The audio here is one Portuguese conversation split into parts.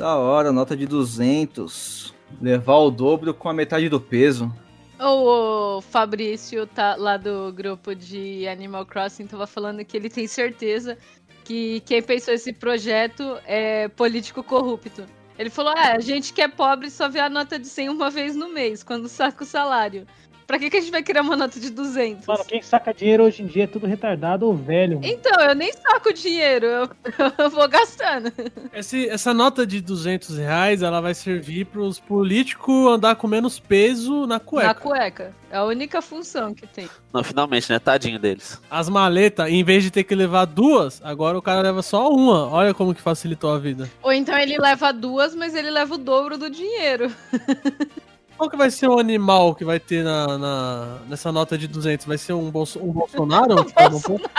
Da hora, nota de 200. Levar o dobro com a metade do peso. O Fabrício tá lá do grupo de Animal Crossing tava falando que ele tem certeza que quem pensou esse projeto é político corrupto. Ele falou: ah, a gente que é pobre só vê a nota de 100 uma vez no mês, quando saca o salário. Pra que, que a gente vai criar uma nota de 200? Mano, quem saca dinheiro hoje em dia é tudo retardado ou velho. Mano. Então, eu nem saco dinheiro, eu, eu vou gastando. Esse, essa nota de 200 reais, ela vai servir pros políticos andar com menos peso na cueca. Na cueca. É a única função que tem. Não, finalmente, né? Tadinho deles. As maletas, em vez de ter que levar duas, agora o cara leva só uma. Olha como que facilitou a vida. Ou então ele leva duas, mas ele leva o dobro do dinheiro. Qual que vai ser o animal que vai ter na, na nessa nota de 200? Vai ser um, Bolso, um Bolsonaro? Bolsonaro.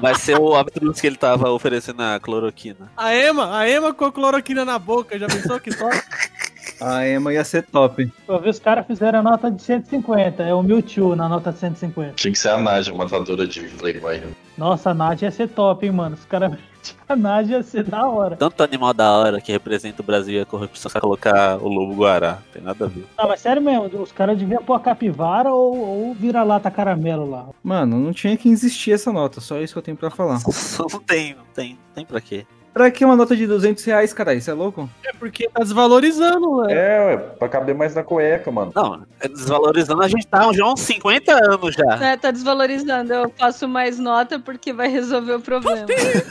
Vai ser o Avetruz que ele tava oferecendo a cloroquina. A Ema, a Ema com a cloroquina na boca, já pensou que top? A Ema ia ser top. Eu vi os caras fizeram a nota de 150, é o Mewtwo na nota de 150. Tinha que ser a Nádia, matadora de Playboy. Nossa, a Nádia ia ser top, hein, mano. Os caras. A Nádia ia ser da hora. Tanto animal da hora que representa o Brasil e a corrupção, só colocar o lobo guará. Tem nada a ver. Não, mas sério mesmo, os caras deviam pôr a capivara ou, ou vira-lata caramelo lá. Mano, não tinha que existir essa nota, só isso que eu tenho pra falar. Não tem, não tem. Tem pra quê? Pra que uma nota de 200 reais, cara? Isso é louco? É porque tá desvalorizando, velho. É, ué, pra caber mais na cueca, mano. Não, é desvalorizando, a gente tá já há uns 50 anos já. É, tá desvalorizando. Eu faço mais nota porque vai resolver o problema.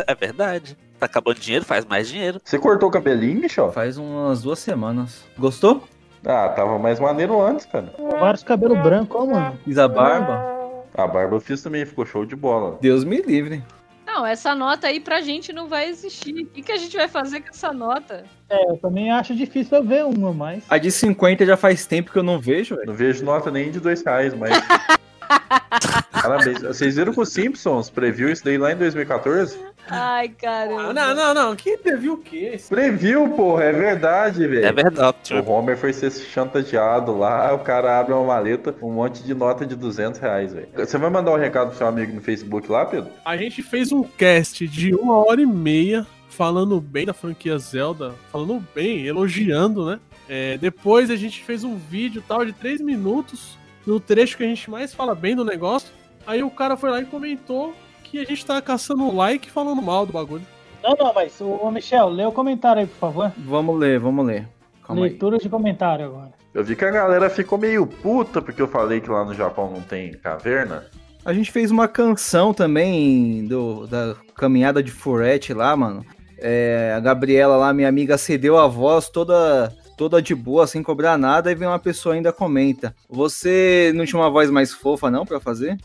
É verdade. Tá acabando dinheiro, faz mais dinheiro. Você cortou o cabelinho, bicho? Faz umas duas semanas. Gostou? Ah, tava mais maneiro antes, cara. Vários cabelos brancos, ó, mano. Fiz a barba. A barba eu fiz também, ficou show de bola. Deus me livre. Não, essa nota aí pra gente não vai existir. O que, que a gente vai fazer com essa nota? É, eu também acho difícil eu ver uma, mas. A de 50 já faz tempo que eu não vejo, velho. Não vejo nota nem de dois reais, mas. Parabéns. Vocês viram que o Simpsons previu isso daí lá em 2014? Ai, caramba. Não, não, não. Quem previu o quê? Previu, porra, é verdade, velho. É verdade. O Homer foi ser chantageado lá, o cara abre uma maleta, um monte de nota de 200 reais, velho. Você vai mandar um recado pro seu amigo no Facebook lá, Pedro? A gente fez um cast de uma hora e meia falando bem da franquia Zelda, falando bem, elogiando, né? É, depois a gente fez um vídeo tal de 3 minutos, no trecho que a gente mais fala bem do negócio. Aí o cara foi lá e comentou que a gente tá caçando like falando mal do bagulho. Não, não, mas o ô, Michel, lê o comentário aí, por favor. Vamos ler, vamos ler. Calma aí. Leitura de comentário agora. Eu vi que a galera ficou meio puta porque eu falei que lá no Japão não tem caverna. A gente fez uma canção também do, da caminhada de Furete lá, mano. É, a Gabriela lá, minha amiga, cedeu a voz toda toda de boa, sem cobrar nada, e vem uma pessoa ainda comenta. Você não tinha uma voz mais fofa, não, pra fazer?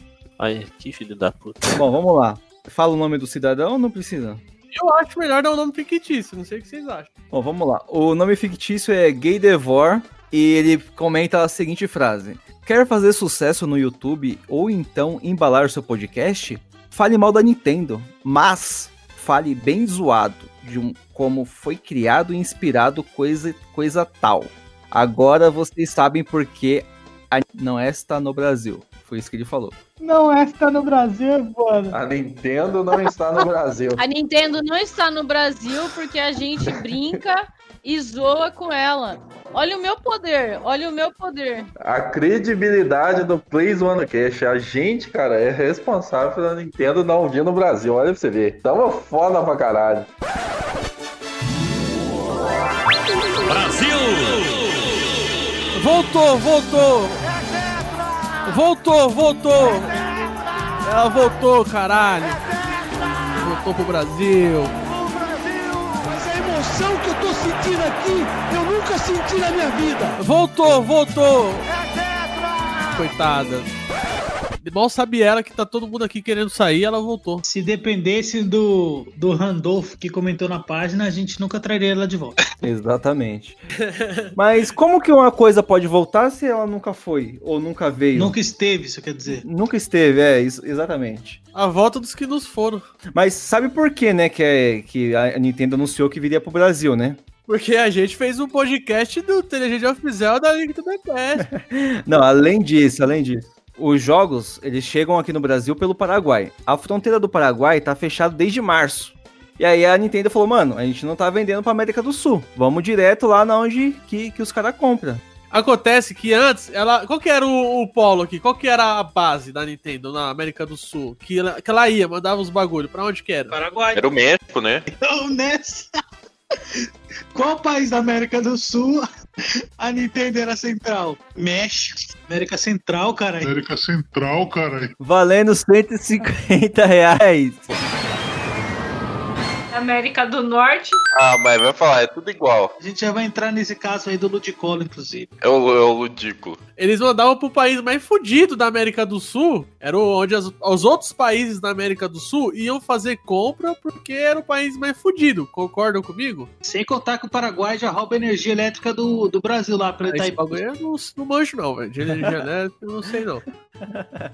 Ai, que filho da puta. Bom, vamos lá. Fala o nome do cidadão ou não precisa? Eu acho melhor dar um nome fictício, não sei o que vocês acham. Bom, vamos lá. O nome fictício é Gay Devor e ele comenta a seguinte frase: Quer fazer sucesso no YouTube ou então embalar seu podcast? Fale mal da Nintendo, mas fale bem zoado de um como foi criado e inspirado coisa coisa tal. Agora vocês sabem por que a não está no Brasil. Foi isso que ele falou. Não, essa tá no Brasil, mano. A Nintendo não está no Brasil. A Nintendo não está no Brasil porque a gente brinca e zoa com ela. Olha o meu poder, olha o meu poder. A credibilidade do Plays One Cash, a gente, cara, é responsável pela Nintendo não vir no Brasil. Olha pra você ver. Tava foda pra caralho. Voltou, voltou! Voltou, voltou! Ela voltou, caralho! Voltou pro Brasil! Essa emoção que eu tô sentindo aqui, eu nunca senti na minha vida. Voltou, voltou! Coitada. Mal sabe ela que tá todo mundo aqui querendo sair, ela voltou. Se dependesse do, do Randolph que comentou na página, a gente nunca traria ela de volta. Exatamente. Mas como que uma coisa pode voltar se ela nunca foi ou nunca veio? Nunca esteve, isso quer dizer. Nunca esteve, é, isso- exatamente. A volta dos que nos foram. Mas sabe por que, né, que, é, que a Nintendo anunciou que viria pro Brasil, né? Porque a gente fez um podcast do TeleGD Oficial da Link do BTS. Não, além disso, além disso. Os jogos, eles chegam aqui no Brasil pelo Paraguai. A fronteira do Paraguai tá fechada desde março. E aí a Nintendo falou, mano, a gente não tá vendendo pra América do Sul. Vamos direto lá na onde que, que os caras compram. Acontece que antes, ela. Qual que era o, o polo aqui? Qual que era a base da Nintendo na América do Sul? Que ela, que ela ia, mandava os bagulho. Pra onde que era? Paraguai. Era o México, né? Então, nessa. Qual país da América do Sul a Nintendo era central? México. América Central, caralho. América Central, caralho. Valendo 150 reais. América do Norte. Ah, mas vai falar, é tudo igual. A gente já vai entrar nesse caso aí do Ludicolo, inclusive. É o, é o. Eles mandavam pro país mais fudido da América do Sul. Era onde as- os outros países da América do Sul iam fazer compra porque era o país mais fudido. Concordam comigo? Sem contar que o Paraguai já rouba energia elétrica do, do Brasil lá pra Esse Itaipu. bagulho eu não, não manjo, não, velho. De energia elétrica, eu não sei, não.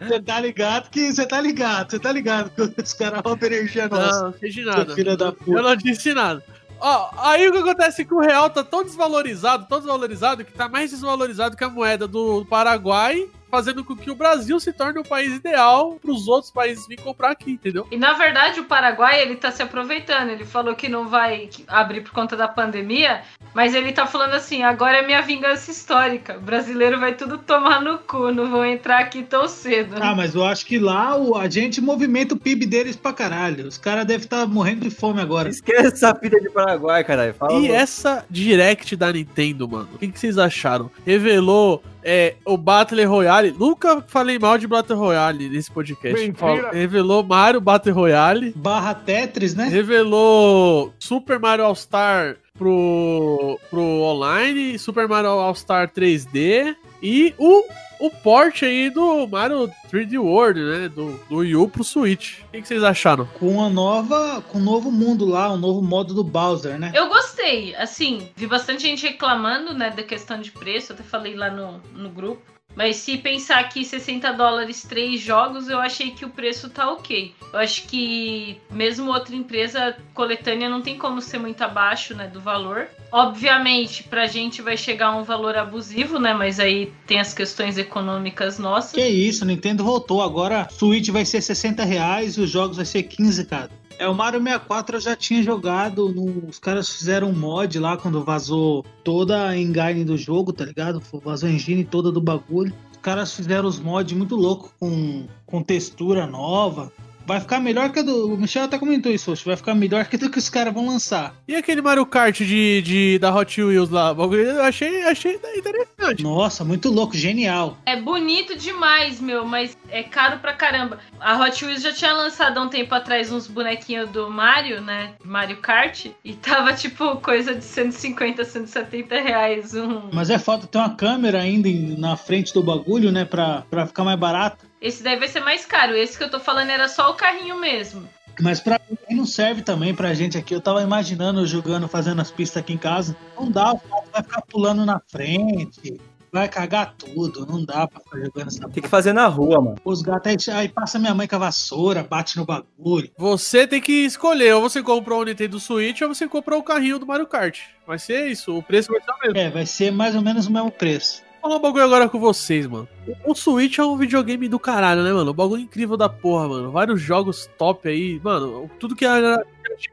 Você tá ligado que você tá ligado, você tá ligado que os caras roubam energia nossa. Não, não sei de nada. filho da Eu puta. não disse nada. Ó, aí o que acontece é que o real tá tão desvalorizado, tão desvalorizado, que tá mais desvalorizado que a moeda do Paraguai, fazendo com que o Brasil se torne o país ideal pros outros países virem comprar aqui, entendeu? E na verdade o Paraguai ele tá se aproveitando. Ele falou que não vai abrir por conta da pandemia, mas ele tá falando assim: agora é minha vingança histórica. O brasileiro vai tudo tomar no cu, não vão entrar aqui tão cedo. Ah, mas eu acho que lá o, a gente movimenta o PIB deles pra caralho. Os caras devem estar morrendo de fome agora. Esquece essa fita de Paraguai, caralho. Fala, E mano. essa direct da Nintendo, mano, o que, que vocês acharam? Revelou é, o Battle Royale. Nunca falei mal de Battle Royale nesse podcast. Mentira. Revelou Mario Battle Royale. Barra Tetris, né? Revelou Super Mario All-Star pro, pro online, Super Mario All-Star 3D e o, o port aí do Mario 3D World, né? Do, do Wii U pro Switch. O que, que vocês acharam? Com uma nova. Com um novo mundo lá, um novo modo do Bowser, né? Eu gostei, assim, vi bastante gente reclamando, né, da questão de preço, eu até falei lá no, no grupo. Mas se pensar que 60 dólares três jogos, eu achei que o preço tá ok. Eu acho que mesmo outra empresa coletânea não tem como ser muito abaixo, né, do valor. Obviamente, pra gente vai chegar a um valor abusivo, né, mas aí tem as questões econômicas nossas. Que isso, Nintendo voltou. Agora Switch vai ser 60 reais e os jogos vai ser 15 cada. É, o Mario 64 eu já tinha jogado. no- os caras fizeram um mod lá quando vazou toda a engine do jogo, tá ligado? Vazou a engine toda do bagulho. Os caras fizeram os mods muito loucos com, com textura nova. Vai ficar melhor que a do. O Michel até comentou isso hoje. Vai ficar melhor que do que os caras vão lançar. E aquele Mario Kart de, de, da Hot Wheels lá? Eu achei, achei interessante. Nossa, muito louco, genial. É bonito demais, meu, mas é caro pra caramba. A Hot Wheels já tinha lançado há um tempo atrás uns bonequinhos do Mario, né? Mario Kart. E tava tipo coisa de 150, 170 reais um. Mas é foda ter uma câmera ainda na frente do bagulho, né? Pra, pra ficar mais barato. Esse daí vai ser mais caro. Esse que eu tô falando era só o carrinho mesmo. Mas pra mim não serve também pra gente aqui. Eu tava imaginando jogando, fazendo as pistas aqui em casa. Não dá, o cara vai ficar pulando na frente. Vai cagar tudo. Não dá pra ficar jogando essa Tem que fazer na rua, mano. Os gatos aí, aí passa minha mãe com a vassoura, bate no bagulho. Você tem que escolher, ou você comprou o Nintendo Switch ou você comprou o carrinho do Mario Kart. Vai ser isso, o preço vai ser o mesmo. É, vai ser mais ou menos o mesmo preço. Falar um bagulho agora com vocês, mano. O Switch é um videogame do caralho, né, mano? Um bagulho incrível da porra, mano. Vários jogos top aí. Mano, tudo que era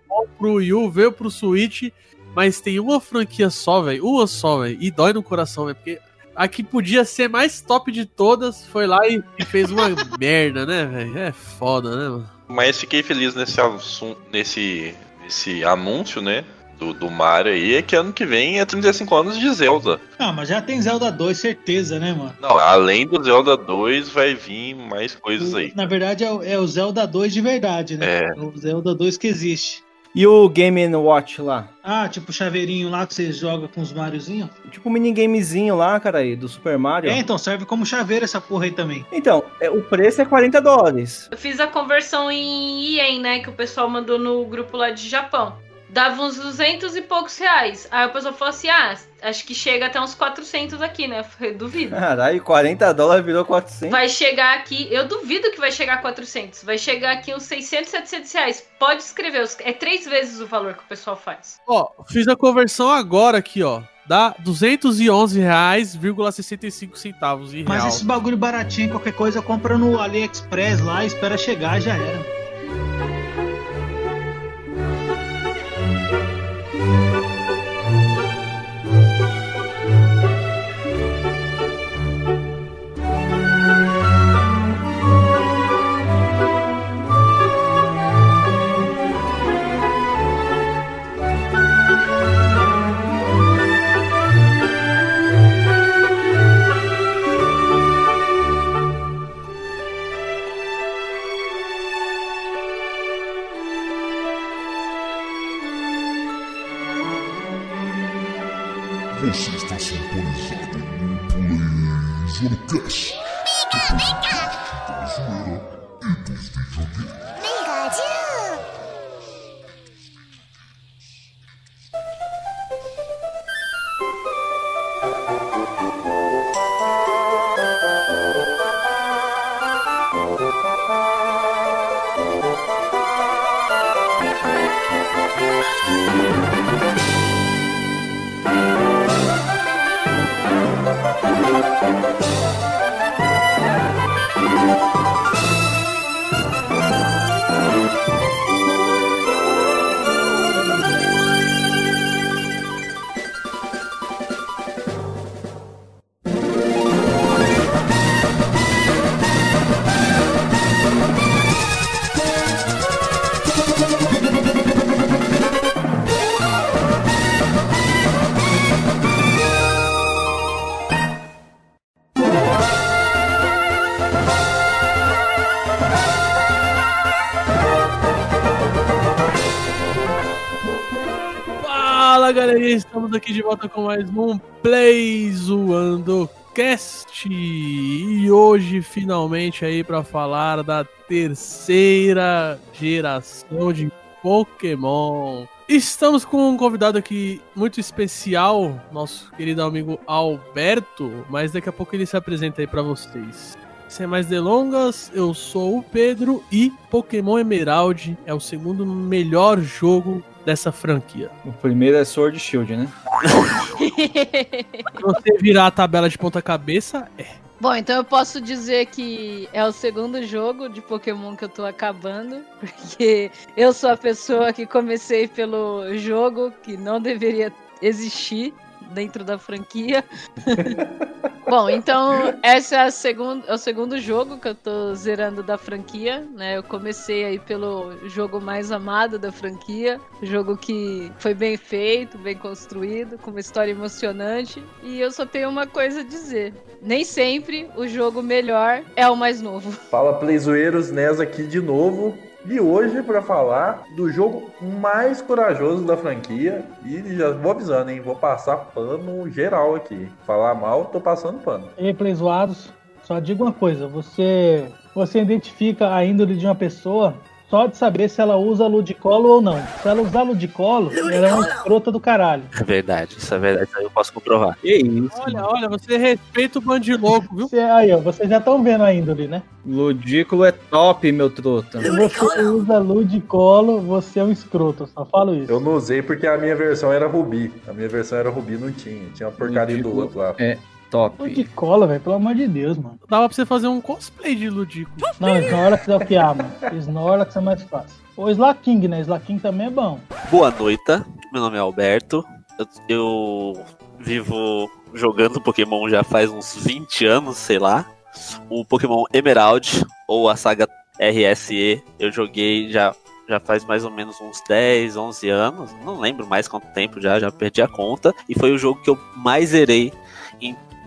bom pro Wii U veio pro Switch, mas tem uma franquia só, velho. Uma só, velho. E dói no coração, velho. Porque a que podia ser mais top de todas foi lá e, fez uma merda, né, velho? É foda, né, mano? Mas fiquei feliz nesse, assun- nesse, nesse anúncio, né? Do, do Mario aí, é que ano que vem é 35 anos de Zelda. Ah, mas já tem Zelda 2, certeza, né, mano? Não, além do Zelda 2, vai vir mais coisas aí. Na verdade é, o- é o Zelda 2 de verdade, né? É. o Zelda 2 que existe. E o Game Watch lá? Ah, tipo o chaveirinho lá que você joga com os Mariozinhos? Tipo um minigamezinho lá, cara, aí, do Super Mario. É, então serve como chaveiro essa porra aí também. Então, é, o preço é 40 dólares. Eu fiz a conversão em ien, né? Que o pessoal mandou no grupo lá de Japão. Dava uns 200 e poucos reais. Aí o pessoal falou assim: ah, acho que chega até uns 400 aqui, né? Eu falei, duvido. Caralho, 40 dólares virou 400. Vai chegar aqui, eu duvido que vai chegar a 400. Vai chegar aqui uns 600, 700 reais. Pode escrever, os- é três vezes o valor que o pessoal faz. Ó, fiz a conversão agora aqui, ó. Dá R$ 211,65 centavos em Mas real. esse bagulho baratinho, qualquer coisa, compra no AliExpress lá, espera chegar, já era. Thank you. No Plays no Cash. Vem cá, vem cá! Da zoeira e dos videogames. Fala volta com mais um Play Zoando Cast e hoje finalmente aí para falar da terceira geração de Pokémon. Estamos com um convidado aqui muito especial, nosso querido amigo Alberto, mas daqui a pouco ele se apresenta aí para vocês. Sem mais delongas, eu sou o Pedro e Pokémon Emerald é o segundo melhor jogo dessa franquia. O primeiro é Sword Shield, né? Se você virar a tabela de ponta cabeça, é. Bom, então eu posso dizer que é o segundo jogo de Pokémon que eu tô acabando, porque eu sou a pessoa que comecei pelo jogo que não deveria existir dentro da franquia. Bom, então esse é, a é o segundo jogo que eu tô zerando da franquia, né? Eu comecei aí pelo jogo mais amado da franquia, jogo que foi bem feito, bem construído, com uma história emocionante, e eu só tenho uma coisa a dizer. Nem sempre o jogo melhor é o mais novo. Fala Playzoeiros, Nes aqui de novo. E hoje para falar do jogo mais corajoso da franquia. E já vou avisando, hein? Vou passar pano geral aqui. Falar mal, tô passando pano. E aí, Playzoados, só digo uma coisa: você, você identifica a índole de uma pessoa só de saber se ela usa ludicolo ou não. Se ela usar ludicolo, ela é uma escrota do caralho. É verdade, isso é verdade, isso aí eu posso comprovar. Que isso? Olha, olha, você respeita o bandilouco, viu? Você, aí, ó, vocês já estão vendo a índole, né? Ludículo é top, meu truta. Se você usa ludicolo, você é um escroto, eu só falo isso. Eu não usei porque a minha versão era Rubi. A minha versão era Rubi, não tinha. Tinha a porcaria do Ludículo outro lá. É top. Ludicolo, velho, pelo amor de Deus, mano. Dava pra você fazer um cosplay de Ludico. Não, Snorlax é o que há, mano. Snorlax é mais fácil. Ou Slaking, né? Slaking também é bom. Boa noite, meu nome é Alberto. Eu, eu vivo jogando Pokémon já faz uns 20 anos, sei lá. O Pokémon Emerald, ou a saga RSE, eu joguei já, já faz mais ou menos uns 10, 11 anos. Não lembro mais quanto tempo já, já perdi a conta. E foi o jogo que eu mais zerei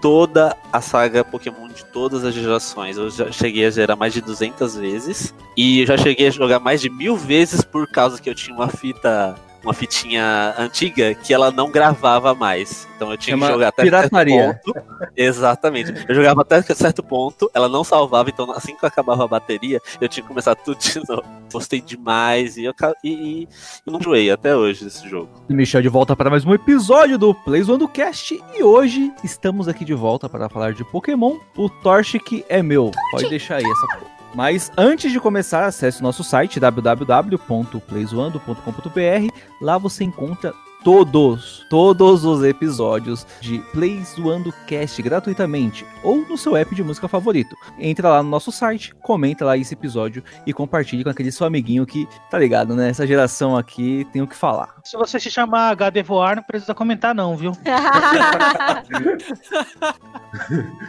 toda a saga Pokémon de todas as gerações. Eu já cheguei a zerar mais de 200 vezes. E já cheguei a jogar mais de mil vezes por causa que eu tinha uma fita. Uma fitinha antiga que ela não gravava mais. Então eu tinha Chama que jogar até pirataria. certo ponto. Exatamente. Eu jogava até certo ponto, ela não salvava, então assim que eu acabava a bateria, eu tinha que começar tudo de novo. Gostei demais e eu e, e, e não joguei até hoje desse jogo. Michel de volta para mais um episódio do Plays One do Cast e hoje estamos aqui de volta para falar de Pokémon. O Torchic é meu, pode deixar aí essa porra. Mas antes de começar, acesse nosso site www.playzoando.com.br. Lá você encontra todos, todos os episódios de Play Zoando Cast gratuitamente ou no seu app de música favorito. Entra lá no nosso site, comenta lá esse episódio e compartilhe com aquele seu amiguinho que, tá ligado, né? Essa geração aqui tem o que falar. Se você se chamar HD Voar, não precisa comentar, não, viu?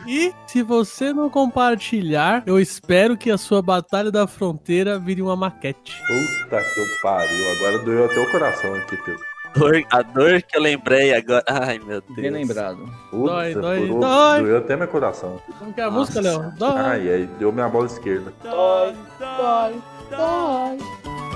E se você não compartilhar, eu espero que a sua Batalha da Fronteira vire uma maquete. Puta que eu pariu. Agora doeu até o coração aqui, Pedro. Dor- a dor que eu lembrei agora. Ai, meu Deus. Bem lembrado. Puta, Dói, dói, furou- dói. Doeu até meu coração. Como que é a Nossa. música, Léo? Dói, Ai, ai, deu minha bola esquerda. dói, dói, dói. é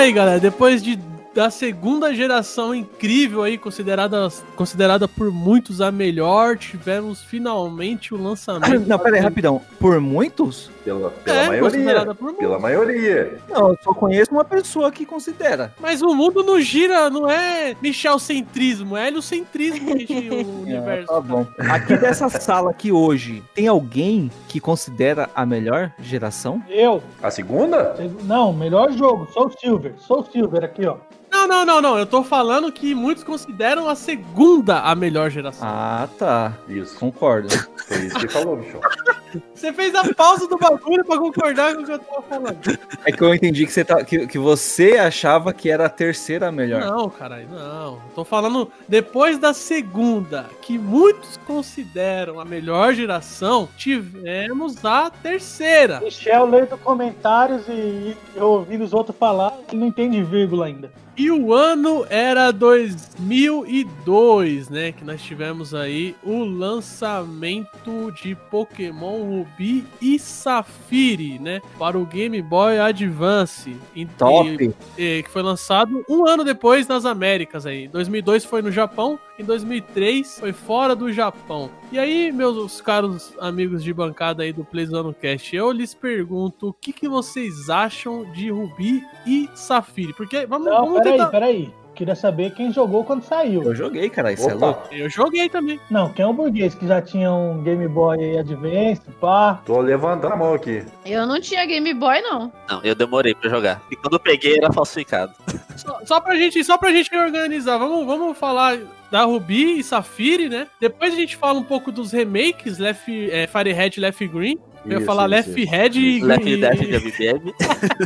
aí, galera. Depois de da segunda geração incrível aí, considerada, considerada por muitos a melhor, tivemos finalmente o lançamento. Não, pera aí, rapidão. Por muitos? Pela, pela É, maioria. Pela maioria. Não, eu só conheço uma pessoa que considera. Mas o mundo não gira, não é Michel-centrismo, é heliocentrismo que gira o universo. Ah, tá bom. Aqui dessa sala aqui hoje, tem alguém que considera a melhor geração? Eu? A segunda? Não, melhor jogo. Sou o Silver. Sou o Silver aqui, ó. Não, não, não, não. Eu tô falando que muitos consideram a segunda a melhor geração. Ah, tá. Isso. Concordo. Foi isso que falou, bicho. Você fez a pausa do bagulho pra concordar com o que eu tava falando. É que eu entendi que você, tá, que, que você achava que era a terceira a melhor. Não, caralho, não. Eu Tô falando depois da segunda, que muitos consideram a melhor geração, tivemos a terceira. Michel lendo comentários e, e ouvindo os outros falar, ele não entende vírgula ainda. E o ano era 2002, né? Que nós tivemos aí o lançamento de Pokémon Ruby e Safiri, né? Para o Game Boy Advance. E- Top. e- que foi lançado um ano depois nas Américas aí. Em 2002 foi no Japão, em 2003 foi fora do Japão. E aí, meus caros amigos de bancada aí do Playzone Cast, eu lhes pergunto o que, que vocês acham de Ruby e Safiri? Porque vamos, Não, vamos peraí, tentar. peraí. Queria saber quem jogou quando saiu. Eu joguei, cara. Isso é Opa. louco. Eu joguei também. Não, quem é o burguês que já tinha um Game Boy Advance, pá. Tô levantando a mão aqui. Eu não tinha Game Boy, não. Não, eu demorei pra jogar. E quando eu peguei era falsificado. Só, só pra gente, só pra gente organizar, vamos, vamos falar da Ruby e Safiri, né? Depois a gente fala um pouco dos remakes, Left, é, Fire Red e Left Green. Eu ia falar isso, Left. Red e, Left e- Death de MBM.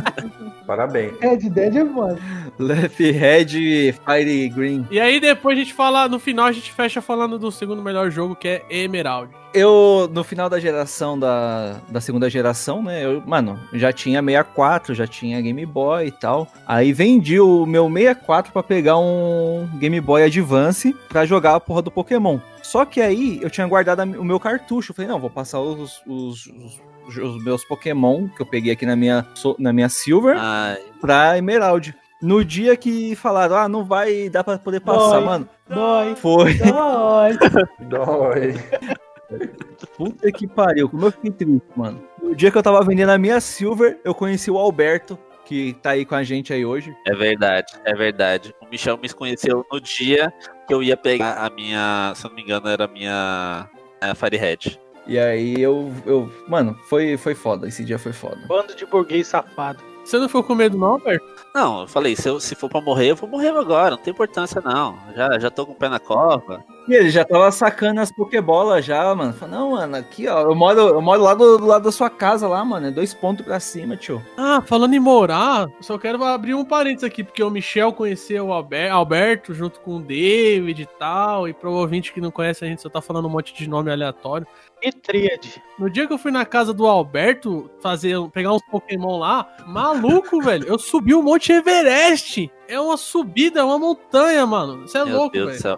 Parabéns. Red Dead é mano. Left Red Fire Green. E aí depois a gente fala, no final a gente fecha falando do segundo melhor jogo, que é Emerald. Eu, no final da geração da, da segunda geração, né? Eu, mano, já tinha 64, já tinha Game Boy e tal. Aí vendi o meu 64 pra pegar um Game Boy Advance pra jogar a porra do Pokémon. Só que aí eu tinha guardado o meu cartucho. Eu falei, não, vou passar os, os, os- os meus Pokémon que eu peguei aqui na minha, na minha Silver Ai, pra Emerald. No dia que falaram, ah, não vai dar pra poder passar, Dói. mano. Dói, Foi. dói. Dói. Puta que pariu, como eu fiquei triste, mano. No dia que eu tava vendendo a minha Silver, eu conheci o Alberto, que tá aí com a gente aí hoje. é verdade, é verdade. O Michel me conheceu no dia que eu ia pegar a minha. Se eu não me engano, era a minha. A Fire Red. E aí eu, eu mano, foi, foi foda, esse dia foi foda. Bando de burguês safado. Você não ficou com medo não, Alberto? Não, eu falei, se, eu, se for pra morrer, eu vou morrer agora, não tem importância não. Já, já tô com o pé na cova. E ele já tava sacando as pokebolas já, mano. Falei, não, mano, aqui, ó, eu moro, eu moro lá do, do lado da sua casa lá, mano, é dois pontos pra cima, tio. Ah, falando em morar, eu só quero abrir um parênteses aqui, porque o Michel conheceu o Alber- Alberto junto com o David e tal, e pro ouvinte que não conhece a gente só tá falando um monte de nome aleatório. E tríade. No dia que eu fui na casa do Alberto fazer, pegar uns Pokémon lá, maluco, velho, eu subi o Monte Everest. É uma subida, é uma montanha, mano. Você é Meu louco, Deus do velho. céu.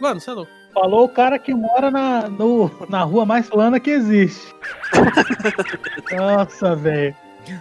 Mano, você é louco. Falou o cara que mora na, no, na rua mais plana que existe. Nossa, velho.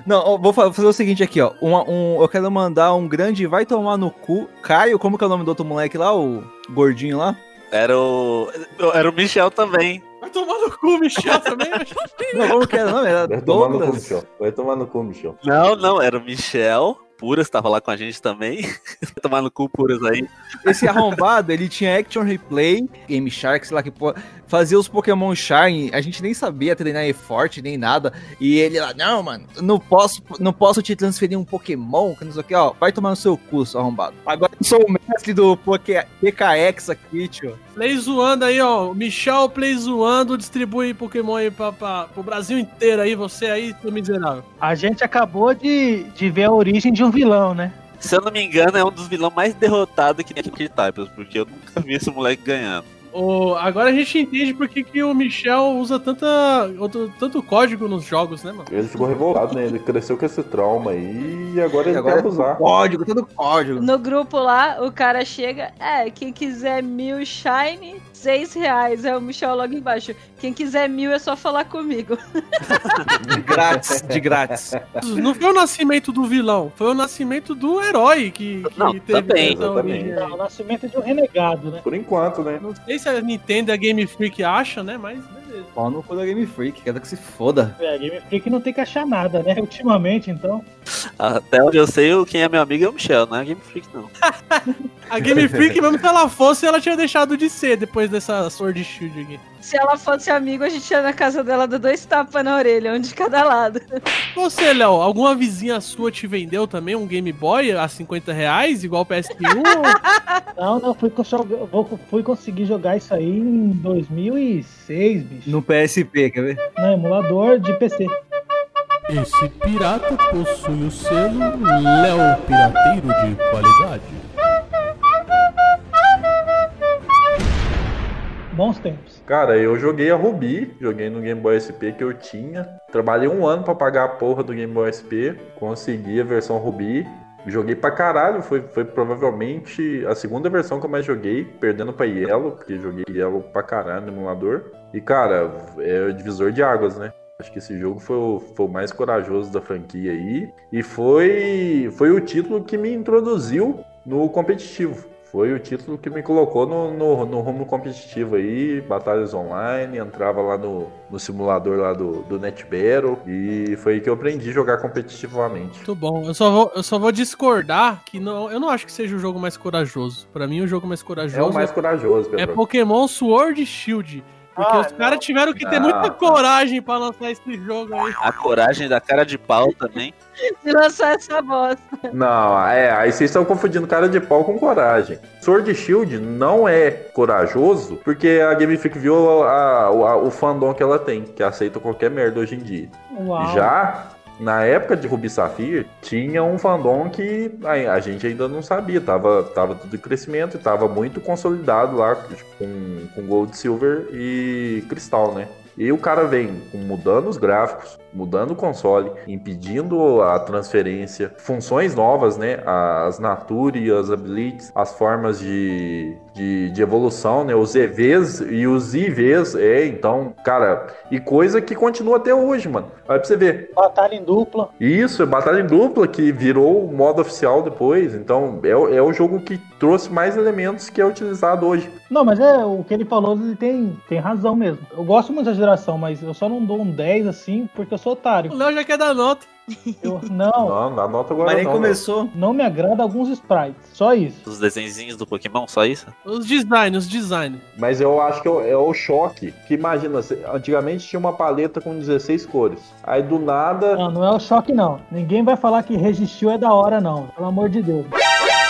Não, vou fa- fazer o seguinte aqui, ó. uma- um, eu quero mandar um grande vai tomar no cu. Caio, como que é o nome do outro moleque lá? O gordinho lá? Era o. Era o Michel também. Vai tomar no cu, Michel, também. Não, como que era o nome? Era Vai tomar no cu. Michel. Vai tomar no cu, Michel. Não, não, era o Michel. Puras tava lá com a gente também. Tomar no cu Puras aí. Esse arrombado, ele tinha Action Replay, Game Shark, sei lá que porra, fazia os Pokémon Shine, a gente nem sabia treinar forte nem nada, e ele lá, não, mano, não posso, não posso te transferir um Pokémon, que não sei o que, ó, vai tomar no seu cu, seu arrombado. Agora eu sou o mestre do Poké- PKX aqui, tio. Play zoando aí, ó. O Michel Play zoando, distribui Pokémon aí pra, pra, pro Brasil inteiro aí, você aí, seu miserável. A gente acabou de, de ver a origem de um vilão, né? Se eu não me engano, é um dos vilões mais derrotados que tem aqui Types, porque eu nunca vi esse moleque ganhando. Ô, agora a gente entende por que, que o Michel usa tanta, outro- tanto código nos jogos, né, mano? Ele ficou revoltado, né? Ele cresceu com esse trauma aí e agora ele Agora quer abusar. Código, todo código. No grupo lá, o cara chega, é, quem quiser mil shine, seis reais. É o Michel logo embaixo. Quem quiser mil é só falar comigo. grátis, de grátis. Não foi o nascimento do vilão, foi o nascimento do herói que, que Não, teve também. essa Exatamente. origem aí. O nascimento de um renegado, né? Por enquanto, né? Não sei se a Nintendo e a Game Freak acha, né? Mas beleza. Pau no cu da Game Freak, quero que se foda. É, a Game Freak não tem que achar nada, né? Ultimamente, então. Até onde eu sei, o- quem é meu amigo é o Michel, não é a Game Freak, não. A Game Freak, mesmo se ela fosse, ela tinha deixado de ser depois dessa Sword Shield aqui. Se ela fosse amigo, a gente ia na casa dela dar dois tapas na orelha, um de cada lado. Você, Léo, alguma vizinha sua te vendeu também um Game Boy a 50 reais, igual o PS1? Não, não, fui, fui conseguir jogar isso aí em 2006, bicho. No PSP, quer ver? No emulador de PC. Esse pirata possui o selo Léo Pirateiro de qualidade. Bons tempos. Cara, eu joguei a Ruby, joguei no Game Boy SP que eu tinha. Trabalhei um ano pra pagar a porra do Game Boy SP, consegui a versão Ruby. Joguei pra caralho, foi, foi provavelmente a segunda versão que eu mais joguei, perdendo pra Yellow, porque joguei Yellow pra caralho no emulador. E cara, é o divisor de águas, né? Acho que esse jogo foi o, foi o mais corajoso da franquia aí. E foi, foi o título que me introduziu no competitivo. Foi o título que me colocou no, no, no rumo competitivo aí, batalhas online, entrava lá no, no simulador lá do, do NetBattle e foi aí que eu aprendi a jogar competitivamente. Muito bom. Eu só vou, eu só vou discordar que não, eu não acho que seja o jogo mais corajoso. Pra mim, o jogo mais corajoso É o mais corajoso, é Pedro. Pokémon Sword Shield. Porque Ah, os caras tiveram que ter Não. muita coragem pra lançar esse jogo aí. A coragem da cara de pau também. Se lançar essa bosta. Não, é, aí vocês estão confundindo cara de pau com coragem. Sword Shield não é corajoso porque a Game Freak viu a- a- o fandom que ela tem, que aceita qualquer merda hoje em dia. Uau. Já na época de Ruby Safir, tinha um fandom que a, gente ainda não sabia, tava, tava tudo em crescimento e tava muito consolidado lá com, com Gold, Silver e Cristal, né? E o cara vem mudando os gráficos, mudando o console, impedindo a transferência, funções novas, né? As Nature, as Abilities, as formas de, de, de evolução, né? Os EVs e os IVs, é, então, cara, e coisa que continua até hoje, mano. Vai pra você ver. Batalha em dupla. Isso, é batalha em dupla que virou o modo oficial depois. Então, é, o- é o jogo que trouxe mais elementos que é utilizado hoje. Não, mas é o que ele falou, ele tem, tem razão mesmo. Eu gosto muito da geração, mas eu só não dou um 10 assim porque eu sou O otário. Léo já quer dar nota. Eu, não, Não, dá nota agora Mas nem não, começou. não me agrada alguns sprites. Só isso. Os desenhinhos do Pokémon, só isso? Os design, os design. Mas eu acho que é o, o choque. Que imagina, antigamente tinha uma paleta com 16 cores. Aí do nada. Não, não é o choque, não. Ninguém vai falar que resistiu é da hora, não. Pelo amor de Deus.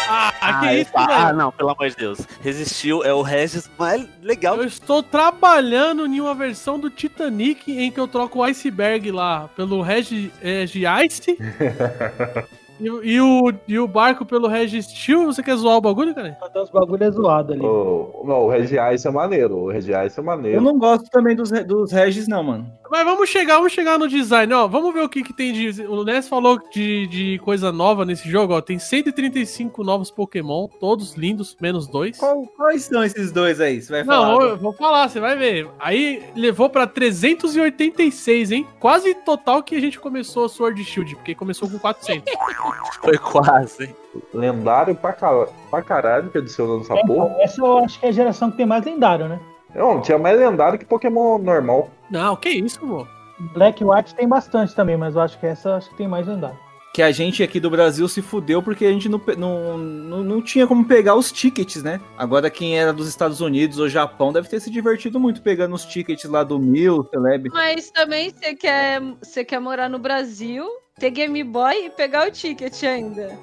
Ah, que isso, ah, velho? não, pelo amor de Deus. Resistiu é o Regis mais legal. Eu estou trabalhando em uma versão do Titanic em que eu troco o iceberg lá pelo Regi, Regi Ice e, o- e o, e o barco pelo Regi Steel. Você quer zoar o bagulho, cara? Até os bagulho é zoado ali. O, não, o Regiais é maneiro. O Regiais é maneiro. Eu não gosto também dos, dos Regis, não, mano. Mas vamos chegar, vamos chegar no design, ó. Vamos ver o que, que tem de. O Ness falou de, de coisa nova nesse jogo, ó. Tem 135 novos Pokémon, todos lindos, menos dois. Qual- quais são esses dois aí? Você vai Não, falar? eu vou falar, você vai ver. Aí levou pra 386, hein? Quase total que a gente começou a Sword Shield, porque começou com 400. Foi quase. hein? Lendário pra, ca- pra caralho que adicionou nessa porra. Então, essa eu acho que é a geração que tem mais lendário, né? Não, tinha mais lendário que Pokémon normal. Não, que isso, pô. Black e White tem bastante também, mas eu acho que essa acho que tem mais lendário. Que a gente aqui do Brasil se fudeu porque a gente não, não, não, não tinha como pegar os tickets, né? Agora quem era dos Estados Unidos ou Japão deve ter se divertido muito pegando os tickets lá do Mil, Celeb. Mas também você quer, você quer morar no Brasil, ter Game Boy e pegar o ticket ainda.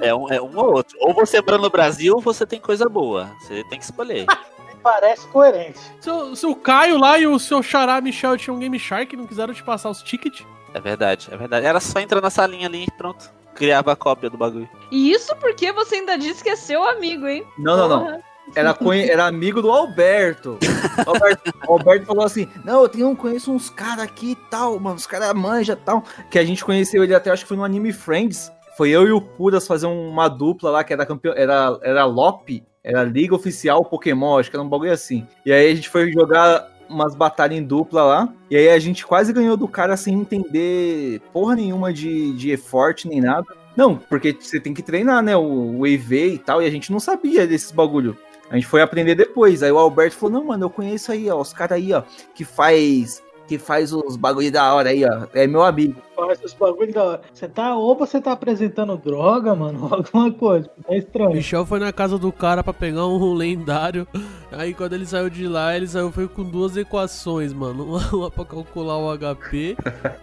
É um, é um ou outro. Ou você mora no Brasil ou você tem coisa boa. Você tem que escolher. Parece coerente. Se, o- se o Caio lá e o seu xará Michel tinham um Game Shark e não quiseram te passar os tickets. É verdade, é verdade. Era só entrar na salinha ali e pronto. Criava a cópia do bagulho. E isso porque você ainda disse que é seu amigo, hein? Não, não, não. Era, era amigo do Alberto. O Alberto, Alberto falou assim: Não, eu tenho, conheço uns caras aqui e tal, mano, os caras manja e tal. Que a gente conheceu ele até, acho que foi no Anime Friends. Foi eu e o Pudas fazer uma dupla lá, que era campeão, era, era LOP, era Liga Oficial Pokémon, acho que era um bagulho assim. E aí a gente foi jogar umas batalhas em dupla lá. E aí a gente quase ganhou do cara sem entender porra nenhuma de, de effort nem nada. Não, porque você tem que treinar, né? O, o EV e tal, e a gente não sabia desses bagulho. A gente foi aprender depois. Aí o Alberto falou: Não, mano, eu conheço aí, ó, os caras aí, ó, que faz. Que faz os bagulho da hora aí, ó. É meu amigo. Faz esses bagulho da hora. Você tá, ou você tá apresentando droga, mano, ou alguma coisa. É estranho. Michel foi na casa do cara pra pegar um lendário. Aí quando ele saiu de lá, ele saiu foi com duas equações, mano. Uma, uma pra calcular o HP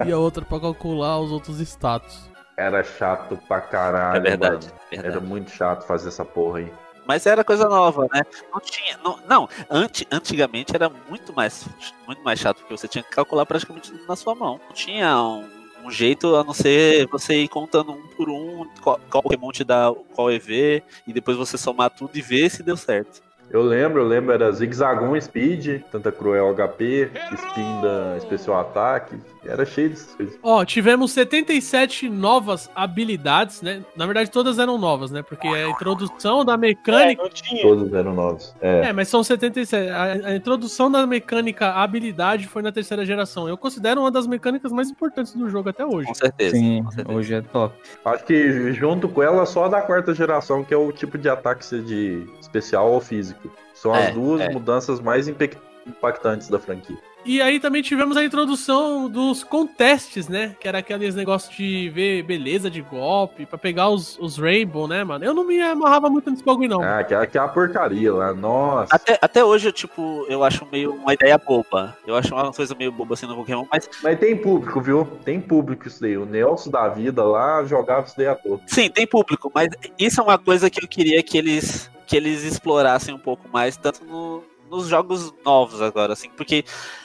e a outra pra calcular os outros status. Era chato pra caralho. É verdade, mano. verdade. Era muito chato fazer essa porra aí. Mas era coisa nova, né? Não tinha. Não, não anti, antigamente era muito mais, muito mais chato, porque você tinha que calcular praticamente na sua mão. Não tinha um, um jeito a não ser você ir contando um por um qual, qual Pokémon te dá qual EV, e depois você somar tudo e ver se deu certo. Eu lembro, eu lembro, era Zigzagon Speed, Tanta Cruel HP, Spin da Especial Ataque. Era cheio dessas coisas. Ó, tivemos 77 novas habilidades, né? Na verdade, todas eram novas, né? Porque a introdução da mecânica. não tinha. Todos eram novos. É. É, mas são 77. A, a introdução da mecânica habilidade foi na terceira geração. Eu considero uma das mecânicas mais importantes do jogo até hoje. Com certeza. Sim, com certeza. hoje é top. Acho que junto com ela, só a da quarta geração, que é o tipo de ataque de especial ou físico. São É, as duas é. mudanças mais impactantes da franquia. E aí também tivemos a introdução dos contestes, né? Que era aqueles negócios de ver beleza de golpe, pra pegar os, os Rainbow, né, mano? Eu não me amarrava muito nesse bagulho, não. Ah, que é, que é a porcaria lá. Nossa. Até, até hoje, eu, tipo, eu acho meio uma ideia boba. Eu acho uma coisa meio boba assim no Pokémon, mas Mas tem público, viu? Tem público isso daí. O Nelson da vida lá jogava isso daí à toa. Sim, tem público, mas isso é uma coisa que eu queria que eles que eles explorassem um pouco mais, tanto no- nos jogos novos agora, assim, porque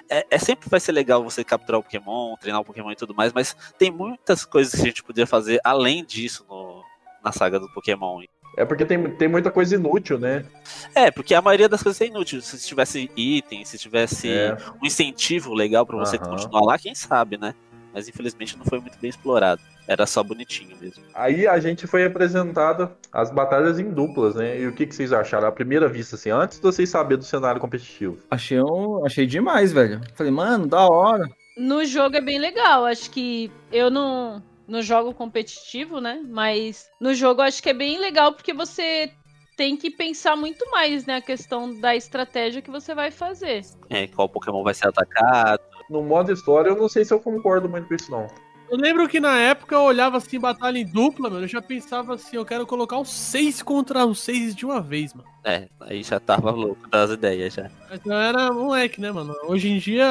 é, é sempre vai ser legal você capturar o Pokémon, treinar o Pokémon e tudo mais, mas tem muitas coisas que a gente podia fazer além disso no- na saga do Pokémon. É porque tem, tem muita coisa inútil, né? É, porque a maioria das coisas é inútil. Se tivesse item, se tivesse É. um incentivo legal pra você Aham. continuar lá, quem sabe, né? Mas infelizmente não foi muito bem explorado. Era só bonitinho mesmo. Aí a gente foi apresentado as batalhas em duplas, né? E o que, que vocês acharam? À primeira vista, assim, antes de vocês saberem do cenário competitivo. Achei, um, achei demais, velho. Falei, mano, da hora. No jogo é bem legal. Acho que eu não, não jogo competitivo, né? Mas no jogo eu acho que é bem legal porque você tem que pensar muito mais, né? A questão da estratégia que você vai fazer. É, qual Pokémon vai ser atacado. No modo história, eu não sei se eu concordo muito com isso, não. Eu lembro que na época eu olhava assim, batalha em dupla, mano. Eu já pensava assim, eu quero colocar os seis contra os seis de uma vez, mano. É, aí já tava louco das ideias já. Mas eu era moleque, né, mano? Hoje em dia,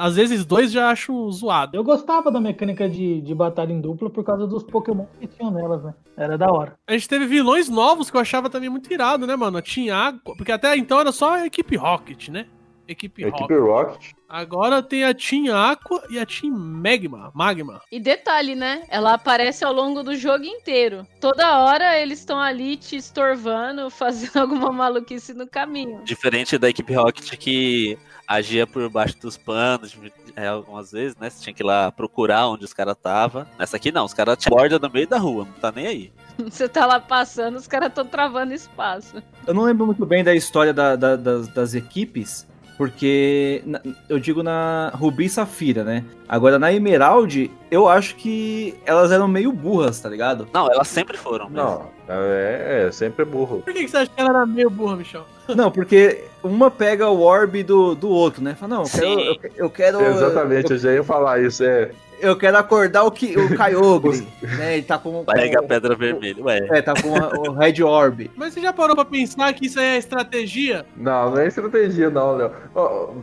às vezes dois já acho zoado. Eu gostava da mecânica de, de batalha em dupla por causa dos Pokémon que tinham nelas, né? Era da hora. A gente teve vilões novos que eu achava também muito irado, né, mano? Tinha água, porque até então era só a equipe Rocket, né? Equipe, Equipe Rocket. Rocket. Agora tem a Team Aqua e a Team Magma. Magma. E detalhe, né? Ela aparece ao longo do jogo inteiro. Toda hora eles estão ali te estorvando, fazendo alguma maluquice no caminho. Diferente da equipe Rocket que agia por baixo dos panos, é, algumas vezes, né? Você tinha que ir lá procurar onde os caras estavam. Nessa aqui não, os caras te abordam no meio da rua, não tá nem aí. Você tá lá passando, os caras estão travando espaço. Eu não lembro muito bem da história da- da- das, das equipes, porque na- eu digo na Rubi e Safira, né? Agora na Emerald, eu acho que elas eram meio burras, tá ligado? Não, elas sempre foram. mesmo. Não, é, é sempre burro. Por que, que você acha que ela era meio burra, Michel? Não, porque uma pega o orb do, do outro, né? Fala, não, eu quero. Eu, eu quero Exatamente, eu já ia falar isso. É, eu, quero acordar o, Ki, o Kyogre, né? Ele tá com. Vai pegar a pedra vermelha, ué. é, tá com o Red Orb. Mas você já parou pra pensar que isso aí é estratégia? não, não é estratégia, não, Léo.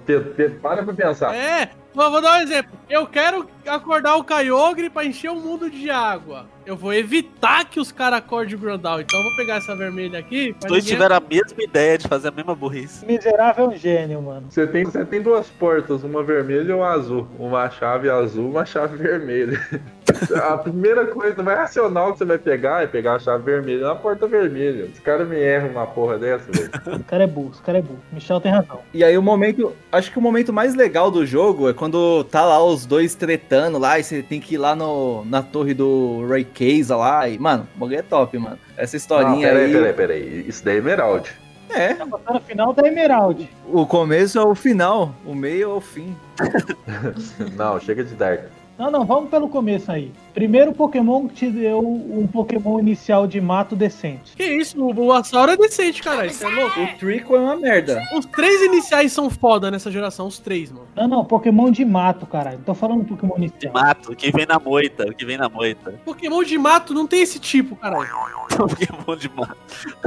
Pedro, para pra pensar. É, vou, vou dar um exemplo. Eu quero acordar o Kyogre pra encher o mundo de água. Eu vou evitar que os caras acordem o Grandal. Então eu vou pegar essa vermelha aqui. Os dois ninguém- tiveram a mesma ideia de fazer a mesma burrice. Miserável é gênio, mano. Você tem, você tem duas portas, uma vermelha e uma azul. Uma chave azul, uma chave vermelha. A primeira coisa mais racional que você vai pegar é pegar a chave vermelha na porta vermelha. Os caras me erram uma porra dessa, velho. O cara é burro, o cara é burro. Michel tem razão. E aí o momento. Acho que o momento mais legal do jogo é quando tá lá os dois tretando lá e você tem que ir lá no, na torre do Rayquaza lá. E, mano, o bagulho é top, mano. Essa Não, historinha peraí, aí. peraí, peraí. Isso daí é Emerald. É, Tá passando o final da Emerald. o começo é o final, o meio é o fim. Não, chega de Dark. Não, não, vamos pelo começo aí. Primeiro Pokémon que te deu um Pokémon inicial de mato decente. Que isso, o Bulbasaur é decente, caralho. Você é louco? O Trico é uma merda. Os três iniciais são foda nessa geração, os três, mano. Não, não, Pokémon de mato, caralho. Não tô falando Pokémon De inicial. mato, que vem na moita, que vem na moita. Pokémon de mato não tem esse tipo, caralho. Pokémon de mato.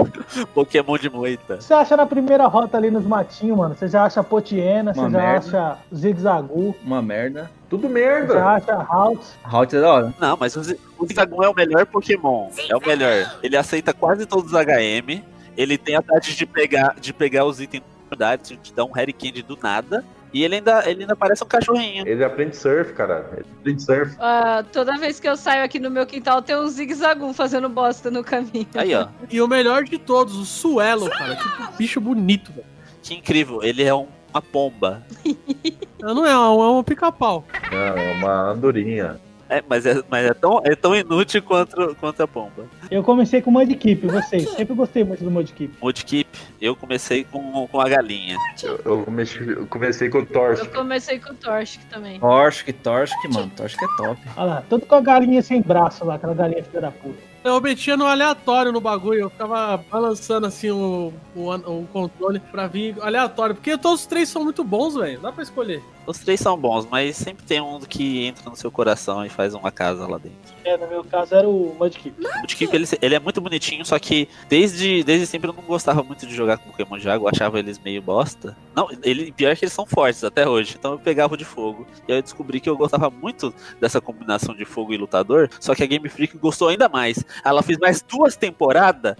Pokémon de moita. Você acha na primeira rota ali nos matinhos, mano? Você já acha Potiena, você já merda. acha Zigzagu, Uma merda. Tudo merda. acha Haltz. Halt é da hora. Não, mas o, Zi- o Zigzagoon é o melhor Pokémon. É o melhor. Ele aceita quase todos os HM. Ele tem a taxa de pegar, de pegar os itens da te dá um Harry Candy do nada. E ele ainda, ele ainda parece um cachorrinho. Ele aprende surf, cara. Ele aprende surf. Ah, toda vez que eu saio aqui no meu quintal, tem um zigue-zagu fazendo bosta no caminho. Aí, ó. E o melhor de todos, o Suelo, cara. Que bicho bonito, velho. Que incrível. Ele é um- uma pomba. Não é um, é um pica-pau. Não, é uma andorinha. É, mas é, mas é, tão, é tão inútil quanto, quanto a pomba. Eu comecei com Mudkip, vocês. Sempre gostei muito do Mudkip. Mudkip, eu comecei com, com a galinha. Eu, eu comecei, eu comecei com o Torch. Eu comecei com o Torchic também. Torchic, Torchic, mano. Torchic é top. Olha lá, tudo com a galinha sem braço lá, aquela galinha filha da puta. Eu metia no aleatório no bagulho, eu ficava balançando assim o, o, o controle pra vir aleatório, porque todos os três são muito bons, velho. Dá pra escolher. Os três são bons, mas sempre tem um que entra no seu coração e faz uma casa lá dentro. É, no meu caso era o Mudkip. O Mudkip, ele, ele é muito bonitinho, só que desde, desde sempre eu não gostava muito de jogar com Pokémon de água, achava eles meio bosta. Não, ele, pior é que eles são fortes até hoje, então eu pegava o de fogo. E aí eu descobri que eu gostava muito dessa combinação de fogo e lutador, só que a Game Freak gostou ainda mais. Ela fez mais duas temporadas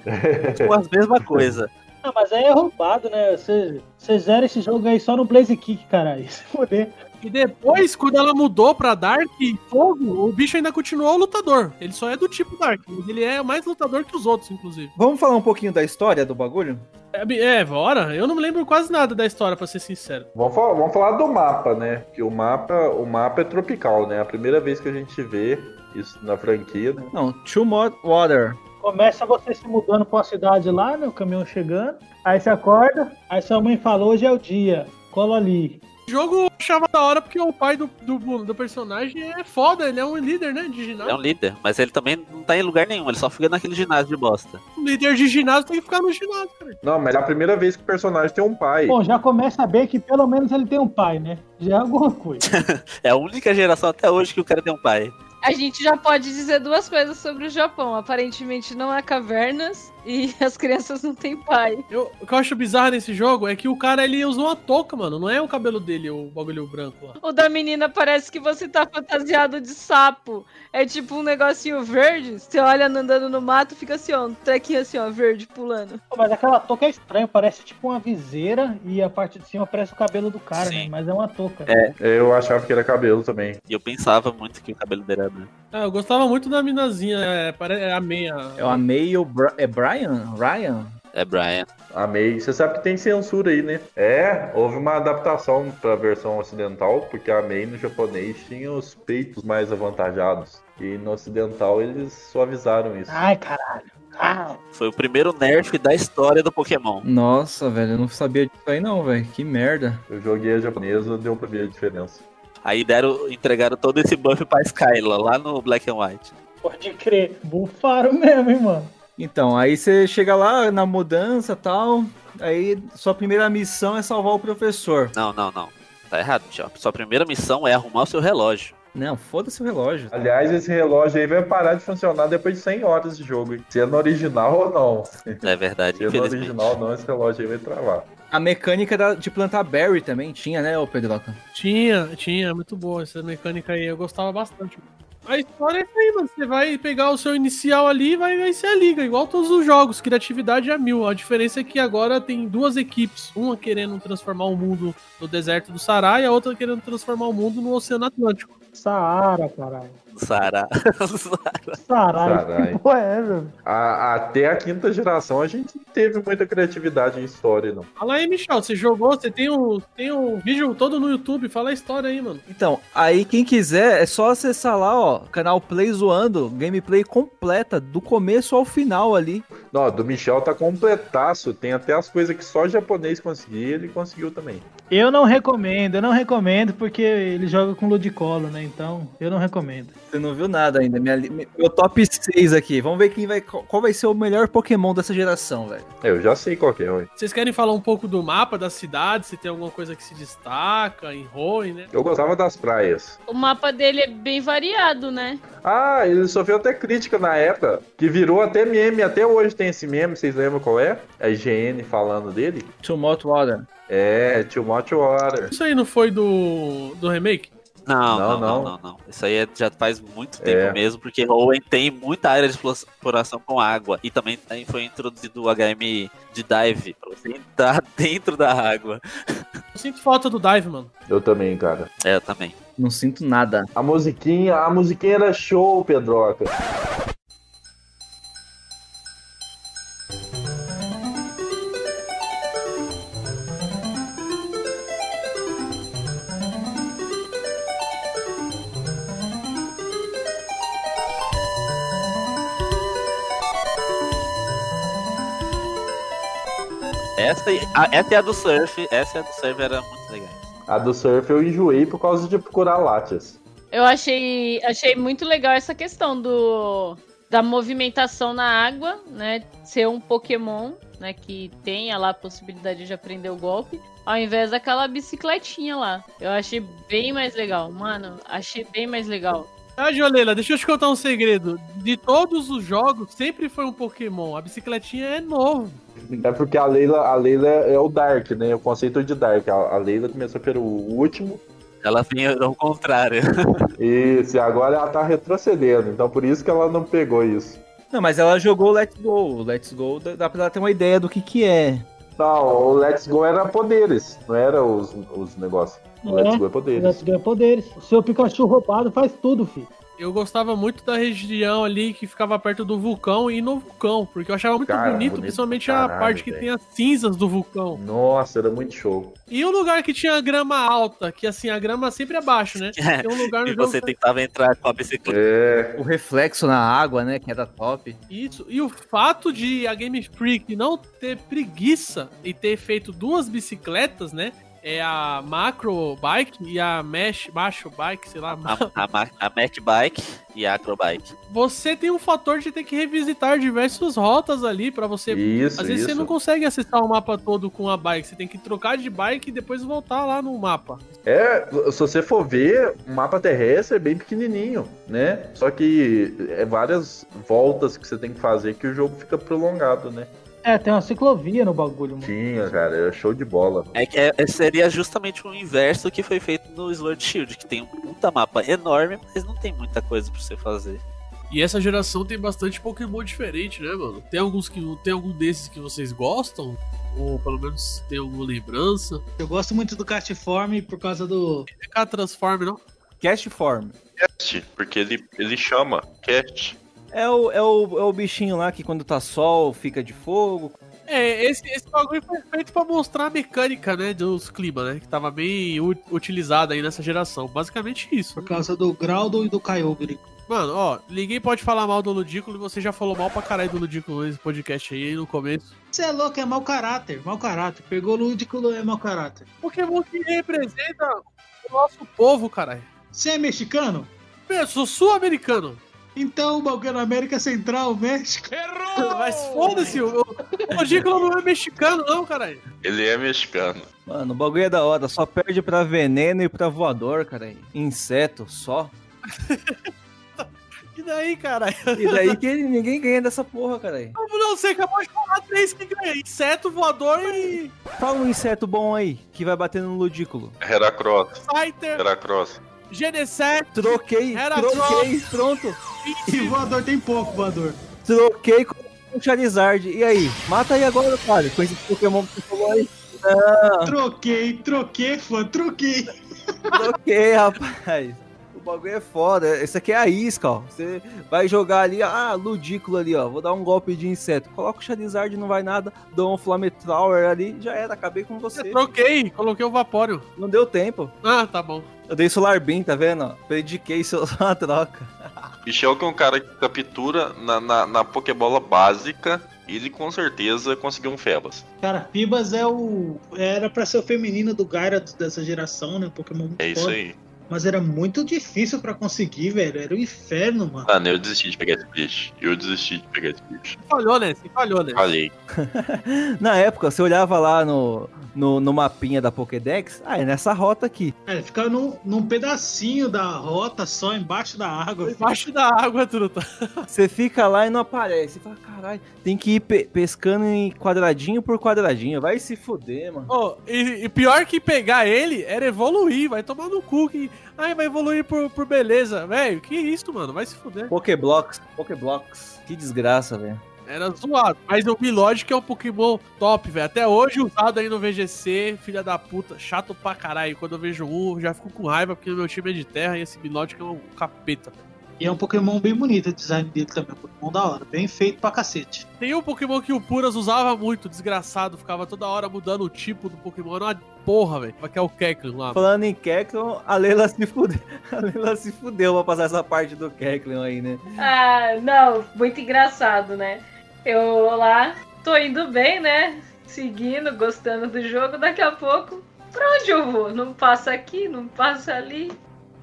com as mesmas coisas. Ah, mas aí é roubado, né? Você, você zera esse jogo aí só no Blaze Kick, caralho. Se fuder. E depois, quando ela mudou pra Dark e Fogo, o bicho ainda continuou lutador. Ele só é do tipo Dark, mas ele é mais lutador que os outros, inclusive. Vamos falar um pouquinho da história do bagulho? É, é, bora, eu não me lembro quase nada da história, pra ser sincero. Vamos falar, vamos falar do mapa, né? Que o mapa, o mapa é tropical, né? A primeira vez que a gente vê isso na franquia. né? Não, Two Mod Water. Começa você se mudando pra uma cidade lá, né? O caminhão chegando. Aí você acorda, aí sua mãe fala, hoje é o dia. Cola ali. O jogo eu achava da hora porque o pai do, do, do personagem é foda, ele é um líder, né, de Ele é ginásio. um líder, mas ele também não tá em lugar nenhum, ele só fica naquele ginásio de bosta. Um líder de ginásio tem que ficar no ginásio, cara. Não, mas é a primeira vez que o personagem tem um pai. Bom, já começa a ver que pelo menos ele tem um pai, né? Já é alguma coisa. É a única geração até hoje que o cara tem um pai. A gente já pode dizer duas coisas sobre o Japão. Aparentemente não há cavernas e as crianças não têm pai. Eu, o que eu acho bizarro nesse jogo é que o cara ele usou uma touca, mano. Não é o cabelo dele, o bagulho branco lá. O da menina parece que você tá fantasiado de sapo. É tipo um negocinho verde. Você olha andando no mato, fica assim, ó, um trequinho assim, ó, verde pulando. Mas aquela touca é estranha, parece tipo uma viseira e a parte de cima parece o cabelo do cara, Sim. né? Mas é uma touca. É. Eu achava que era cabelo também. E eu pensava muito que o cabelo dele era branco. Ah, eu gostava muito da minazinha, é, é a meia. É e o Bra é Brian? Ryan? É Brian. Amei. Você sabe que tem censura aí, né? É, houve uma adaptação pra versão ocidental, porque a Mei no japonês tinha os peitos mais avantajados. E no ocidental eles suavizaram isso. Ai, caralho. Ah, Foi o primeiro nerf da história do Pokémon. Nossa, velho, eu não sabia disso aí não, velho. Que merda. Eu joguei a japonesa, deu pra ver a diferença. Aí deram, entregaram todo esse buff pra Skyla, lá no Black and White. pode crer. Bufaram mesmo, hein, mano. Então, aí você chega lá na mudança e tal. Aí sua primeira missão é salvar o professor. Não, não, não. Tá errado, tio. Sua primeira missão é arrumar o seu relógio. Não, foda-se o relógio. Aliás, esse relógio aí vai parar de funcionar depois de 100 horas de jogo. hein? Se é no original ou não. É verdade, Se é no original ou não, esse relógio aí vai travar. A mecânica da- de plantar berry também tinha, né, Pedroca? Tinha, tinha, muito boa essa mecânica aí, eu gostava bastante. A história é isso aí, mano. Você vai pegar o seu inicial ali e vai vencer a liga, igual todos os jogos. Criatividade é mil. A diferença é que agora tem duas equipes. Uma querendo transformar o mundo no deserto do Saara e a outra querendo transformar o mundo no Oceano Atlântico. Saara, caralho. Sará. Sarai. Sarai. Que porra é essa? A- até a quinta geração a gente não teve muita criatividade em história, não. Fala aí, Michel, você jogou, você tem o, tem o vídeo todo no YouTube, fala a história aí, mano. Então, aí quem quiser é só acessar lá, ó, canal Play Zoando, gameplay completa, do começo ao final ali. Não, do Michel tá completaço. Tem até as coisas que só japonês conseguia, ele conseguiu também. Eu não recomendo, eu não recomendo porque ele joga com Ludicolo, né? Então, eu não recomendo. Você não viu nada ainda. Minha, meu top 6 aqui. Vamos ver quem vai, qual vai ser o melhor Pokémon dessa geração, velho. É, Eu já sei qual que é, ué. Vocês querem falar um pouco do mapa da cidade, se tem alguma coisa que se destaca, em Hoenn, né? Eu gostava das praias. O mapa dele é bem variado, né? Ah, ele sofreu até crítica na época, que virou até meme, até hoje tem esse meme, vocês lembram qual é? A IGN falando dele. Tumult Water. É, Too Much Water. Isso aí não foi do, do remake? Não, Não, não, não, não. não. Isso aí é- já faz muito tempo É. mesmo, porque Hoenn tem muita área de exploração com água. E também foi introduzido o HM de dive, pra você entrar dentro da água. Eu sinto falta do dive, mano. Eu também, cara. É, eu também. Não sinto nada. A musiquinha, a musiquinha era show, Pedroca. Essa, essa é a do surf, essa é a do surf, era muito legal. A do surf eu enjoei por causa de procurar latas. Eu achei, achei muito legal essa questão do da movimentação na água, né? Ser um Pokémon, né? Que tenha lá a possibilidade de aprender o golpe, ao invés daquela bicicletinha lá. Eu achei bem mais legal, mano. Achei bem mais legal. Ah, Jolela, deixa eu te contar um segredo. De todos os jogos, sempre foi um Pokémon. A bicicletinha é novo. É porque a Leila, a Leila é o Dark, né? O conceito de Dark. A, a Leila começou pelo último. Ela vinha ao contrário. Isso, e agora ela tá retrocedendo. Então por isso que ela não pegou isso. Não, mas ela jogou Let's Go. O Let's Go dá pra ela ter uma ideia do que que é. Não, o Let's Go era poderes, não era os, os negócios. O Let's Go é poderes. Let's Go é poderes. O seu Pikachu roubado faz tudo, filho. Eu gostava muito da região ali que ficava perto do vulcão e no vulcão, porque eu achava muito Cara, bonito, bonito principalmente pra a caralho, parte que tem as cinzas do vulcão. Nossa, era muito show. E um lugar que tinha grama alta, que assim, a grama sempre abaixo, né? Tem um lugar no e você que- tentava entrar com a bicicleta. É. O reflexo na água, né? Que era top. Isso. E o fato de a Game Freak não ter preguiça e ter feito duas bicicletas, né? É a Macro Bike e a Mesh Macho Bike, sei lá. A, a, a Mac Bike e a Acrobike. Você tem um fator de ter que revisitar diversas rotas ali pra você. Isso, Às vezes você isso. não consegue acessar o mapa todo com a bike. Você tem que trocar de bike e depois voltar lá no mapa. É, se você for ver, o mapa terrestre é bem pequenininho, né? Só que é várias voltas que você tem que fazer que o jogo fica prolongado, né? É, tem uma ciclovia no bagulho, mano. Tinha, cara, era show de bola. É que é- seria justamente o inverso do que foi feito no Sword Shield, que tem um puta mapa enorme, mas não tem muita coisa pra você fazer. E essa geração tem bastante Pokémon diferente, né, mano? Tem alguns que tem algum desses que vocês gostam? Ou pelo menos tem alguma lembrança? Eu gosto muito do Castform por causa do. É cá Transform, não? Cast Form. Cast, porque ele, ele chama Cast. É o, é, o, é o bichinho lá que quando tá sol fica de fogo. É, esse, esse bagulho foi feito pra mostrar a mecânica, né, dos climas, né? Que tava bem utilizada aí nessa geração. Basicamente isso. Por causa do Groudon e do Kyogre. Mano, ó, ninguém pode falar mal do Ludículo e você já falou mal pra caralho do Ludículo nesse podcast aí no começo. Você é louco, é mau caráter, mau caráter. Pegou Lúdico, é mau caráter. Pokémon que representa o nosso povo, caralho. Você é mexicano? Eu sou sul-americano. Então o bagulho na América Central, México. Mas foda-se, o, o Ludículo não é mexicano, não, caralho. Ele é mexicano. Mano, o bagulho é da hora. Só perde pra veneno e pra voador, cara. Inseto só. E daí, caralho? E daí que ninguém ganha dessa porra, cara. Como não? Você acabou de falar três que ganha. Inseto, voador e Fala um inseto bom aí, que vai bater no ludículo. Heracross. Scyther, Heracross. Genesect, Troquei, Era troquei, pronto. E voador tem pouco, voador. Troquei com o Charizard. E aí? Mata aí agora, cara, com esse Pokémon que você falou aí. Não, Troquei, troquei, fã, troquei. troquei, rapaz. O bagulho é foda. Esse aqui é a isca, ó. Você vai jogar ali, ah, ludículo ali, ó. Vou dar um golpe de inseto. Coloca o Charizard, não vai nada. Dou um Flamethrower ali, já era. Acabei com você. Troquei, coloquei o Vaporeon. Não deu tempo. Ah, tá bom. Eu dei Solar Beam, tá vendo? Prediquei só uma troca. Michel, que é um cara que captura na, na, na Pokébola básica, ele com certeza conseguiu um Febas. Cara, Fibas é o. Era pra ser o feminino do Gyarados dessa geração, né? Pokémon É isso aí. Mas era muito difícil pra conseguir, velho. Era um inferno, mano. Mano, eu desisti de pegar esse bicho. Eu desisti de pegar esse bicho. Falhou, né? Você falhou, né? Falei. Na época, você olhava lá no, no, no mapinha da Pokédex, ah, é nessa rota aqui. É, ficava num, num pedacinho da rota só embaixo da água. Embaixo da água, truta. Você fica lá e não aparece. Você fala, caralho, tem que ir pe- pescando em quadradinho por quadradinho. Vai se fuder, mano. Ô, e, e pior que pegar ele era evoluir, vai tomar no cu que. Ai, vai evoluir por, por beleza. Velho, que isso, mano? Vai se fuder. Pokéblocks, Pokéblocks. Que desgraça, velho. Era zoado. Mas o Milogic é um Pokémon top, velho. Até hoje usado aí no VGC, filha da puta. Chato pra caralho. Quando eu vejo um, eu já fico com raiva porque o meu time é de terra e esse Milogic é um capeta. E é um Pokémon bem bonito o design dele também. Um Pokémon da hora. Bem feito pra cacete. Tem um Pokémon que o Puras usava muito, desgraçado. Ficava toda hora mudando o tipo do Pokémon. Era uma porra, velho. Que é o Kecleon lá. Falando em Kecleon, a Leila se fudeu. A Leila se fudeu pra passar essa parte do Kecleon aí, né? Ah, não, muito engraçado, né? Eu lá, tô indo bem, né? Seguindo, gostando do jogo. Daqui a pouco, pra onde eu vou? Não passa aqui, não passa ali.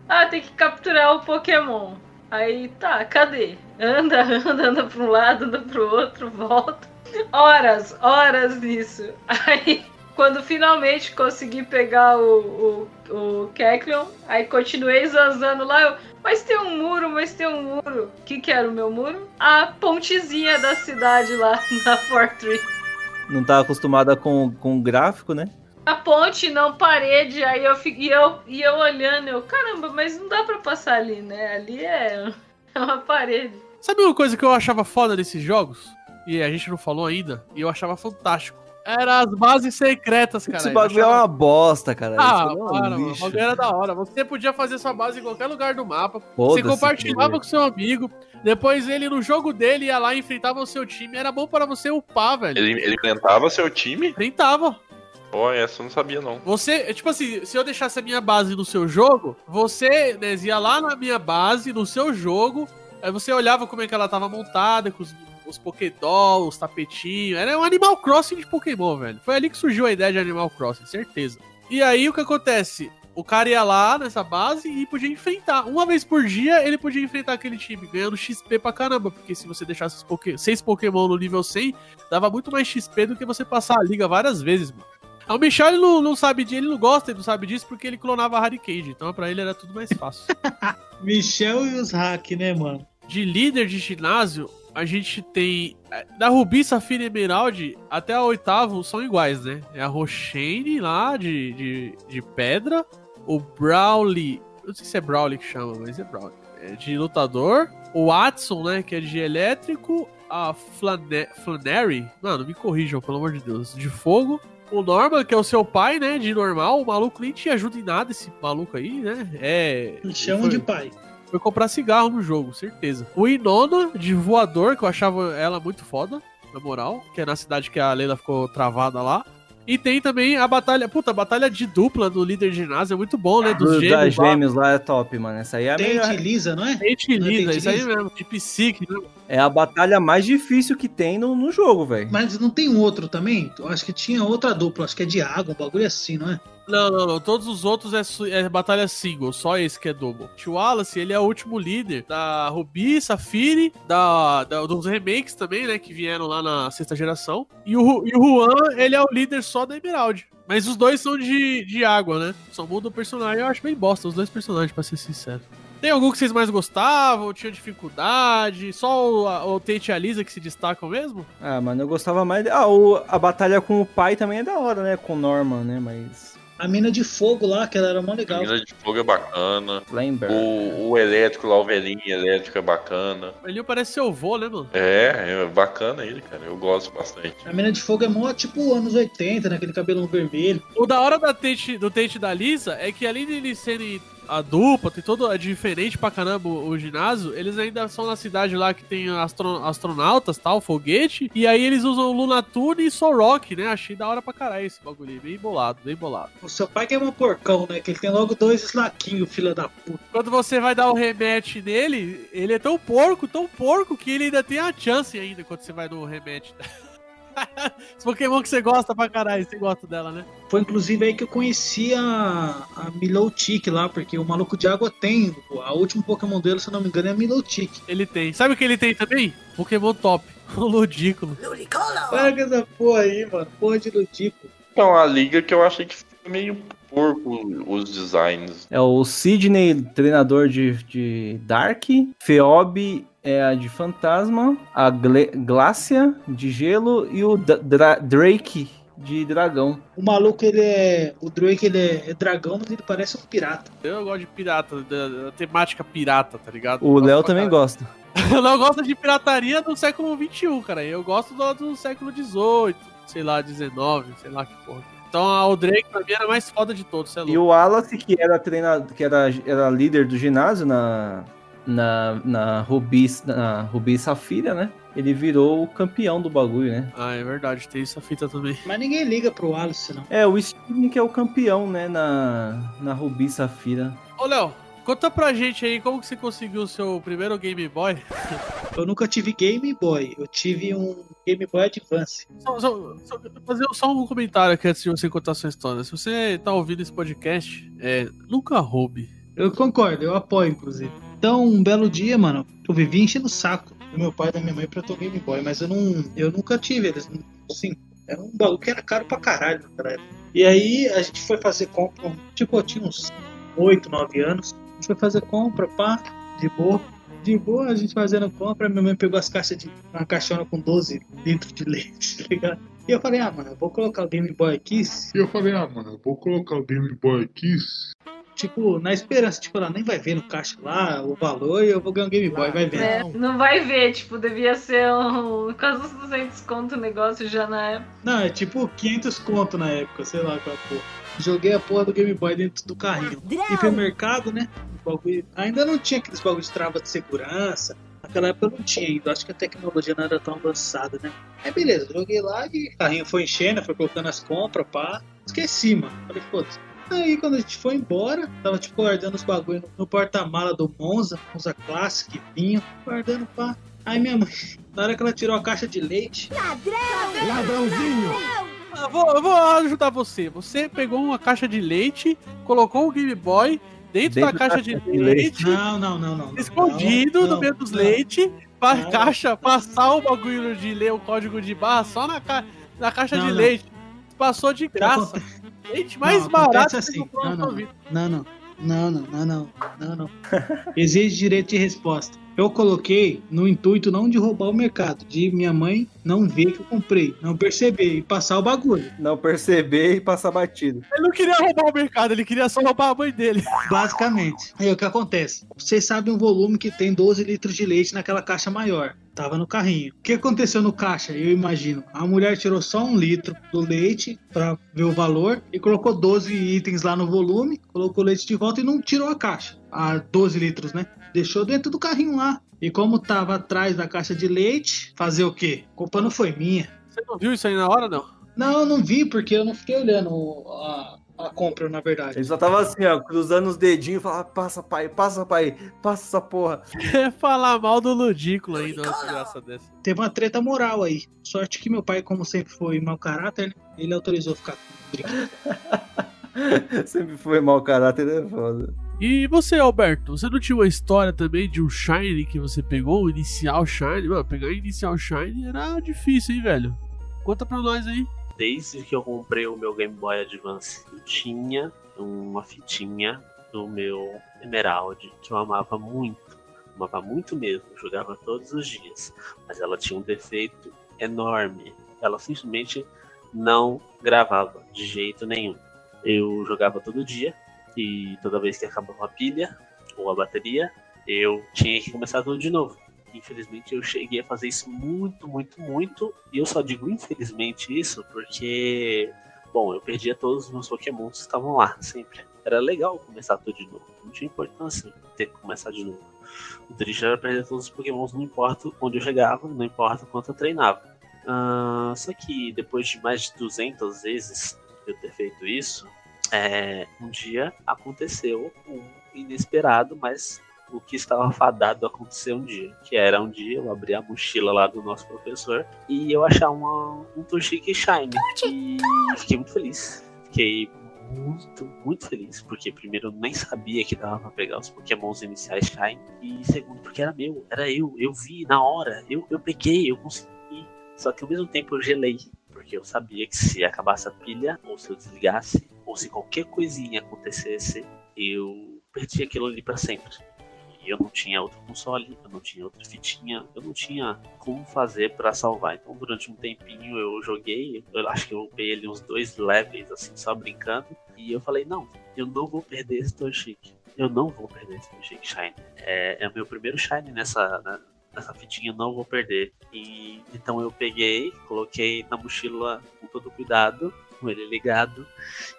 Ah, tem que capturar o Pokémon. Aí tá, cadê? Anda, anda, anda pra um lado, anda pro outro, volta. Horas, horas nisso. Aí, quando finalmente consegui pegar o, o, o Kecleon, aí continuei zanzando lá. Eu, mas tem um muro, mas tem um muro. O que, que era o meu muro? A pontezinha da cidade lá na Fortress. Não tá acostumada com, com gráfico, né? A ponte, não parede. Aí eu e eu, e eu olhando, eu, caramba, mas não dá pra passar ali, né? Ali é, é uma parede. Sabe uma coisa que eu achava foda desses jogos? E a gente não falou ainda, e eu achava fantástico. Era as bases secretas, cara. Esse bagulho é achava- uma bosta, cara. Ah, Isso é um para, mano. O lixo. bagulho era da hora. Você podia fazer sua base em qualquer lugar do mapa. Você compartilhava com seu amigo. Depois ele, no jogo dele, ia lá e enfrentava o seu time. Era bom para você upar, velho. Ele, ele enfrentava seu time? Enfrentava. Pô, essa eu não sabia, não. Você, tipo assim, se eu deixasse a minha base no seu jogo, você, né, ia lá na minha base, no seu jogo, aí você olhava como é que ela tava montada, com os, os Pokédoll, os tapetinhos. Era um Animal Crossing de Pokémon, velho. Foi ali que surgiu a ideia de Animal Crossing, certeza. E aí o que acontece? O cara ia lá nessa base e podia enfrentar. Uma vez por dia ele podia enfrentar aquele time, ganhando XP pra caramba. Porque se você deixasse poké seis Pokémon no nível 100, dava muito mais XP do que você passar a liga várias vezes, mano. Ah, O Michel ele não, não sabe disso, ele não gosta, ele não sabe disso porque ele clonava a Haricade, então pra ele era tudo mais fácil. Michel e os hack, né, mano? de líder de ginásio, a gente tem. eh, Da Rubi, Safira e Emerald, até a oitavo são iguais, né? É a Roshane lá de, de, de pedra, o Brawly. Eu não sei se é Brawly que chama, mas é Brawly. É de lutador. O Watson, né? Que é de elétrico. A Flane Flannery. Mano, me corrijam, pelo amor de Deus. De fogo. O Norman, que é o seu pai, né? De normal. O maluco nem te ajuda em nada, esse maluco aí, né? É. Me chamam foi- de pai. Foi comprar cigarro no jogo, certeza. O Inona, de voador, que eu achava ela muito foda, na moral, que é na cidade que a Leila ficou travada lá. E tem também a batalha, puta, a batalha de dupla do líder de ginásio, é muito bom, né? Dos Dos gêmeos. das lá. gêmeos lá é top, mano. Essa aí é a, melhor- Dente lisa, não é? Dente Não é lisa, Dente isso aí mesmo, de psique, né? é a batalha mais difícil que tem no, no jogo, velho. Mas não tem outro também? Eu acho que tinha outra dupla, acho que é de água, um bagulho assim, não é? Não, não, não. Todos os outros é, é batalha single, só esse que é double. O Wallace, ele é o último líder da Ruby, Safiri, da, da- dos remakes também, né? Que vieram lá na sexta geração. E o, e o Juan, ele é o líder só da Emerald. Mas os dois são de, de água, né? Só muda o personagem. Eu acho bem bosta os dois personagens, pra ser sincero. Tem algum que vocês mais gostavam? Tinha dificuldade? Só o, o Tate e a Lisa que se destacam mesmo? Ah, mano, eu gostava mais. Ah, o, a batalha com o pai também é da hora, né? Com o Norman, né? Mas. A mina de fogo lá, que ela era mó legal. Mina de fogo é bacana. Flamber. O, o elétrico lá, o velhinho elétrico é bacana. Ele parece seu avô, né, mano? É, é bacana ele, cara. Eu gosto bastante. A mina de fogo é mó tipo anos 80, né? Aquele cabelão vermelho. O da hora da Tate, do Tate e da Lisa é que além de eles serem a dupla, tem todo. É diferente pra caramba o, o ginásio. Eles ainda são na cidade lá que tem astro- astronautas tal, foguete. E aí eles usam Lunatune e Sorok, né? Achei da hora pra caralho esse bagulho. Bem bolado, bem bolado. O seu pai que é um porcão, né? Que ele tem logo dois slaquinhos, filha da puta. Quando você vai dar o rematch nele, ele é tão porco, tão porco, que ele ainda tem a chance ainda quando você vai no rematch. Esse Pokémon que você gosta pra caralho, você gosta dela, né? Foi inclusive aí que eu conheci a, a Milotic lá, porque o maluco de água tem. A última Pokémon dele, se eu não me engano, é a Milotic. Ele tem. Sabe o que ele tem também? Pokémon top. O Ludículo. Pega essa porra aí, mano. Porra de Ludículo. Então, a liga que eu achei que meio porco os designs. É o Sidney, treinador de, de Dark. Feob é a de Fantasma. A Gle- Glácia, de Gelo. E o D- Dra- Drake, de Dragão. O maluco, ele é. O Drake, ele é, é dragão, mas ele parece um pirata. Eu gosto de pirata, da, da temática pirata, tá ligado? O Léo também caralho. gosta. Eu não gosto de pirataria do século XXI, cara. Eu gosto do, do século XVIII, sei lá, XIX, sei lá que porra. Então a- o Drake pra mim era mais foda de todos, você é E o Wallace, que era treinador, que era, era líder do ginásio na, na, na, Rubi, na Rubi Safira, né? Ele virou o campeão do bagulho, né? Ah, é verdade, tem essa fita também. Mas ninguém liga pro Alice, não. É, o Steven que é o campeão, né? Na, na Rubi Safira. Ô, Léo, conta pra gente aí como que você conseguiu o seu primeiro Game Boy. Eu nunca tive Game Boy. Eu tive um Game Boy Advance. Só, só- só- fazer só um comentário aqui antes de você contar a sua história. Se você tá ouvindo esse podcast, é, nunca roube. Eu concordo, eu apoio, inclusive. Então, um belo dia, mano, eu vivi enchendo o saco do meu pai e da minha mãe pra ter um Game Boy, mas eu não. Eu nunca tive eles. Assim, era um bagulho que era caro pra caralho época. E aí a gente foi fazer compra, tipo, eu tinha uns 8, 9 anos. A gente foi fazer compra, pá, de boa. De boa, a gente fazendo compra, minha mãe pegou as caixas de. uma caixona com 12 litros de leite, tá ligado? E eu falei, ah, mano, eu vou colocar o Game Boy aqui. E eu falei, ah, mano, eu vou colocar o Game Boy aqui. Tipo, na esperança, tipo, ela nem vai ver no caixa lá o valor e eu vou ganhar um Game Boy, vai ver. É, não vai ver, tipo, devia ser um, quase uns 200 conto o negócio já na época. Não, é tipo 500 conto na época, sei lá qual porra. Joguei a porra do Game Boy dentro do carrinho. E pro mercado, né? o bagulho- Ainda não tinha aqueles bagulho de trava de segurança. Naquela época não tinha ainda. Acho que a tecnologia não era tão avançada, né? Aí beleza, joguei lá e o carrinho foi enchendo, foi colocando as compras, pá. Esqueci, mano. Falei, foda-se. Aí quando a gente foi embora, tava tipo guardando os bagulho no, no porta-mala do Monza, Monza Classic, vinho, guardando pá. Aí minha mãe, na hora que ela tirou a caixa de leite, Ladrãozinho! Eu vou, eu vou ajudar você. Você pegou uma caixa de leite, colocou o Game Boy dentro, da caixa de leite, Não, não, não, não. não. escondido Não, no não, meio dos leite, Não. caixa passar o bagulho de ler o código de barra só na, ca... na caixa Não, de não. leite. Passou de graça. Leite mais Não, barato que assim. Não. Não, não. Não, não, não, não, não, não. Exige direito de resposta. Eu coloquei no intuito não de roubar o mercado, de minha mãe não ver que eu comprei, não perceber e passar o bagulho. Não perceber e passar batido. Ele não queria roubar o mercado, ele queria só roubar a mãe dele. Basicamente. Aí o que acontece? Vocês sabem o volume que tem 12 litros de leite naquela caixa maior. Tava no carrinho. O que aconteceu no caixa? Eu imagino. A mulher tirou só um litro do leite pra ver o valor e colocou 12 itens lá no volume, colocou o leite de volta e não tirou a caixa. A 12 litros, né? Deixou dentro do carrinho lá. E como tava atrás da caixa de leite, fazer o quê? A culpa não foi minha. Você não viu isso aí na hora, não? Não, eu não vi porque eu não fiquei olhando a, a compra, na verdade. Ele só tava assim, ó, cruzando os dedinhos e falava, passa, pai, passa, pai, passa essa porra. Quer falar mal do Ludículo aí, uma desgraça dessa. teve uma treta moral aí. Sorte que meu pai, como sempre foi mau caráter, né? ele autorizou ficar brincando. Sempre foi mau caráter, é foda. E você, Alberto, você não tinha uma história também de um Shine que você pegou, inicial Shine? Mano, pegar inicial Shine era difícil, hein, velho? Conta pra nós aí. Desde que eu comprei o meu Game Boy Advance, eu tinha uma fitinha do meu Emerald que eu amava muito. Amava muito mesmo, jogava todos os dias. Mas ela tinha um defeito enorme. Ela simplesmente não gravava de jeito nenhum. Eu jogava todo dia e toda vez que acabava a pilha ou a bateria, eu tinha que começar tudo de novo. Infelizmente eu cheguei a fazer isso muito, muito, muito. E eu só digo infelizmente isso porque, bom, eu perdia todos os meus pokémons que estavam lá, sempre. era legal começar tudo de novo. Não tinha importância ter que começar de novo. O triste era perder todos os pokémons, não importa onde eu chegava, não importa quanto eu treinava. Ah, só que depois de mais de 200 vezes eu ter feito isso, é, um dia aconteceu um inesperado, mas o que estava fadado a acontecer um dia. Que era um dia eu abrir a mochila lá do nosso professor e eu achar uma, um Torchic Shine. E fiquei muito feliz. Fiquei muito, muito feliz. Porque primeiro eu nem sabia que dava pra pegar os pokémons iniciais Shine. E segundo, porque era meu, era eu. Eu vi na hora, eu, eu peguei, eu consegui. Só que ao mesmo tempo eu gelei. Porque eu sabia que se acabasse a pilha, ou se eu desligasse, ou se qualquer coisinha acontecesse, eu perdi aquilo ali para sempre. E eu não tinha outro console, eu não tinha outra fitinha, eu não tinha como fazer para salvar. Então, durante um tempinho eu joguei, eu acho que eu upei ali uns dois levels, assim, só brincando. E eu falei: não, eu não vou perder esse Torchic. Eu não vou perder esse Torchic Shine. É, é o meu primeiro Shine nessa, na- nessa fitinha, eu não vou perder. E então eu peguei, coloquei na mochila com todo cuidado, com ele ligado,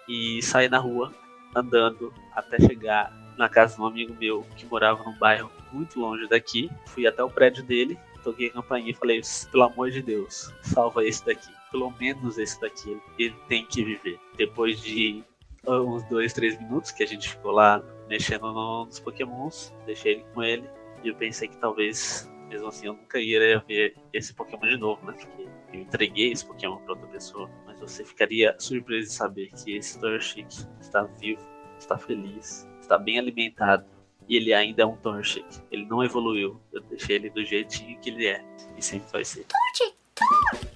e saí na rua andando até chegar na casa de um amigo meu que morava num bairro muito longe daqui. Fui até o prédio dele, toquei a campainha e falei: pelo amor de Deus, salva esse daqui. Pelo menos esse daqui, ele, tem que viver. Depois de ah, uns dois, três minutos que a gente ficou lá mexendo no- nos pokémons, deixei ele com ele. E eu pensei que talvez, mesmo assim, eu nunca iria ver esse Pokémon de novo, né? Porque eu entreguei esse Pokémon para outra pessoa. Você ficaria surpreso em saber que esse Torchic está vivo, está feliz, está bem alimentado. E ele ainda é um Torchic. Ele não evoluiu. Eu deixei ele do jeitinho que ele é. E sempre vai ser. Falamos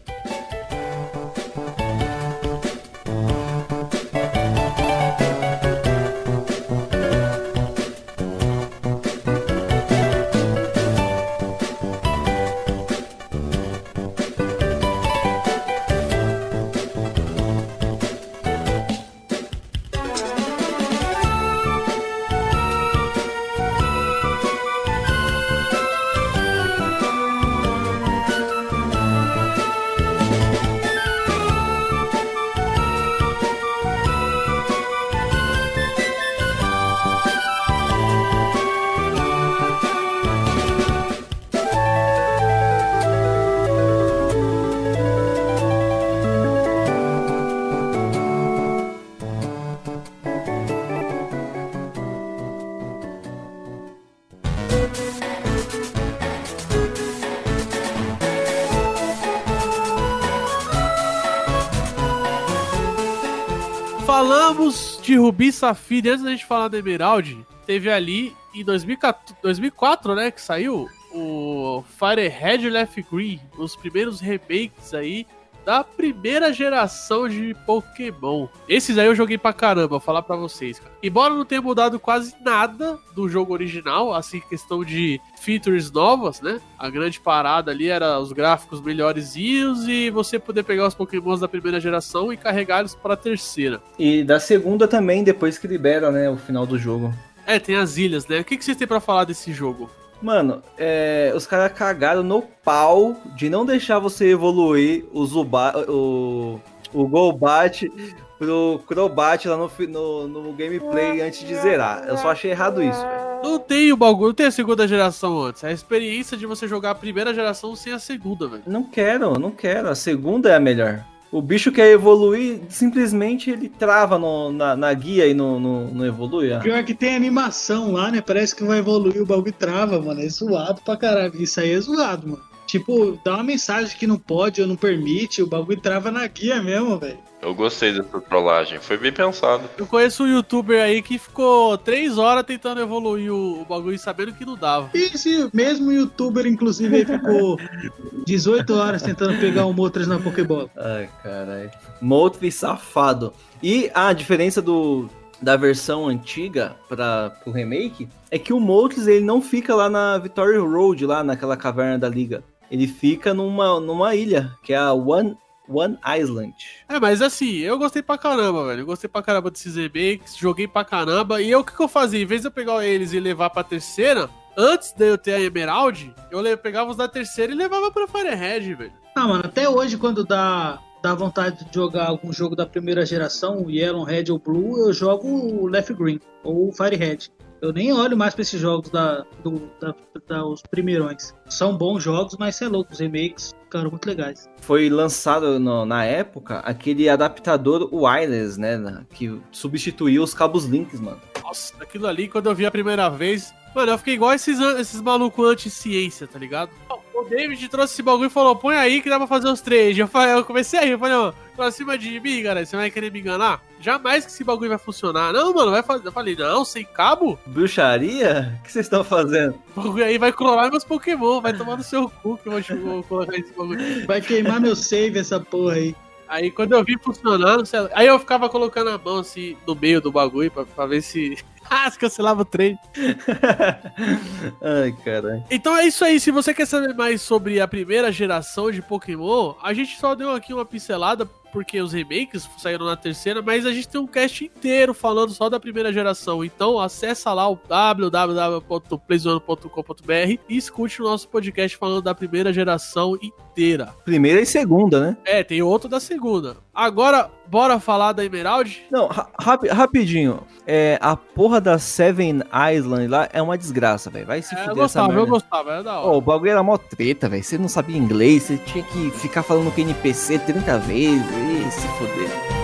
Rubi Safira. Antes da gente falar do Emerald, teve ali em 2014, 2004, né, que saiu o Fire Red Left Green, os primeiros remakes aí da primeira geração de Pokémon. Esses aí eu joguei pra caramba, vou falar pra vocês, cara. Embora não tenha mudado quase nada do jogo original, assim, questão de features novas, né? A grande parada ali era os gráficos melhorzinhos e você poder pegar os Pokémons da primeira geração e carregá-los pra terceira. E da segunda também, depois que libera, né, o final do jogo. É, tem as ilhas, né? O que, que vocês têm pra falar desse jogo? Mano, é, os caras cagaram no pau de não deixar você evoluir o Zubat, o, o Golbat pro Crobat lá no, no, no gameplay antes de zerar. Eu só achei errado isso, velho. Não tem o bagulho, não tem a segunda geração antes. É a experiência de você jogar a primeira geração sem a segunda, velho. Não quero, não quero. A segunda é a melhor. O bicho quer evoluir, simplesmente ele trava no- na, na guia e não evolui. ah. Pior que tem animação lá, né? Parece que vai evoluir, o bagulho trava, mano. É zoado pra caralho. Isso aí é zoado, mano. Tipo, dá uma mensagem que não pode ou não permite, o bagulho trava na guia mesmo, velho. Eu gostei dessa trollagem, foi bem pensado. Eu conheço um youtuber aí que ficou três horas tentando evoluir o, bagulho sabendo que não dava. E esse mesmo youtuber, inclusive, aí ficou 18 horas tentando pegar o Motras na Pokébola. Ai, caralho. Moltres safado. E a diferença do, da versão antiga para o remake é que o Moltres ele não fica lá na Victory Road, lá naquela caverna da liga. Ele fica numa, numa ilha, que é a One, One Island. É, mas assim, eu gostei pra caramba, velho. Eu gostei pra caramba desses remakes, joguei pra caramba. E eu, o que, que eu fazia? Em vez de eu pegar eles e levar pra terceira, antes de eu ter a Emerald, eu pegava os da terceira e levava pra Firehead, velho. Ah, mano, até hoje, quando dá dá vontade de jogar algum jogo da primeira geração, o Yellow, Red ou Blue, eu jogo o Left Green ou o Fire Red. Eu nem olho mais pra esses jogos da, do, da, da- os primeirões. São bons jogos, mas você é louco, os remakes ficaram muito legais. Foi lançado no- na época aquele adaptador wireless, né? Que substituiu os cabos links, mano. Nossa, aquilo ali, quando eu vi a primeira vez. Mano, eu fiquei igual esses, esses malucos anti-ciência, tá ligado? O David trouxe esse bagulho e falou: põe aí que dá pra fazer os três. Eu, falei, eu comecei a rir, eu falei, ó, pra cima de mim, cara, você vai querer me enganar? Jamais que esse bagulho vai funcionar. Não, mano, vai fazer. Eu falei, não, sem cabo? Bruxaria? O que vocês estão fazendo? O bagulho aí vai clonar meus Pokémon, vai tomar no seu cu que eu vou, vou colocar esse bagulho. Vai queimar meu save essa porra aí. Aí quando eu vi funcionando, sei lá, aí eu ficava colocando a mão assim no meio do bagulho pra, pra ver se. Ah, se cancelava o trem. Ai, caralho. Então é isso aí. Se você quer saber mais sobre a primeira geração de Pokémon, a gente só deu aqui uma pincelada porque os remakes saíram na terceira, mas a gente tem um cast inteiro falando só da primeira geração. Então acessa lá o www.playzone.com.br e escute o nosso podcast falando da primeira geração inteira. Primeira e segunda, né? É, tem outro da segunda. Agora, bora falar da Emerald? Não, ra- rapi- rapidinho. É, a porra da Seven Island lá é uma desgraça, velho. Vai se É, eu fuder essa gostava, eu merda. gostava, da hora. Ô, o bagulho era mó treta, velho. Você não sabia inglês, você tinha que ficar falando com NPC 30 vezes. E se fuder.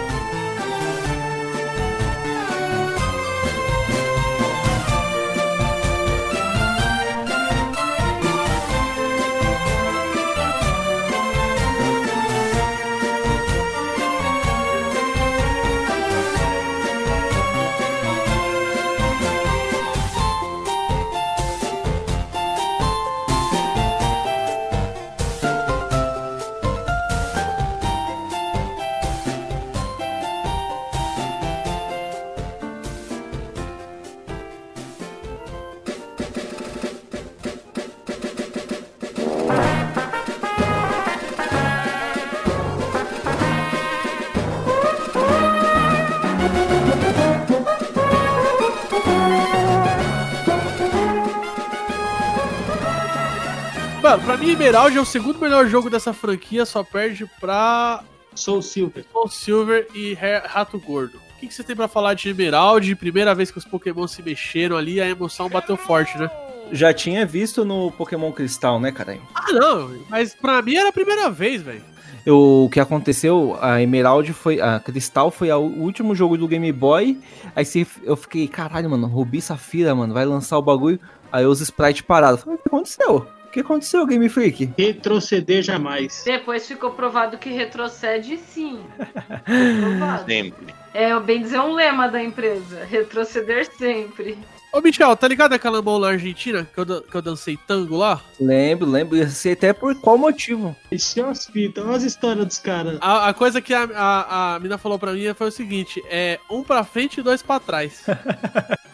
Emerald é o segundo melhor jogo dessa franquia, só perde pra Soul Silver. Soul Silver e Ra- Rato Gordo. O que, que você tem pra falar de Emerald? Primeira vez que os Pokémon se mexeram ali, a emoção bateu forte, né? Já tinha visto no Pokémon Cristal, né, caralho? Ah, não, mas pra mim era a primeira vez, velho. O que aconteceu, a Emerald foi. A Cristal foi a- o último jogo do Game Boy. Aí se- eu fiquei, caralho, mano, Rubi Safira, mano, vai lançar o bagulho. Aí os sprites parados. Falei, O que aconteceu? O que aconteceu, Game Freak? Retroceder jamais. Depois ficou provado que retrocede sim. Ficou provado. Sempre. É, bem dizer, um lema da empresa. Retroceder sempre. Ô, Michel, tá ligado aquela mão na Argentina que eu, que eu dancei tango lá? Lembro, lembro. Eu sei até por qual motivo. Olha as fitas, olha as histórias dos caras. A, a coisa que a, a, a mina falou pra mim foi o seguinte: é um pra frente e dois pra trás.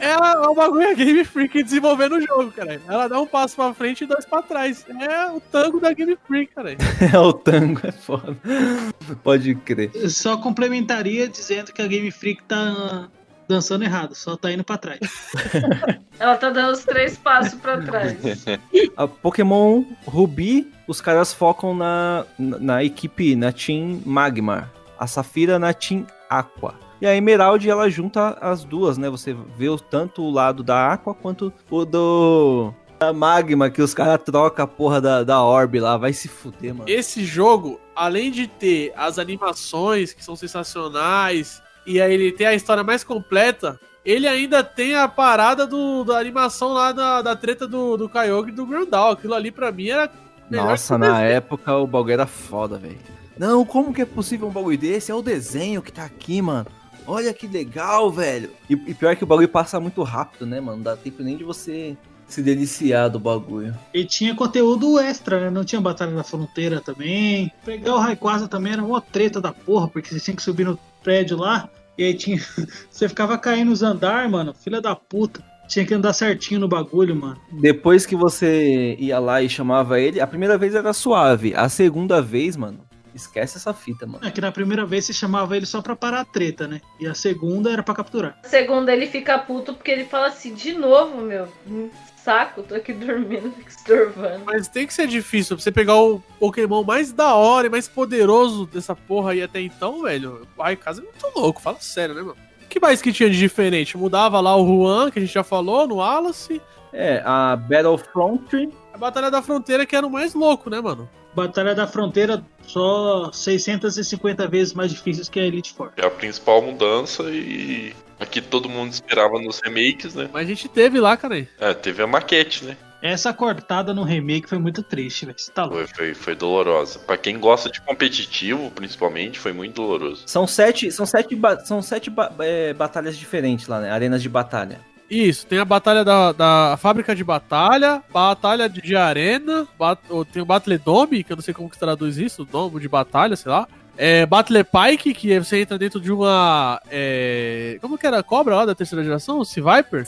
Ela é o bagulho a Game Freak desenvolvendo o jogo, cara. Ela dá um passo pra frente e dois pra trás. É o tango da Game Freak, cara. É o tango, é foda. Pode crer. Eu só complementaria dizendo que a Game Freak tá dançando errado, só tá indo pra trás. Ela tá dando os três passos pra trás. A Pokémon Ruby, os caras focam na, na, na equipe, na Team Magmar. A Safira na Team Aqua. E a Emerald, ela junta as duas, né? Você vê o- tanto o lado da Aqua quanto o do... Da Magma, que os caras trocam a porra da, da Orb lá. Vai se fuder, mano. Esse jogo, além de ter as animações que são sensacionais, e aí ele tem a história mais completa, ele ainda tem a parada do, da animação lá da, da treta do, do Kyogre e do Grandal. Aquilo ali pra mim era. Nossa, na desenho. época o bagulho era foda, velho. Não, como que é possível um bagulho desse? É o desenho que tá aqui, mano. Olha que legal, velho. E, e pior que o bagulho passa muito rápido, né, mano? Não dá tempo nem de você se deliciar do bagulho. E tinha conteúdo extra, né? Não tinha Batalha na Fronteira também. Pegar o Rayquaza também era uma treta da porra, porque você tinha que subir no prédio lá. E aí tinha. Você ficava caindo nos andar, mano. Filha da puta. Tinha que andar certinho no bagulho, mano. Depois que você ia lá e chamava ele, a primeira vez era suave. A segunda vez, mano, esquece essa fita, mano. É que na primeira vez você chamava ele só pra parar a treta, né? E a segunda era pra capturar. Segundo, ele fica puto porque ele fala assim, de novo, meu. saco, tô aqui dormindo, estorvando. Mas tem que ser difícil pra você pegar o Pokémon mais da hora e mais poderoso dessa porra aí até então, velho. Ai, casa é muito louco, fala sério, né, mano? O que mais que tinha de diferente? Mudava lá o Juan, que a gente já falou, no Wallace. É, a Battlefront. A Batalha da Fronteira, que era o mais louco, né, mano? Batalha da Fronteira só 650 vezes mais difíceis que a Elite Four. É a principal mudança e aqui todo mundo esperava nos remakes, né? Mas a gente teve lá, cara. É, teve a maquete, né? Essa cortada no remake foi muito triste, velho. Você tá louco. Foi, foi, foi dolorosa. Pra quem gosta de competitivo, principalmente, foi muito doloroso. São sete, são sete, ba- são sete ba- é, batalhas diferentes lá, né? Arenas de batalha. Isso, tem a batalha da, da fábrica de batalha, batalha de, arena, bat- ou tem o Battle Dome, que eu não sei como que traduz isso, domo de batalha, sei lá. É, Battle Pike, que você entra dentro de uma. é, como que era a cobra lá da terceira geração? Sea Viper?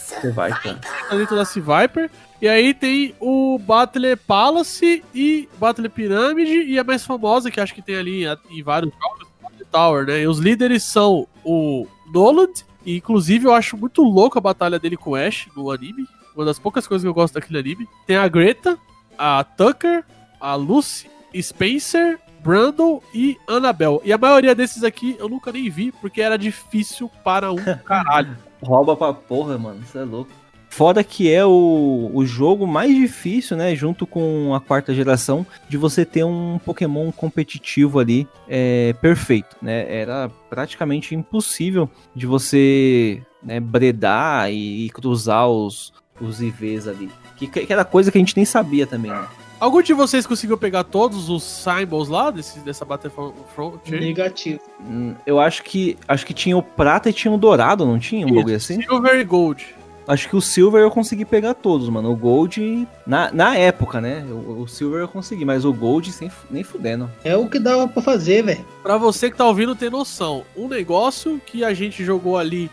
Entra dentro da Sea Viper. E aí tem o Battle Palace e Battle Pyramid, e a mais famosa, que acho que tem ali em, em vários jogos, Battle Tower, né? E os líderes são o Noland, e inclusive eu acho muito louco a batalha dele com o Ash no anime. Uma das poucas coisas que eu gosto daquele anime. Tem a Greta, a Tucker, a Lucy, Spencer, Brandon e Annabelle. E a maioria desses aqui eu nunca nem vi, porque era difícil para um caralho. Rouba pra porra, mano. Isso é louco. Fora que é o, o jogo mais difícil, né? Junto com a quarta geração, de você ter um Pokémon competitivo ali é, perfeito, né? Era praticamente impossível de você né, bredar e, e cruzar os, os IVs ali. Que, que era coisa que a gente nem sabia também, né? Algum de vocês conseguiu pegar todos os symbols lá desse, dessa Battlefront? Negativo. Hum, Eu acho que acho que tinha o prata e tinha o dourado, não tinha um bagulho assim? Silver e Gold. Acho que o Silver eu consegui pegar todos, mano. O Gold, na, na época, né? O, o Silver eu consegui, mas o Gold sem, nem fudendo. É o que dava pra fazer, velho. Pra você que tá ouvindo ter noção, um negócio que a gente jogou ali.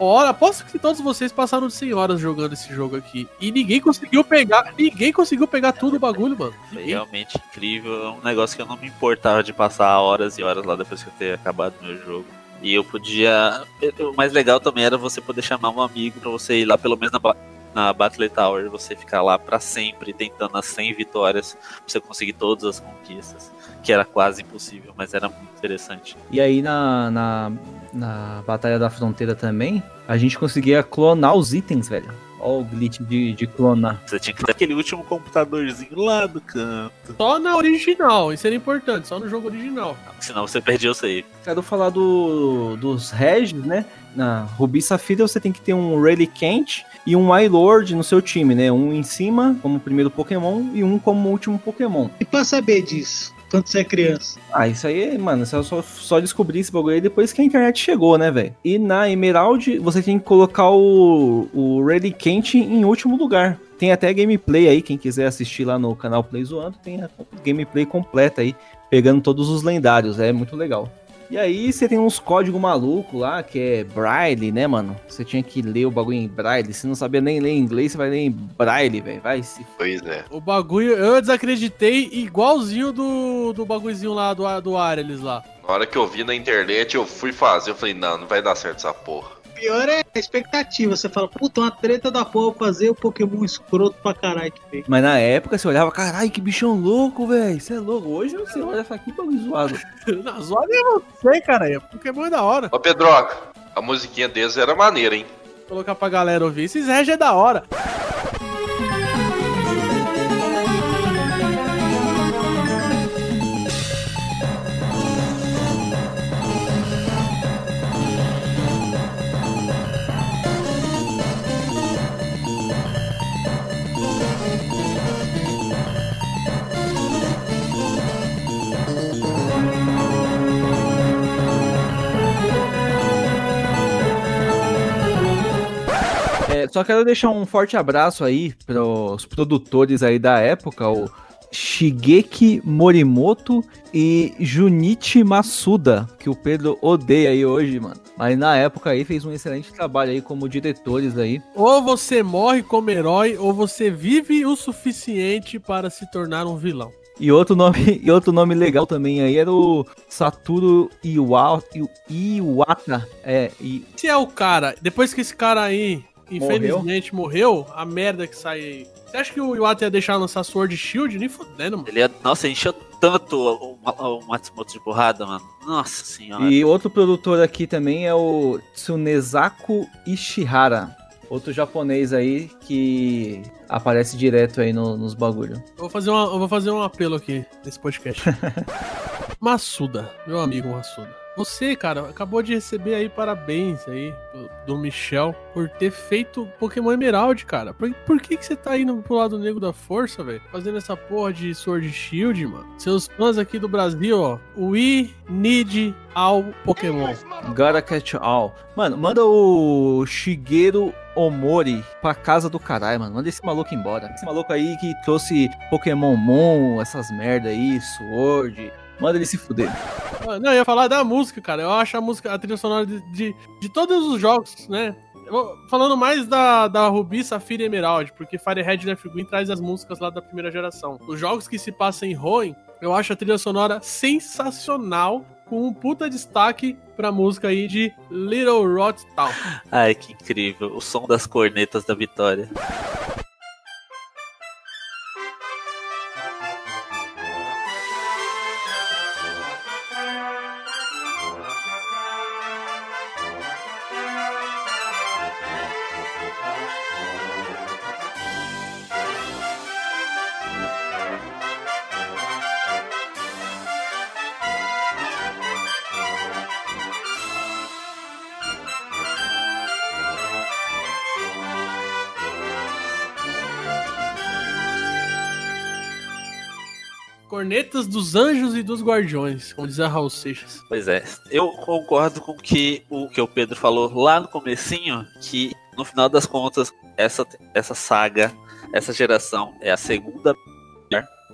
Hora, aposto que todos vocês passaram de 100 horas jogando esse jogo aqui. E ninguém conseguiu pegar. Ninguém conseguiu pegar tudo o bagulho, mano. Foi realmente incrível. É um negócio que eu não me importava de passar horas e horas lá depois que eu ter acabado meu jogo. E eu podia. O mais legal também era você poder chamar um amigo pra você ir lá, pelo menos na, ba- na Battle Tower, você ficar lá pra sempre tentando as 100 vitórias pra você conseguir todas as conquistas. Que era quase impossível, mas era muito interessante. E aí na, na, na Batalha da Fronteira também, a gente conseguia clonar os itens, velho. Ó o glitch de, de clonar. Você tinha que ter aquele último computadorzinho lá do canto. Só na original, isso era importante, só no jogo original. Senão você perdia o save. Quero falar do, dos Regis, né? Na Ruby e Safira você tem que ter um Relicanth e um Lord no seu time, né? Um em cima como primeiro Pokémon e um como último Pokémon. E pra saber disso, quando você é criança? Ah, isso aí, mano, você só, só descobri esse bagulho aí depois que a internet chegou, né, velho? E na Emerald, você tem que colocar o, o Relicanth em último lugar. Tem até gameplay aí, quem quiser assistir lá no canal Play Zoando, tem a gameplay completa aí, pegando todos os lendários, é muito legal. E aí você tem uns códigos malucos lá, que é Braille, né, mano? Você tinha que ler o bagulho em Braille, se não sabia nem ler inglês, você vai ler em Braille, velho, vai se... Pois é. O bagulho, eu desacreditei igualzinho do, do bagulhozinho lá do, do Arelis lá. Na hora que eu vi na internet, eu fui fazer. Eu falei, não, não vai dar certo essa porra. Pior é a expectativa. Você fala, puta, uma treta da porra pra fazer o Pokémon escroto pra caralho que fez. Mas na época você olhava, caralho, que bichão louco, velho. Você é louco. Hoje você olha e fala, que bagulho zoado. Na zona é você, cara. É Pokémon é da hora. Ô, Pedroca, a musiquinha deles era maneira, hein? Vou colocar pra galera ouvir. Esses regi é da hora. Só quero deixar um forte abraço aí pros produtores aí da época, o Shigeki Morimoto e Junichi Masuda, que o Pedro odeia aí hoje, mano. Mas na época aí fez um excelente trabalho aí como diretores aí. Ou você morre como herói, ou você vive o suficiente para se tornar um vilão. E outro nome, e outro nome legal também aí era o Satoru Iwa, Iwata. É, e Se é o cara, depois que esse cara aí infelizmente morreu, a merda que sai aí. Você acha que o Iwata ia deixar lançar Sword Shield? Nem fodendo, mano. Ele ia, nossa, encheu tanto o, o, o Matsumoto de porrada, mano. Nossa senhora. E outro produtor aqui também é o Tsunezaku Ishihara. Outro japonês aí que aparece direto aí no- nos bagulho. Eu vou fazer, uma, eu vou fazer um apelo aqui nesse podcast. Massuda, meu amigo Massuda. Você, cara, acabou de receber aí parabéns aí do, Michel por ter feito Pokémon Emerald, cara. Por, por que, que você tá indo pro lado negro da força, velho? Fazendo essa porra de Sword Shield, mano. Seus fãs aqui do Brasil, ó. We need all Pokémon. Gotta catch all. Mano, manda o Shigeru Omori pra casa do caralho, mano. Manda esse maluco embora. Esse maluco aí que trouxe Pokémon Moon, essas merda aí, Sword. Manda ele se fuder. Não, eu ia falar da música, cara. Eu acho a música, a trilha sonora de, de, de todos os jogos, né? Falando mais da, da Ruby, Safira e Emerald, porque Firehead e Left Green traz as músicas lá da primeira geração. Os jogos que se passam em Hoenn, eu acho a trilha sonora sensacional, com um puta destaque pra música aí de Little Rot Town. Ai, que incrível. O som das cornetas da vitória. Cornetas dos Anjos e dos Guardiões, como dizia Raul Seixas. Pois é, eu concordo com que o que o Pedro falou lá no comecinho, que no final das contas, essa, essa saga, essa geração é a segunda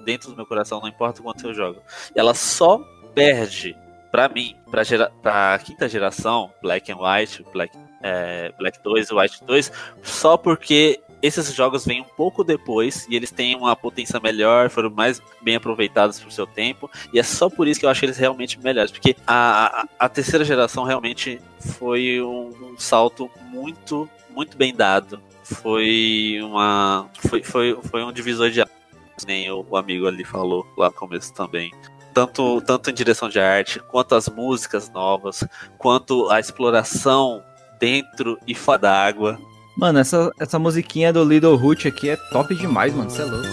dentro do meu coração, não importa o quanto eu jogo. Ela só perde, pra mim, pra, gera, pra quinta geração, Black and White, Black, é, Black 2 e White 2, só porque esses jogos vêm um pouco depois e eles têm uma potência melhor, foram mais bem aproveitados pro seu tempo, e é só por isso que eu acho eles realmente melhores, porque a, a, a terceira geração realmente foi um, um salto muito, muito bem dado. Foi uma. Foi, foi, foi um divisor de águas, nem o, o amigo ali falou lá no começo também. Tanto, tanto em direção de arte, quanto as músicas novas, quanto a exploração dentro e fora da água. Mano, essa, essa musiquinha do Little Root aqui é top demais, mano. Você é louco.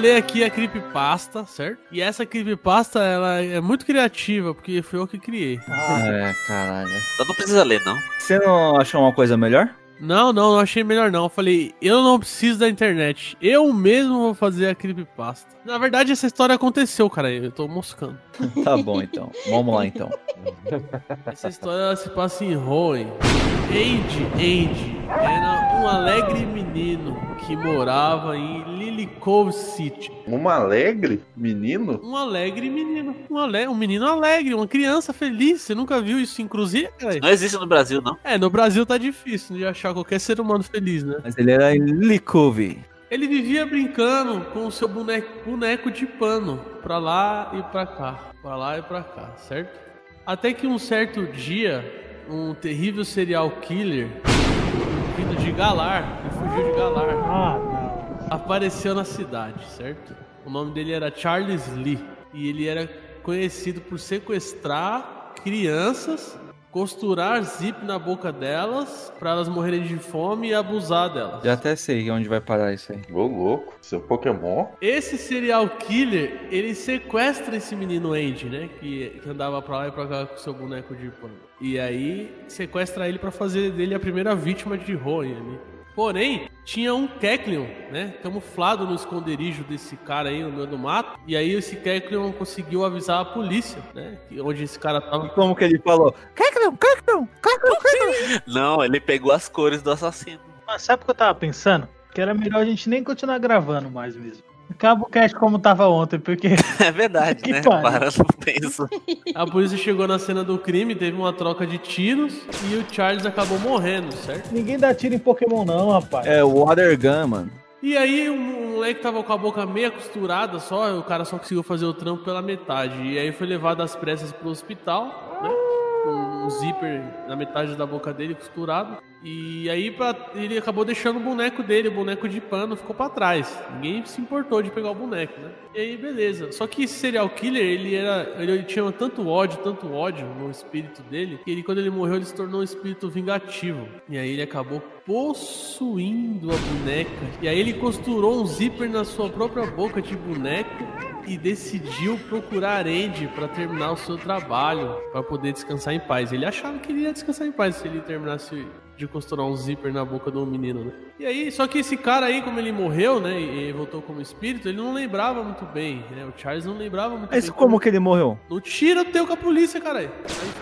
Ler aqui a creepypasta, certo? E essa creepypasta, ela é muito criativa, porque foi eu que criei. É, caralho. Então não precisa ler, não. Você não achou uma coisa melhor? Não, não, não achei melhor não. Eu falei, eu não preciso da internet. Eu mesmo vou fazer a creepypasta. Na verdade, essa história aconteceu, cara. Eu tô moscando. Tá bom, então. Vamos lá, então. Essa história ela se passa em Hoenn. Andy, Andy era um alegre menino que morava em Lily Cove City. Um alegre menino? Um alegre menino. Um, ale... um menino alegre, uma criança feliz. Você nunca viu isso em? Não existe no Brasil, não. É, no Brasil tá difícil de achar qualquer ser humano feliz, né? Mas ele era em Likove. Ele vivia brincando com o seu boneco, boneco de pano, pra lá e pra cá, pra lá e pra cá, certo? Até que um certo dia, um terrível serial killer, vindo de Galar, ele fugiu de Galar, Ah, apareceu na cidade, certo? O nome dele era Charles Lee e ele era conhecido por sequestrar crianças, costurar zip na boca delas pra elas morrerem de fome e abusar delas. Já até sei onde vai parar isso aí. Ô, louco. Seu Pokémon? Esse serial killer, ele sequestra esse menino Andy, né? Que, que andava pra lá e pra cá com seu boneco de pano. E aí sequestra ele pra fazer dele a primeira vítima de Hoenn ali. Porém, tinha um Kecleon, né? Camuflado no esconderijo desse cara aí no meio do mato. E aí esse Kecleon conseguiu avisar a polícia, né? que- Onde esse cara tava. Como que ele falou? Kekleon, Kekleon, Kekleon, Kekleon. Não, ele pegou as cores do assassino. Mas sabe o que eu tava pensando? Que era melhor a gente nem continuar gravando mais mesmo. Acaba o cast como tava ontem, porque. É verdade, Que né? Parando pensar. A polícia chegou na cena do crime, teve uma troca de tiros e o Charles acabou morrendo, certo? Ninguém dá tiro em Pokémon, não, rapaz. É o Water Gun, mano. E aí o moleque tava com a boca meia costurada só, o cara só conseguiu fazer o trampo pela metade. E aí foi levado às pressas pro hospital, né? Com um zíper na metade da boca dele costurado. E aí pra- ele acabou deixando o boneco dele, o boneco de pano, ficou pra trás. Ninguém se importou de pegar o boneco, né? E aí, beleza. Só que esse serial killer, ele era. Ele tinha tanto ódio, tanto ódio no espírito dele, que ele, quando ele morreu, ele se tornou um espírito vingativo. E aí ele acabou possuindo a boneca. E aí ele costurou um zíper na sua própria boca de boneco e decidiu procurar Andy para terminar o seu trabalho, para poder descansar em paz. Ele achava que ele ia descansar em paz se ele terminasse de costurar um zíper na boca do menino, né? E aí, só que esse cara aí, como ele morreu, né, e voltou como espírito, ele não lembrava muito bem, né? O Charles não lembrava muito Mas bem. como que ele morreu? No tiro teu com a polícia, caralho.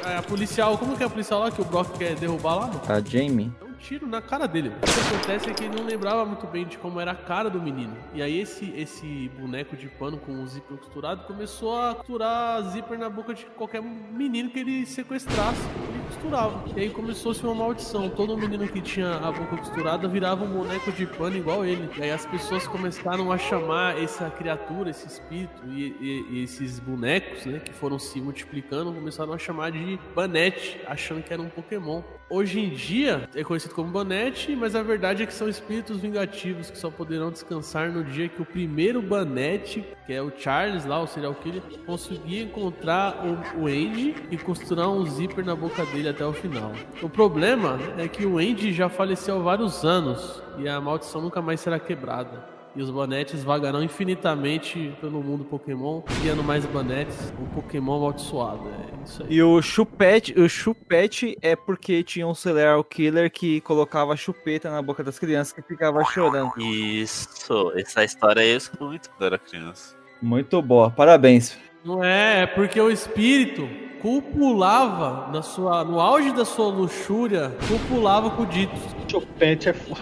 Aí, A policial, como que é a policial lá que o Brock quer derrubar lá, mano? A Jamie? Tiro na cara dele. O que acontece é que ele não lembrava muito bem de como era a cara do menino. E aí esse, esse boneco de pano com o zíper costurado começou a costurar zíper na boca de qualquer menino que ele sequestrasse. Ele costurava. E aí começou-se uma maldição. Todo menino que tinha a boca costurada virava um boneco de pano igual ele. E aí as pessoas começaram a chamar essa criatura, esse espírito e, e- e esses bonecos, né, que foram se multiplicando, começaram a chamar de Banete, achando que era um Pokémon. Hoje em dia é conhecido como Banete, mas a verdade é que são espíritos vingativos que só poderão descansar no dia que o primeiro Banete, que é o Charles lá, o serial killer, conseguir encontrar o, o Andy e costurar um zíper na boca dele até o final. O problema é que o Andy já faleceu há vários anos e a maldição nunca mais será quebrada. E os banetes vagarão infinitamente pelo mundo Pokémon, criando mais banetes, um Pokémon amaldiçoado. É isso aí. E o chupete, o chupete é porque tinha um serial killer que colocava chupeta na boca das crianças que ficava chorando. Isso, essa história aí eu escuto muito quando era criança. Muito boa, parabéns. Não é, é porque o espírito copulava na sua, no auge da sua luxúria, copulava com o dito. Chupete é foda.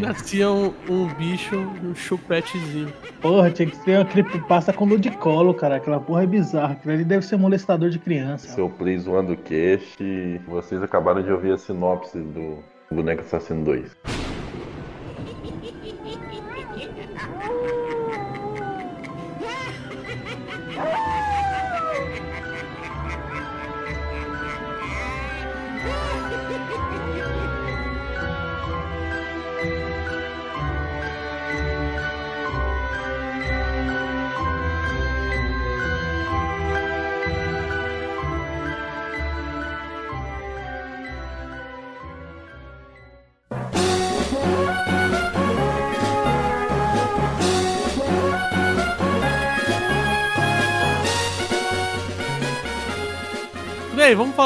Nascia um, um bicho, um chupetezinho. Porra, tinha que ser uma creepypasta com ludicolo, cara. Aquela porra é bizarra. Aquilo ali deve ser molestador de criança. Seu Play zoando o cast, vocês acabaram de ouvir a sinopse do Boneco Assassino 2.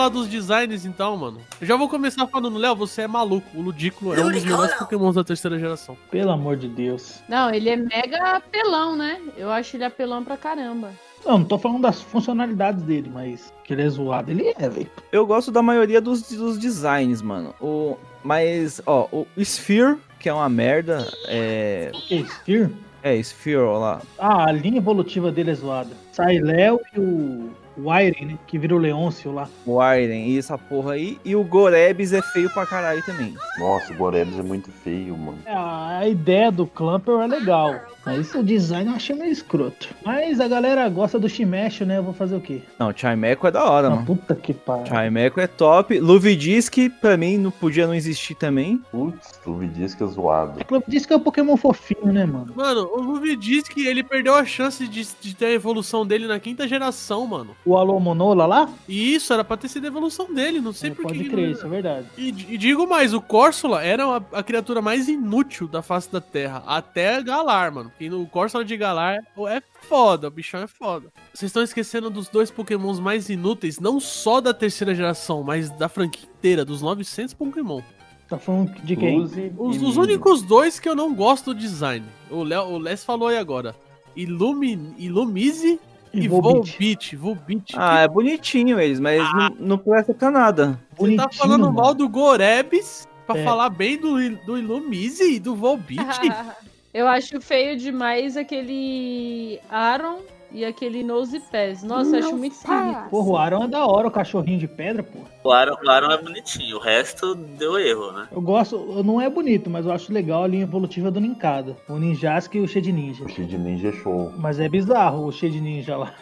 Falar dos designs então, mano. Eu já vou começar falando, Léo, você é maluco. O Ludículo é um dos melhores pokémons da terceira geração. Pelo amor de Deus. Não, ele é mega apelão, né? Eu acho ele apelão pra caramba. Não, não tô falando das funcionalidades dele, mas que ele é zoado, ele é, velho. Eu gosto da maioria dos, dos designs, mano. O, mas, ó, o Sphere, que é uma merda, é. O que? Sphere? É, Sphere, ó lá. Ah, a linha evolutiva dele é zoada. Sai Léo e o Wyren, né? Que vira o Leôncio lá. O Iron e essa porra aí. E o Gorebs é feio pra caralho também. Nossa, o Gorebs é muito feio, mano. É, A ideia do Clamper é legal. Mas o design eu achei meio escroto. Mas a galera gosta do Shimesh, né? Eu vou fazer o quê? Não, o Chimeco é da hora, Ah, mano. puta que pariu. Chimeco é top. Luvidisk, pra mim, não podia não existir também. Putz, o Vidisca é zoado. Diz que é um Pokémon fofinho, né, mano? Mano, o Luvi diz que ele perdeu a chance de, de ter a evolução dele na quinta geração, mano. O Alô Monola lá? E isso era pra ter sido a evolução dele, não sei por que Pode crer, não- isso é verdade. E, e digo mais, o Corsola era a, a criatura mais inútil da face da Terra. Até Galar, mano. Porque no Corsola de Galar é foda, o bichão é foda. Vocês estão esquecendo dos dois pokémons mais inúteis, não só da terceira geração, mas da franquia inteira, dos 900 pokémon. Tá falando de quem? Os, e os únicos dois que eu não gosto do design. O, Léo, o Les falou aí agora. Illumi, Illumise e, E. Volbeat. Volbeat. Ah, é bonitinho eles, mas não, não presta pra nada. Você tá Bonitinho, falando mano. mal do Gorebs pra É. falar bem do, do Illumise e do Volbeat? Eu acho feio demais aquele Aaron e aquele Nose Pass. Nossa, eu acho muito esquisito. Porra, o Aaron é da hora, o cachorrinho de pedra, porra. O Aaron, o Aaron é bonitinho, o resto deu erro, né? Eu gosto, não é bonito, mas eu acho legal a linha evolutiva do Ninkada. O Ninjask e o Shade Ninja. O Shade Ninja é show. Mas é bizarro o Shade Ninja lá.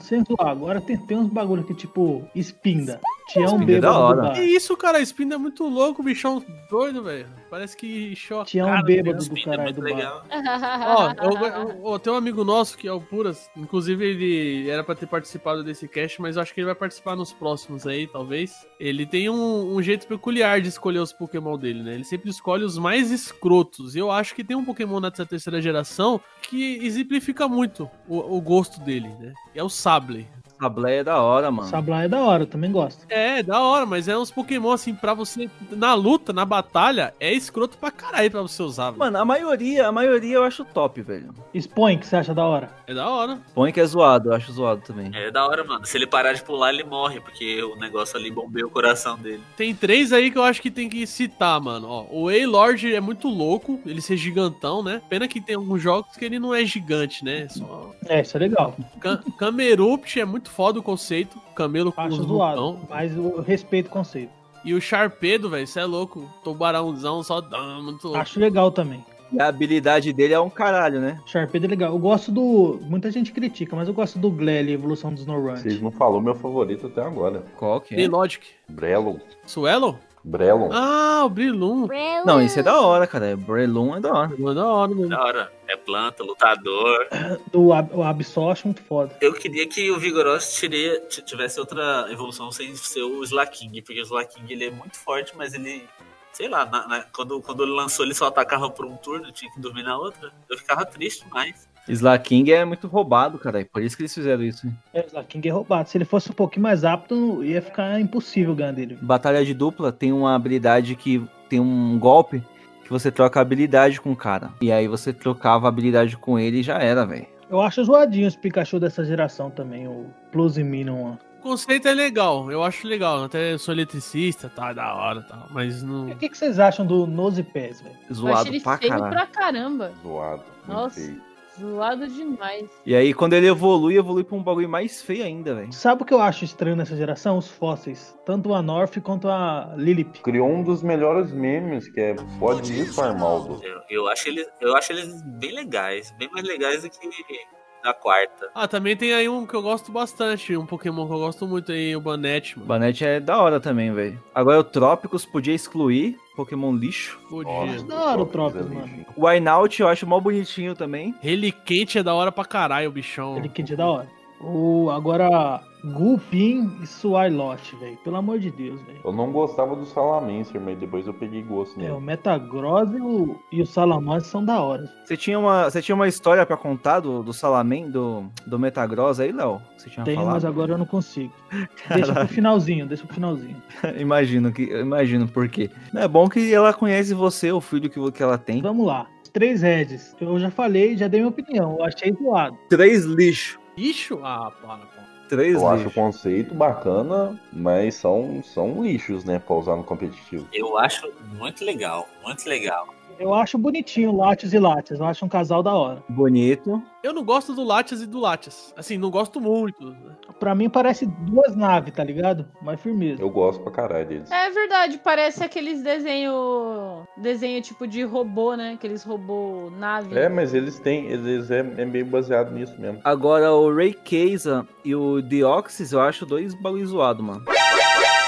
Sem zoar, agora tem, tem uns bagulho que tipo Spinda. Tião é bêbado da hora. Que isso, cara? Spin é muito louco, bichão doido, velho. Parece que encheu a Tião bêbado dele. do é caralho muito do bar. legal. Ó, eu- eu- eu- tem um amigo nosso que é o Puras, inclusive ele era pra ter participado desse cast, mas eu acho que ele vai participar nos próximos aí, talvez. Ele tem um, um jeito peculiar de escolher os Pokémon dele, né? Ele sempre escolhe os mais escrotos. E eu acho que tem um Pokémon nessa terceira geração que exemplifica muito o, o gosto dele, né? É o Sable. Sablé é da hora, mano. Sablai é da hora, eu também gosto. É, da hora, mas é uns Pokémon assim, pra você, na luta, na batalha, é escroto pra caralho pra você usar, velho. Mano, a maioria, a maioria eu acho top, velho. Expõe, que você acha da hora? É da hora. Que é zoado, eu acho zoado também. É da hora, mano. Se ele parar de pular, ele morre, porque o negócio ali bombeia o coração dele. Tem três aí que eu acho que tem que citar, mano. Ó, o A-Lord é muito louco, ele ser gigantão, né? Pena que tem alguns jogos que ele não é gigante, né? Só... É, isso é legal. Cam- Camerupt é muito foda o conceito. Camelo com Acho os zoado, mas eu respeito o conceito. E o Sharpedo, velho, isso é louco. Tubarãozão só dá, muito louco. Acho legal também. E a habilidade dele é um caralho, né? Sharpedo é legal. Eu gosto do. Muita gente critica, mas eu gosto do Glele, evolução dos Snorunt. Vocês não falou meu favorito até agora. Qual que é? A-Logic. Brelon. Suelo? Brelon. Ah, o Brilum. Não, isso é da hora, cara. Brelum é da hora. É da hora, mano. Da hora. É planta, lutador. Do Ab- o Absol acho muito foda. Eu queria que o Vigoroso tivesse outra evolução sem ser o Slaking, porque o Slaking ele é muito forte, mas ele. Sei lá, na- na- quando, quando ele lançou, ele só atacava por um turno, tinha que dormir na outra. Eu ficava triste demais. Slaking é muito roubado, cara. Por isso que eles fizeram isso. hein? É, o King é roubado. Se ele fosse um pouquinho mais rápido, ia ficar impossível ganhar dele. Batalha de dupla tem uma habilidade que tem um golpe que você troca a habilidade com o cara. E aí você trocava a habilidade com ele e já era, velho. Eu acho zoadinho os Pikachu dessa geração também, o Plus e Minion. lá. O conceito é legal, eu acho legal. Até sou eletricista, tá da hora tal. Mas não. E O que, que vocês acham do Nose Pass, velho? Eu Zoado ele pra feio caralho. pra caramba. Zoado. Nossa. feio. Zoado demais. E aí quando ele evolui, evolui pra um bagulho mais feio ainda, velho. Sabe o que eu acho estranho nessa geração? Os fósseis. Tanto a North quanto a Lilip. Criou um dos melhores memes, que é Pode isso, Armaldo. Eu, eu, acho eles, eu acho eles bem legais, bem mais legais do que a quarta. Ah, também tem aí um que eu gosto bastante, um Pokémon que eu gosto muito aí, o Banette, O mano. Banete é da hora também, velho. Agora o Trópicos podia excluir. Pokémon lixo. Podia. Acho da hora o Trópicos é mano. O Wynaut eu acho mó bonitinho também. Reliquente é da hora pra caralho, o bichão. Ele que é da hora. O, agora, Gulpin e Swilot, velho. Pelo amor de Deus, velho. Eu não gostava do Salamancer, mas depois eu peguei gosto É, o nele. Metagross e o, e o Salamence são da hora. Você tinha uma, você tinha uma história pra contar do, do Salaman, do, do Metagross aí, Léo? Você tinha Tenho, falado? mas agora eu não consigo. Deixa pro finalzinho, deixa pro finalzinho. imagino que, imagino por quê. É bom que ela conhece você, o filho que, que ela tem. Vamos lá. Os três heads. Eu já falei, já dei minha opinião. Eu achei zoado. Três lixo. Lixo? Ah, para, para. Três Eu acho o lixo. conceito bacana, mas são, são lixos, né, pra usar no competitivo. Eu acho muito legal, muito legal. Eu acho bonitinho Latios e Latias. Eu acho um casal da hora. Bonito. Eu não gosto do Latias e do Latias. Assim, não gosto muito. Pra mim parece duas naves, tá ligado? Mas firmeza. Eu gosto pra caralho deles. É verdade, parece aqueles desenho. Desenho tipo de robô, né? Aqueles robô nave. É, mas eles têm, eles é, é meio baseado nisso mesmo. Agora o Rayquaza e o Deoxys eu acho dois bagulho zoado, mano.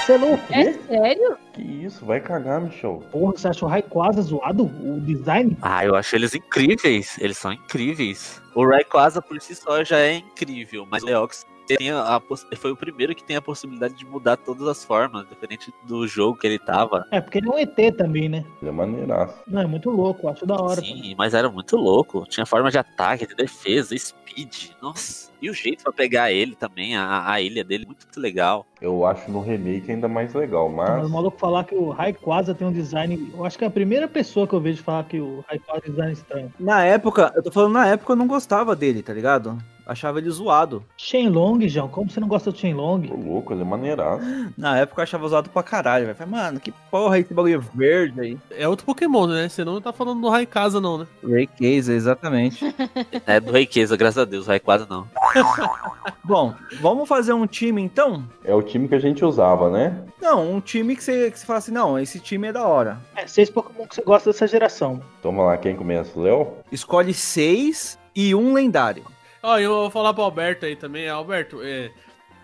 Você é louco? É sério? Que isso, vai cagar, Michel. Porra, você acha o Rayquaza zoado? O design? Ah, eu acho eles incríveis. Eles são incríveis. O Rayquaza por si só já é incrível, mas o Leox tem a, foi o primeiro que tem a possibilidade de mudar todas as formas, diferente do jogo que ele tava. É, porque ele é um ET também, né? Ele é maneiraço. Não, é muito louco. Acho da hora. também. Sim, mas era muito louco. Tinha forma de ataque, de defesa, speed. Nossa. E o jeito pra pegar ele também, a, a ilha dele, muito, muito legal. Eu acho no remake ainda mais legal, Mas mas o maluco falar que o Rayquaza tem um design. Eu acho que é a primeira pessoa que eu vejo falar que o Rayquaza tem design estranho. Na época, eu tô falando na época eu não gostava dele, tá ligado? Achava ele zoado. Shenlong, João, como você não gosta do Shenlong? Tô louco, ele é maneiraço. Na época eu achava zoado pra caralho, velho. Mano, que porra é esse bagulho verde aí? É outro Pokémon, né? Você não tá falando do Raikasa, não, né? Rayquaza, exatamente. É do Reikeza, graças a Deus, Raikasa não. Bom, vamos fazer um time então? É o time que a gente usava, né? Não, um time que você, que você fala assim, não, esse time é da hora. É, seis Pokémon que você gosta dessa geração. Vamos lá, quem começa? Léo? Escolhe seis e um lendário. Ó, eu vou falar pro Alberto aí também. Alberto, é.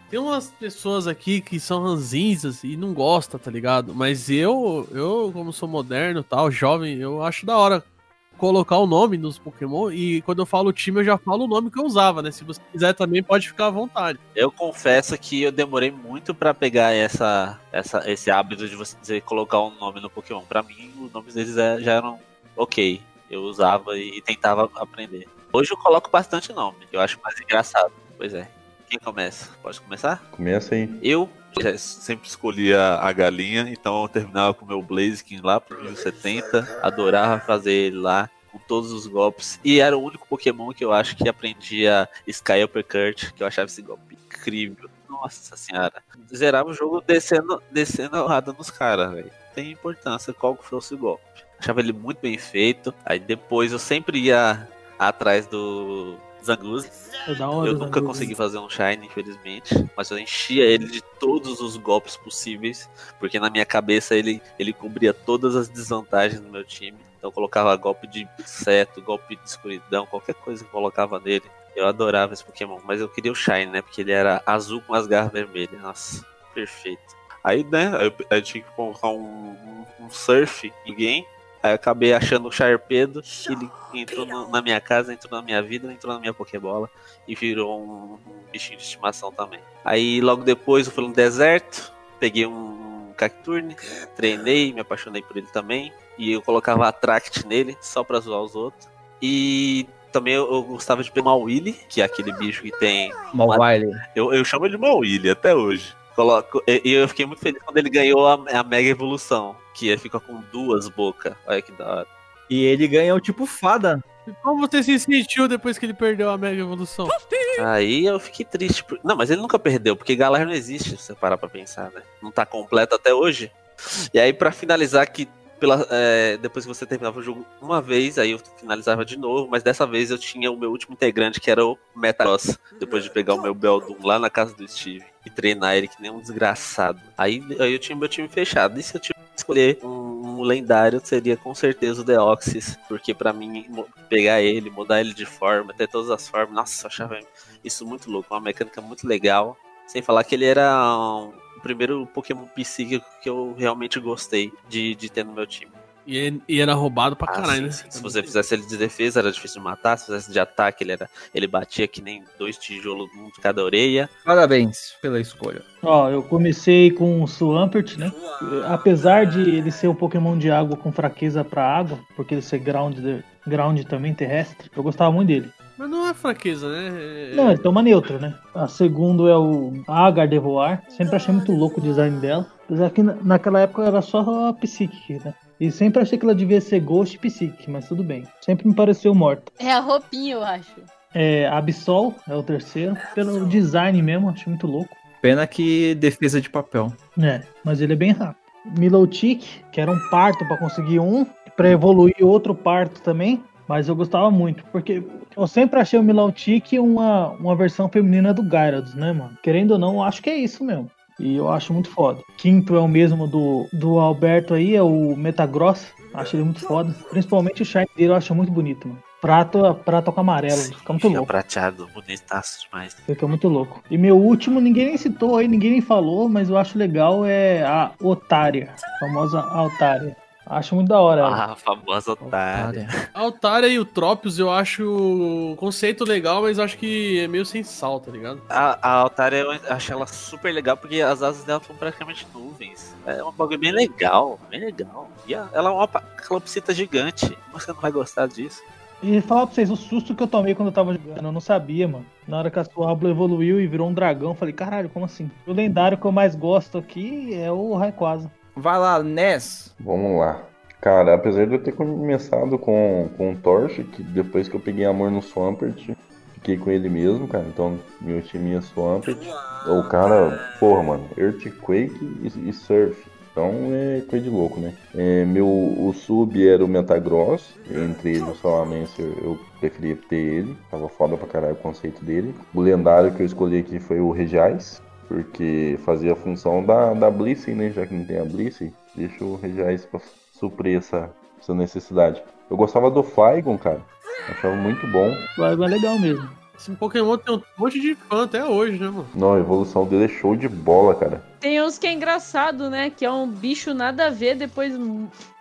Tem umas pessoas aqui que são ranzinzas e não gostam, tá ligado? Mas eu, eu como sou moderno tal, jovem, eu acho da hora colocar o nome nos Pokémon e quando eu falo time eu já falo o nome que eu usava, né? Se você quiser também pode ficar à vontade. Eu confesso que eu demorei muito pra pegar essa, essa, esse hábito de você dizer colocar um nome no Pokémon. Pra mim, os nomes deles é- já eram ok. Eu usava e tentava aprender. Hoje eu coloco bastante nome, eu acho mais engraçado. Pois é. Quem começa? Pode começar? Começa aí. Eu Já sempre escolhia a galinha, então eu terminava com o meu Blaziken lá pro 1070. adorava fazer ele lá com todos os golpes. E era o único Pokémon que eu acho que aprendia Sky Uppercut, que eu achava esse golpe incrível. Nossa senhora. Zerava o jogo descendo, descendo a rada nos caras, velho. Tem importância qual que fosse o golpe. Achava ele muito bem feito. Aí depois eu sempre ia atrás do Zanguzi. É Eu nunca consegui fazer um Shine, infelizmente. Mas eu enchia ele de todos os golpes possíveis. Porque na minha cabeça ele, ele cobria todas as desvantagens do meu time. Então eu colocava golpe de seto, golpe de escuridão, qualquer coisa que eu colocava nele. Eu adorava esse Pokémon. Mas eu queria o Shine, né? Porque ele era azul com as garras vermelhas. Nossa, perfeito. Aí, né, eu, eu tinha que colocar um, um, um surf em game. Aí eu acabei achando o Sharpedo, ele entrou no- na minha casa, entrou na minha vida, entrou na minha Pokébola e virou um, um bichinho de estimação também. Aí logo depois eu fui no deserto, peguei um, Cacturne, treinei, me apaixonei por ele também. E eu colocava Attract nele, só pra zoar os outros. E também eu, eu gostava de pegar uma Willy, que é aquele bicho que tem Mawile. eu, eu chamo ele de Mawile até hoje. Coloco, e, e eu fiquei muito feliz quando ele ganhou a, a Mega Evolução, que ele fica com duas bocas. Olha que da hora. E ele ganha o tipo fada. E como você se sentiu depois que ele perdeu a Mega Evolução? Aí eu fiquei triste. por- Não, mas ele nunca perdeu, porque Galar não existe, se você parar pra pensar, né? Não tá completo até hoje. E aí, pra finalizar, que pela, é, depois que você terminava o jogo uma vez, aí eu finalizava de novo, mas dessa vez eu tinha o meu último integrante, que era o Metagross, depois de pegar o meu Beldum lá na casa do Steve e treinar ele que nem um desgraçado. Aí, aí eu tinha meu time fechado. E se eu tivesse que escolher um, lendário, seria com certeza o Deoxys, porque pra mim, pegar ele, mudar ele de forma, ter todas as formas, nossa, eu achava isso muito louco, uma mecânica muito legal. Sem falar que ele era um- o primeiro Pokémon psíquico que eu realmente gostei de, de ter no meu time. E, e era roubado pra Ah, caralho, sim, né? sim. Se você fizesse ele de defesa, era difícil de matar. Se fizesse de ataque, ele, era, ele batia que nem dois tijolos um de cada orelha. Parabéns pela escolha. Ó, eu comecei com o Swampert, né? Apesar de ele ser um Pokémon de água com fraqueza pra água, porque ele ser ground, ground também terrestre, eu gostava muito dele. Mas não é fraqueza, né? É- Não, ele toma neutro, né? A segundo é o a Gardevoir. Sempre achei muito louco o design dela. Apesar que na- naquela época era só a Psychic, né? E sempre achei que ela devia ser Ghost Psychic, mas tudo bem. Sempre me pareceu morta. É a roupinha, eu acho. É, Absol é o terceiro. Pelo design mesmo, achei muito louco. Pena que defesa de papel. É, mas ele é bem rápido. Milotic, que era um parto pra conseguir um, pra evoluir outro parto também. Mas eu gostava muito, porque eu sempre achei o Milotic uma, uma versão feminina do Gyarados, né, mano? Querendo ou não, eu acho que é isso mesmo. E eu acho muito foda. Quinto é o mesmo do, do Alberto aí, é o Metagross. Acho ele muito foda. Principalmente o shine dele eu acho muito bonito, mano. Prato, prato com amarelo. Fica muito Fica louco. prateado, bonitaço demais. Fica muito louco. E meu último, ninguém nem citou aí, ninguém nem falou, mas eu acho legal é a Otária. A famosa Altária. Acho muito da hora. Ah, a famosa otária. A Altaria e o Tropius eu acho o conceito legal, mas acho que é meio sem sal, tá ligado? A, a Altaria eu acho ela super legal porque as asas dela são praticamente nuvens. É um bagulho bem legal, bem legal. E a- ela é uma calopsita gigante. Como Você não vai gostar disso? E falar pra vocês, o susto que eu tomei quando eu tava jogando, eu não sabia, mano. Na hora que a Suablo evoluiu e virou um dragão, eu falei, caralho, como assim? O lendário que eu mais gosto aqui é o Rayquaza. Vai lá, Ness. Vamos lá. Cara, apesar de eu ter começado com, com o Torch, que depois que eu peguei amor no Swampert, fiquei com ele mesmo, cara. Então, meu time é Swampert. O cara, porra, mano, Earthquake e, e Surf. Então é coisa de louco, né? É, meu, o sub era o Metagross. Entre ele e o Salamancer, eu preferia ter ele. Tava foda pra caralho o conceito dele. O lendário que eu escolhi aqui foi o Regiais. Porque fazia a função da, da Blissey, né? Já que não tem a Blissey, deixa o Regiais pra suprir essa, essa necessidade. Eu gostava do Flygon, cara. Achava muito bom. Flygon é legal mesmo. Esse Pokémon tem um monte de fã até hoje, né, mano? Não, a evolução dele é show de bola, cara. Tem uns que é engraçado, né? Que é um bicho nada a ver, depois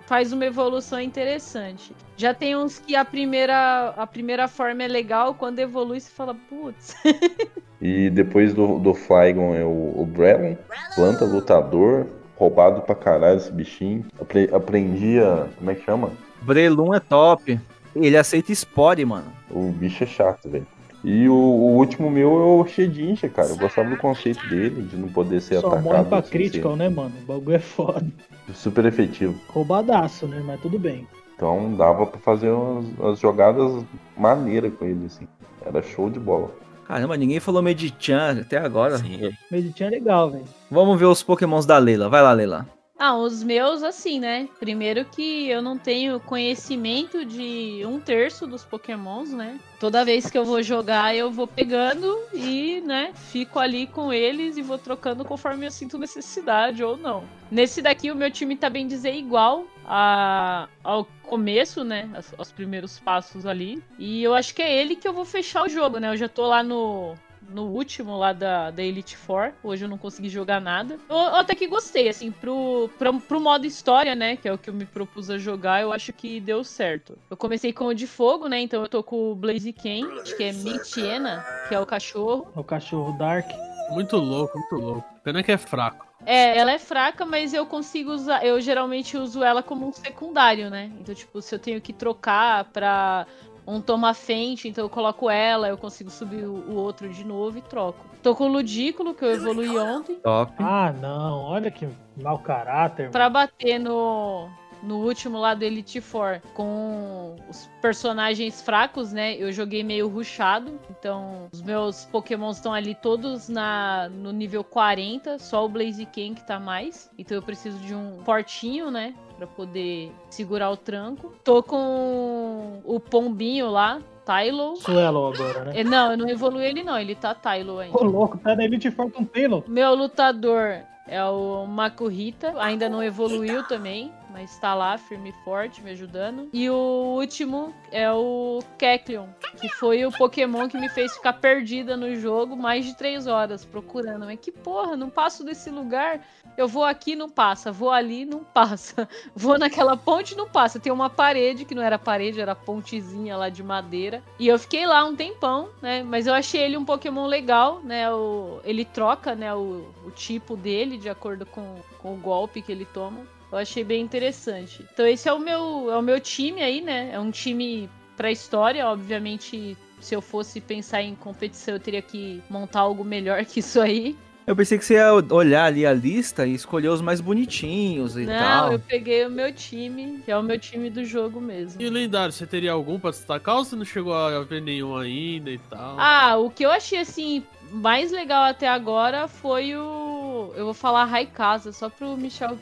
faz uma evolução interessante. Já tem uns que a primeira, a primeira forma é legal, quando evolui você fala, putz. E depois do, do Flygon é o, o Brelon, planta lutador, roubado pra caralho esse bichinho. Apre, aprendi a. Como é que chama? Brelum é top. Ele aceita Spore, mano. O bicho é chato, velho. E o, o último meu é o Shedincha, cara. Eu gostava do conceito dele, de não poder ser Só morre atacado. pra sem critical, ser né, mano? O bagulho é foda. Super efetivo. Roubadaço, né? Mas tudo bem. Então dava pra fazer umas, umas jogadas maneiras com ele, assim. Era show de bola. Caramba, ninguém falou Medichan até agora. Sim, Meditinho é legal, velho. Vamos ver os pokémons da Leila. Vai lá, Leila. Ah, os meus, assim, né? Primeiro que eu não tenho conhecimento de um terço dos pokémons, né? Toda vez que eu vou jogar, eu vou pegando e, né, fico ali com eles e vou trocando conforme eu sinto necessidade ou não. Nesse daqui, o meu time tá bem dizer igual a, ao começo, né? Aos, aos primeiros passos ali. E eu acho que é ele que eu vou fechar o jogo, né? Eu já tô lá no, no último lá da, da Elite Four. Hoje eu não consegui jogar nada. Eu, eu até que gostei, assim, pro, pro, pro modo história, né? Que é o que eu me propus a jogar, eu acho que deu certo. Eu comecei com o de fogo, né? Então eu tô com o Blaziken, acho que é Mitiena, que é o cachorro. O cachorro Dark. Muito louco, muito louco. Pena que é fraco. É, ela é fraca, mas eu consigo usar. Eu geralmente uso ela como um secundário, né? Então, tipo, se eu tenho que trocar pra um tomar frente, então eu coloco ela, eu consigo subir o, o outro de novo e troco. Tô com o Ludículo, que eu evolui ontem, Top. Ah, não. Olha que mau caráter. pra bater no. No último lá do Elite Four, com os personagens fracos, né? Eu joguei meio rushado. Então, os meus pokémons estão ali todos na, no nível 40. Só o Blaziken que tá mais. Então, eu preciso de um fortinho, né? Pra poder segurar o tranco. Tô com o Pombinho lá, Tylo. Suelo agora, né? É, Não, eu não evolui ele não. Ele tá Tylo ainda. Ô, louco, tá na Elite Four com Taylor. Meu lutador é o Makuhita, ainda não evoluiu também, mas tá lá firme e forte me ajudando. E o último é o Kecleon, que foi o Pokémon que me fez ficar perdida no jogo mais de três horas procurando. Mas que porra, não passo desse lugar. Eu vou aqui, não passa. Vou ali, não passa. Vou naquela ponte, não passa. Tem uma parede, que não era parede, era pontezinha lá de madeira. E eu fiquei lá um tempão, né? Mas eu achei ele um Pokémon legal, né? O, ele troca, né, o, o tipo dele de acordo com, com o golpe que ele toma. Eu achei bem interessante. Então esse é o meu, é o meu time aí, né? É um time pra história, obviamente. Se eu fosse pensar em competição, eu teria que montar algo melhor que isso aí. Eu pensei que você ia olhar ali a lista e escolher os mais bonitinhos e Não, tal. eu peguei o meu time, que é o meu time do jogo mesmo. E lendário, você teria algum pra destacar ou você não chegou a ver nenhum ainda e tal? Ah, o que eu achei assim mais legal até agora foi o. Eu vou falar Raikasa, só pro Michel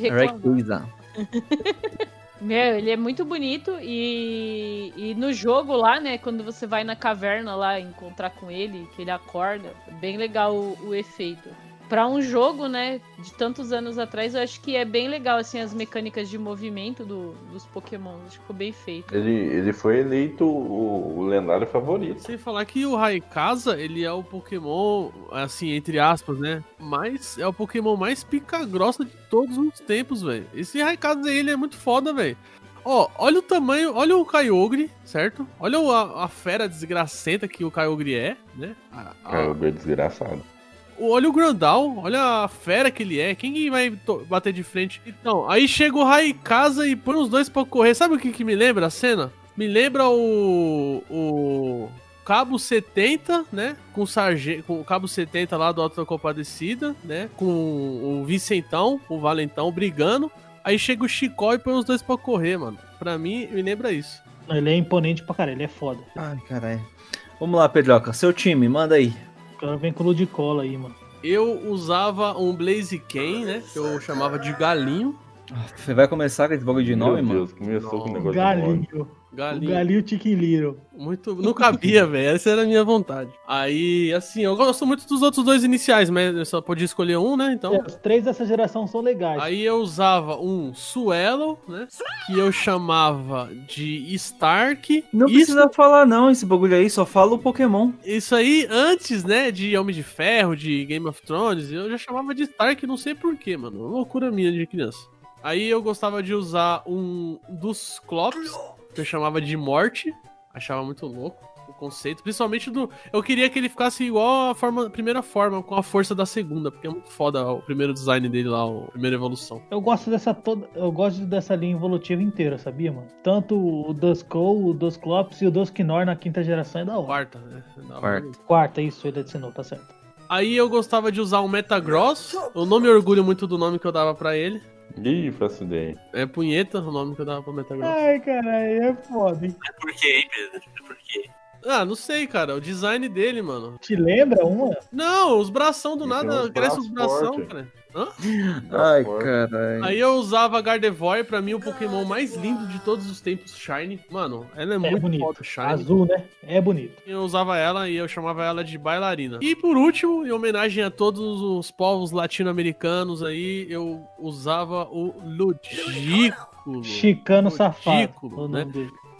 reclamar. Meu, ele é muito bonito e, e no jogo lá, né, quando você vai na caverna lá encontrar com ele, que ele acorda, bem legal o, o efeito. Pra um jogo, né, de tantos anos atrás, eu acho que é bem legal, assim, as mecânicas de movimento do- dos Pokémon. Acho que ficou bem feito. Ele, ele foi eleito o, o lendário favorito. Sem falar que o Raikasa, ele é o Pokémon, assim, entre aspas, né? Mas é o Pokémon mais pica-grossa de todos os tempos, velho. Esse Raikasa aí, ele é muito foda, velho. Ó, olha o tamanho, olha o Kyogre, certo? Olha o- a, a fera desgracenta que o Kyogre é, né? A- a- Cara, é desgraçado. Olha o Grandal, olha a fera que ele é. Quem que vai bater de frente? Então, aí chega o Raikasa e põe os dois pra correr. Sabe o que, que me lembra a cena? Me lembra o. O. Cabo 70, né? Com o sargento, com o Cabo 70 lá do Alto da Compadecida, né? Com o Vicentão, o Valentão brigando. Aí chega o Chicó e põe os dois pra correr, mano. Pra mim, me lembra isso. Ele é imponente pra caralho, ele é foda. Ai, caralho. Vamos lá, Pedroca. Seu time, manda aí. O cara vem com Ludicola aí, mano. Eu usava um Blaziken, né? Que eu chamava de galinho. Você vai começar com esse bagulho de nome, Meu mano? Deus, começou com o negócio de nome. Galinho. O Galinho. Galinho Little. Muito. Não cabia, velho. Essa era a minha vontade. Aí, assim, eu gosto muito dos outros dois iniciais, mas eu só podia escolher um, né? Então. É, os três dessa geração são legais. Aí eu usava um Suelo, né? Que eu chamava de Stark. Não Isso- precisa falar não, esse bagulho aí, só fala o Pokémon. Isso aí, antes, né, de Homem de Ferro, de Game of Thrones, eu já chamava de Stark, não sei porquê, mano. Loucura minha de criança. Aí eu gostava de usar um dos Clops, que eu chamava de Morte. Achava muito louco o conceito. Principalmente do. Eu queria que ele ficasse igual a forma, primeira forma, com a força da segunda, porque é muito foda o primeiro design dele lá, a primeira evolução. Eu gosto dessa toda, eu gosto dessa linha evolutiva inteira, sabia, mano? Tanto o Duskull, o Dusclops e o Dusknor na quinta geração é da hora. Quarta, né? Da hora. Quarta. Quarta, isso, ele adicionou, tá certo. Aí eu gostava de usar um Metagross. Eu não me orgulho muito do nome que eu dava pra ele. Ih, faço ideia. É Punheta o nome que eu dava pra Metagross. Ai, caralho, é foda, hein? É por quê, hein, Pedro? É por quê? Ah, não sei, cara. O design dele, mano. Te lembra uma? Não, os bração do Ele nada, cresce os braços bração, fortes. cara. Hã? Ai, caralho. Aí eu usava a Gardevoir, pra mim o Pokémon mais lindo de todos os tempos, Shiny. Mano, ela é, É muito foda, Shiny. Azul, né? É bonito. Eu usava ela e eu chamava ela de bailarina. E por último, em homenagem a todos os povos latino-americanos aí, eu usava o Ludículo. Chicano safado. Ridículo, o né?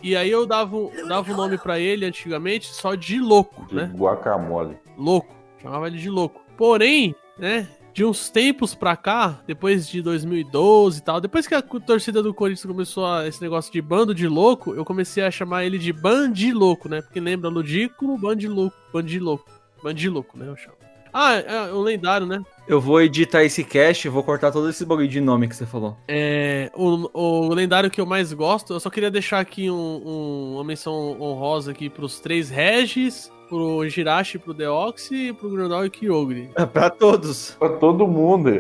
E aí eu dava, o- dava o nome pra ele antigamente só de louco, De né? guacamole. Louco. Chamava ele de louco. Porém, né? De uns tempos pra cá, depois de 2012 e tal, depois que a torcida do Corinthians começou a, esse negócio de bando de louco, eu comecei a chamar ele de bandilouco, né? Porque lembra Ludículo, bandilouco, bandilouco, bandilouco, né? Eu chamo. Ah, é, o lendário, né? Eu vou editar esse cast vou cortar todo esse bagulho de nome que você falou. É, o, o lendário que eu mais gosto, eu só queria deixar aqui um- um- uma menção honrosa aqui pros três Regis, pro Jirachi, pro Deoxy, pro Grunal e Kyogre. É pra todos. Pra todo mundo.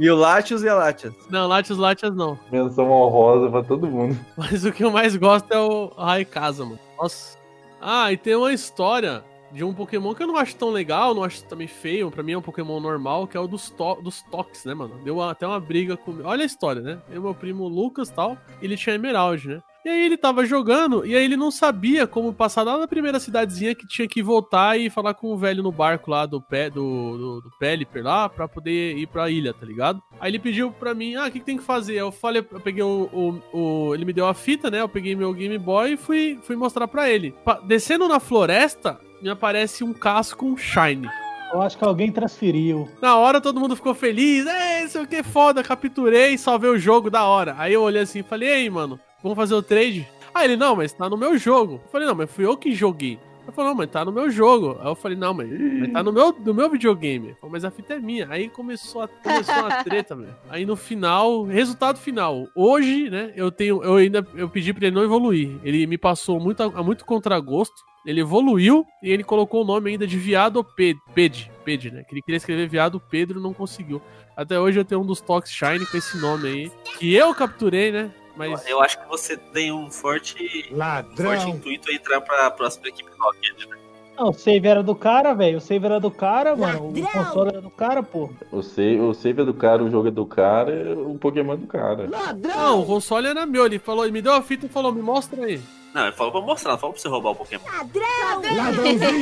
E o Latios e a Latias. Não, Latios Latias não. Menção honrosa pra todo mundo. Mas o que eu mais gosto é o Raikasa, mano. Nossa. Ah, e tem uma história de um Pokémon que eu não acho tão legal, não acho também feio. Pra mim é um Pokémon normal, que é o dos, to dos Tox, né, mano? Deu até uma briga com. Olha a história, né? Eu, meu primo Lucas e tal, ele tinha Emerald, né? E aí ele tava jogando, e aí ele não sabia como passar lá na primeira cidadezinha que tinha que voltar e falar com o velho no barco lá do pé do, do, do Pelipper lá pra poder ir pra ilha, tá ligado? Aí ele pediu pra mim, ah, o que, que tem que fazer? Eu falei, eu peguei o, o, o- Ele me deu a fita, né? Eu peguei meu Game Boy e fui, fui mostrar pra ele. Descendo na floresta, me aparece um casco um Shine. Eu acho que alguém transferiu. Na hora todo mundo ficou feliz, é, sei o que, foda, capturei, salvei o jogo, da hora. Aí eu olhei assim e falei, ei, mano, vamos fazer o trade? Aí ele, não, mas tá no meu jogo. Eu falei, não, mas fui eu que joguei. Ele falou, não, mas tá no meu jogo. Aí eu falei, não, mas, mas tá no meu, no meu videogame. Falou, mas a fita é minha. Aí começou, a, começou uma treta, velho. Aí no final, resultado final. Hoje, né, eu tenho, eu ainda, eu pedi pra ele não evoluir. Ele me passou muito, a muito contragosto. Ele evoluiu e ele colocou o nome ainda de Viado Ped, Ped, Ped, né? Que ele queria escrever Viado Pedro não conseguiu. Até hoje eu tenho um dos Tox Shine com esse nome aí. Que eu capturei, né? Mas. Eu acho que você tem um forte, forte Ladrão. intuito a entrar pra próxima equipe Rocket, né? Não, o save era do cara, velho. O save era do cara, mano. O console era do cara, pô. O save, o save é do cara, o jogo é do cara, o Pokémon é do cara. Não, o console era meu. Ele falou, ele me deu a fita e falou, me mostra aí. Não, ele falou pra mostrar, não falou pra você roubar o Pokémon.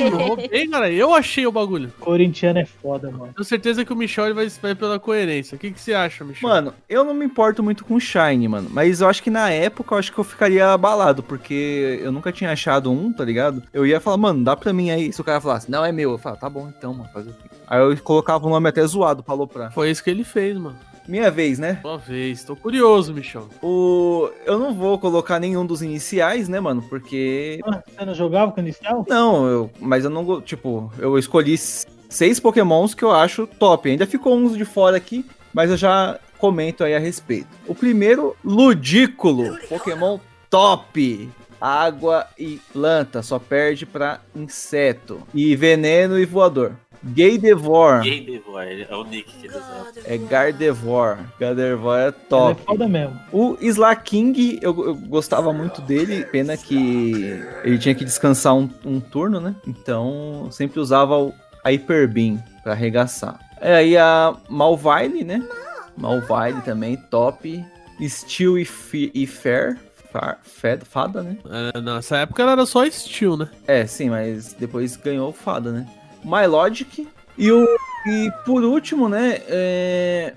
Eu roubei, cara. Eu achei o bagulho. Corintiano é foda, mano. Tenho certeza que o Michel vai, vai pela coerência. O que, que você acha, Michel? Mano, eu não me importo muito com Shine, mano. Mas eu acho que na época eu acho que eu ficaria abalado, porque eu nunca tinha achado um, tá ligado? Eu ia falar, mano, dá pra mim aí. Se o cara falasse, não, é meu, eu falava, tá bom então, mano, fazer o quê? Aí eu colocava o nome até zoado pra aloprar. Foi isso que ele fez, mano. Minha vez, né? Uma vez. Tô curioso, Michel. O... Eu não vou colocar nenhum dos iniciais, né, mano? Porque. Ah, Você não jogava com o inicial? Não, eu... mas eu não. Tipo, eu escolhi seis pokémons que eu acho top. Ainda ficou uns de fora aqui, mas eu já comento aí a respeito. O primeiro, Ludículo. Pokémon top. Água e planta, só perde pra inseto. E veneno e voador. Gardevoir. Game Devor, é o nick que eles usam. É Gardevoir. Gardevoir é Ele é top. foda mesmo. O Slaking, eu, eu gostava muito dele, pena que ele tinha que descansar um, um turno, né? Então, sempre usava o, a Hyper Beam pra arregaçar. É, aí a Malvine, né? Malvine também, top. Steel e, Fi- e Fair. Far, Fed, fada, né? É, nessa época ela era só Steel, né? É, sim, mas depois ganhou o fada, né? My Logic. E, o, e por último, né? é,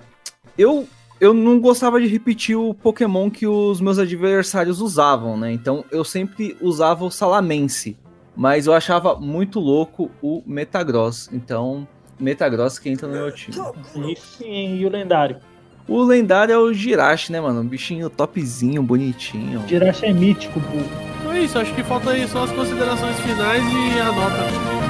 eu, eu não gostava de repetir o Pokémon que os meus adversários usavam, né? Então eu sempre usava o Salamense. Mas eu achava muito louco o Metagross. Então, Metagross que entra no meu time. E, sim, e o lendário. O lendário é o Jirachi, né, mano? Um bichinho topzinho, bonitinho. Jirachi é mítico, burro. Então é isso, acho que falta aí só as considerações finais e a nota.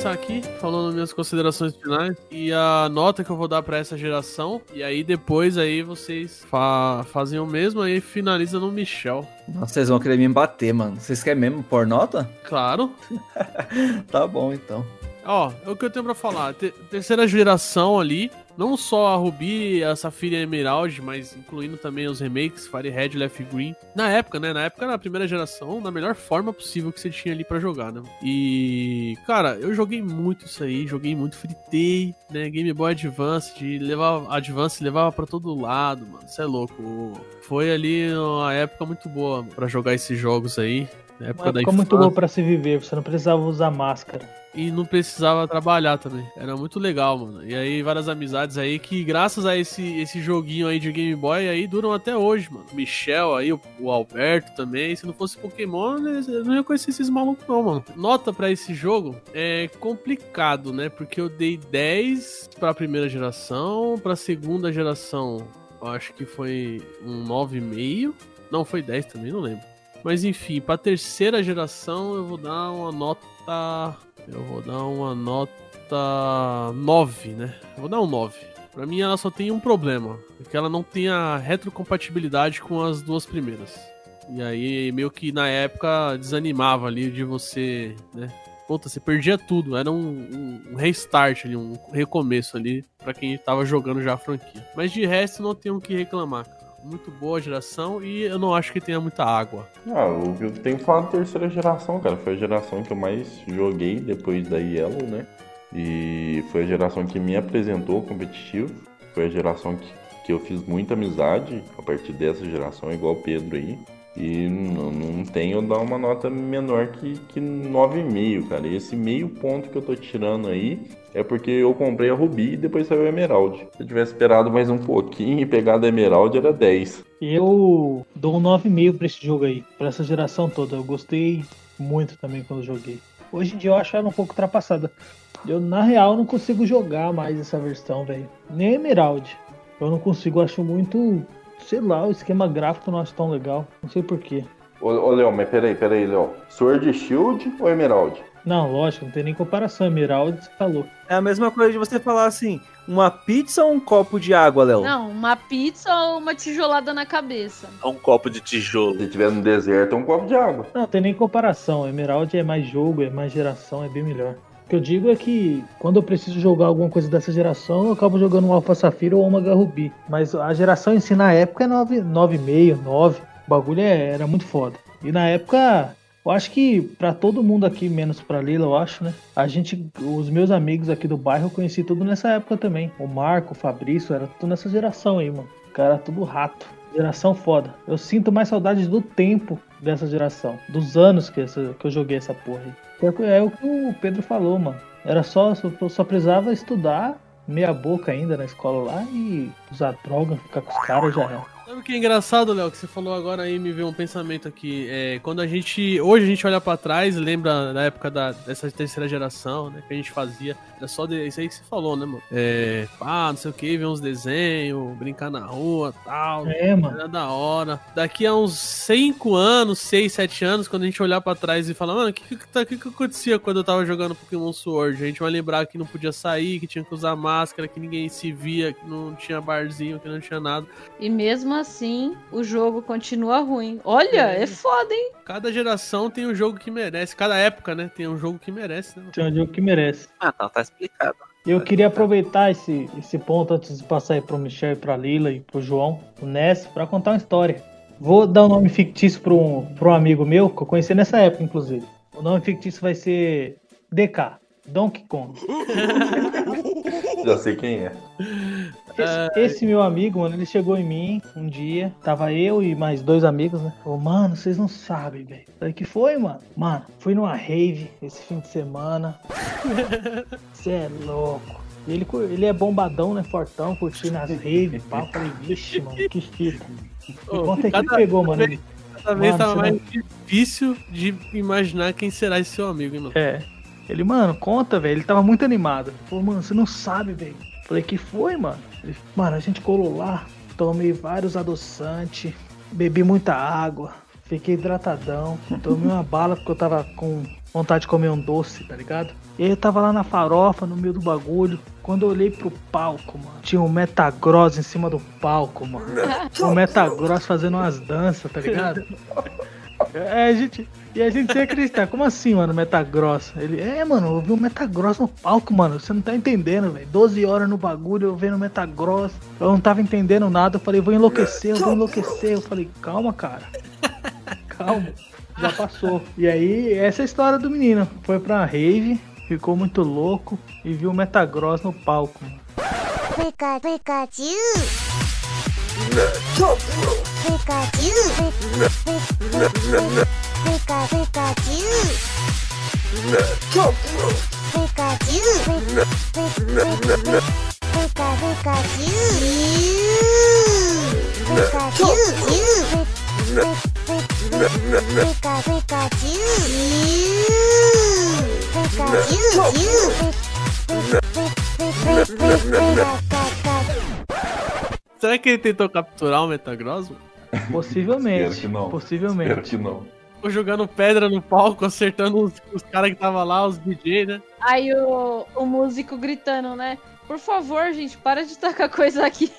Começar aqui falando minhas considerações finais e a nota que eu vou dar pra essa geração. E aí depois aí vocês fa- fazem o mesmo aí finaliza no Michel. Nossa, vocês vão querer me bater, mano. Vocês querem mesmo pôr nota? Claro. Tá bom, então. Ó, é o que eu tenho pra falar. Te- terceira geração ali, não só a Ruby, a Safira e a Emerald, mas incluindo também os remakes, Fire Red, Left Green. Na época, né? Na época era a primeira geração, da melhor forma possível que você tinha ali pra jogar, né? E, cara, eu joguei muito isso aí, joguei muito, fritei, né? Game Boy Advance, de levar Advance levava pra todo lado, mano. Você é louco. Foi ali uma época muito boa pra jogar esses jogos aí. Na época Uma da época muito infância. boa pra se viver, você não precisava usar máscara. E não precisava trabalhar também. Era muito legal, mano. E aí, várias amizades aí que, graças a esse, esse joguinho aí de Game Boy, aí duram até hoje, mano. Michel aí, o, o Alberto também. Se não fosse Pokémon, eu não ia conhecer esses malucos, não, mano. Nota pra esse jogo é complicado, né? Porque eu dei 10 pra primeira geração, pra segunda geração, acho que foi um 9,5. Não, foi 10 também, não lembro. Mas enfim, pra terceira geração eu vou dar uma nota. Eu vou dar uma nota 9, né? Vou dar um 9. Pra mim ela só tem um problema: é que ela não tem a retrocompatibilidade com as duas primeiras. E aí, meio que na época desanimava ali de você, né? Puta, você perdia tudo. Era um, um- restart ali, um recomeço ali pra quem tava jogando já a franquia. Mas de resto, não tenho o que reclamar. Muito boa geração e eu não acho que tenha muita água. Ah, que eu tenho que falar terceira geração, cara. Foi a geração que eu mais joguei depois da Yellow, né? E foi a geração que me apresentou o competitivo. Foi a geração que, que eu fiz muita amizade a partir dessa geração, igual o Pedro aí. E não, não tenho dar uma nota menor que, que 9,5, cara. E esse meio ponto que eu tô tirando aí é porque eu comprei a Ruby e depois saiu a Emerald. Se eu tivesse esperado mais um pouquinho e pegado a Emerald, era 10. Eu dou um 9,5 pra esse jogo aí, pra essa geração toda. Eu gostei muito também quando joguei. Hoje em dia eu acho ela um pouco ultrapassada. Eu, na real, não consigo jogar mais essa versão, velho. Nem Emerald. Eu não consigo, acho muito. Sei lá, o esquema gráfico eu não acho tão legal. Não sei porquê. Ô, ô Léo, mas peraí, peraí, Léo. Sword Shield ou Emerald? Não, lógico, não tem nem comparação. Emerald, você falou. É a mesma coisa de você falar assim, uma pizza ou um copo de água, Léo? Não, uma pizza ou uma tijolada na cabeça? Um copo de tijolo. Se tiver no deserto, é um copo de água. Não, tem nem comparação. Emerald é mais jogo, é mais geração, é bem melhor. Que eu digo é que quando eu preciso jogar alguma coisa dessa geração, eu acabo jogando um Alpha Safira ou Omega Ruby. Mas a geração em si na época é 9, 9,5, 9. O bagulho é- era muito foda. E na época, eu acho que pra todo mundo aqui, menos pra Lila, eu acho, né? A gente, os meus amigos aqui do bairro, eu conheci tudo nessa época também. O Marco, o Fabrício, era tudo nessa geração aí, mano. Cara tudo rato. Geração foda. Eu sinto mais saudades do tempo dessa geração. Dos anos que, essa- que eu joguei essa porra aí. É, é o que o Pedro falou, mano. Era só, só, só precisava estudar, meia boca ainda na escola lá e usar droga, ficar com os caras já era. Sabe o que é engraçado, Léo, que você falou agora aí, me veio um pensamento aqui. É, quando a gente. Hoje a gente olha pra trás, lembra da época da, dessa terceira geração, né? Que a gente fazia. Era só de, isso aí que você falou, né, mano? É. Ah, não sei o que, ver uns desenhos, brincar na rua tal. É, mano. Era da hora. Daqui a uns 5 anos, 6, 7 anos, quando a gente olhar pra trás e falar, mano, o que, que, tá- que, que acontecia quando eu tava jogando Pokémon Sword? A gente vai lembrar que não podia sair, que tinha que usar máscara, que ninguém se via, que não tinha barzinho, que não tinha nada. E mesmo assim, o jogo continua ruim. Olha, é foda, hein? Cada geração tem um jogo que merece. Cada época, né? Tem um jogo que merece, né? Tem um jogo que merece. Ah, tá, tá explicado. Eu queria aproveitar esse, esse ponto antes de passar aí pro Michel e pra Lila e pro João, o Ness, pra contar uma história. Vou dar um nome fictício pra um, pra um amigo meu, que eu conheci nessa época, inclusive. O nome fictício vai ser DK, Donkey Kong. Já sei quem é. Esse, esse meu amigo, mano, ele chegou em mim um dia, tava eu e mais dois amigos, né? Falou, mano, vocês não sabem, velho. Falei, que foi, mano? Mano, fui numa rave esse fim de semana. Você é louco. E Ele, ele é bombadão, né? Fortão, curtindo as raves, pá. Falei, vixe, mano, que fita. E Ô, quanto é que pegou, mano? Ele, Cada vez Mano, tava você mais não- difícil de imaginar quem será esse seu amigo, hein, mano? É. Ele, mano, conta, velho. Ele tava muito animado. Ele falou, mano, você não sabe, velho. Falei, que foi, mano? Ele, mano, a gente colou lá, tomei vários adoçantes, bebi muita água, fiquei hidratadão, tomei uma bala porque eu tava com vontade de comer um doce, tá ligado? E aí eu tava lá na farofa, no meio do bagulho. Quando eu olhei pro palco, mano, tinha um Metagross em cima do palco, mano. O Metagross fazendo umas danças, tá ligado? É, a gente. E a gente sem acreditar. Como assim, mano, Metagross? Ele, é, mano, eu vi um Metagross no palco, mano. Você não tá entendendo, velho. 12 horas no bagulho, eu vendo Metagross. Eu não tava entendendo nada. Eu falei, vou enlouquecer, eu vou enlouquecer. Eu falei, calma, cara. Calma. Já passou. E aí, essa é a história do menino. Foi pra rave, ficou muito louco e viu o Metagross no palco. mano. Pika, Pikachu. Será que ele tentou capturar o Metagross? Possivelmente. Espero que não. Espero Possivelmente. Jogando pedra no palco, acertando os, os caras que tava lá, os DJ, né? Aí o, o músico gritando, né? Por favor, gente, para de tacar coisa aqui.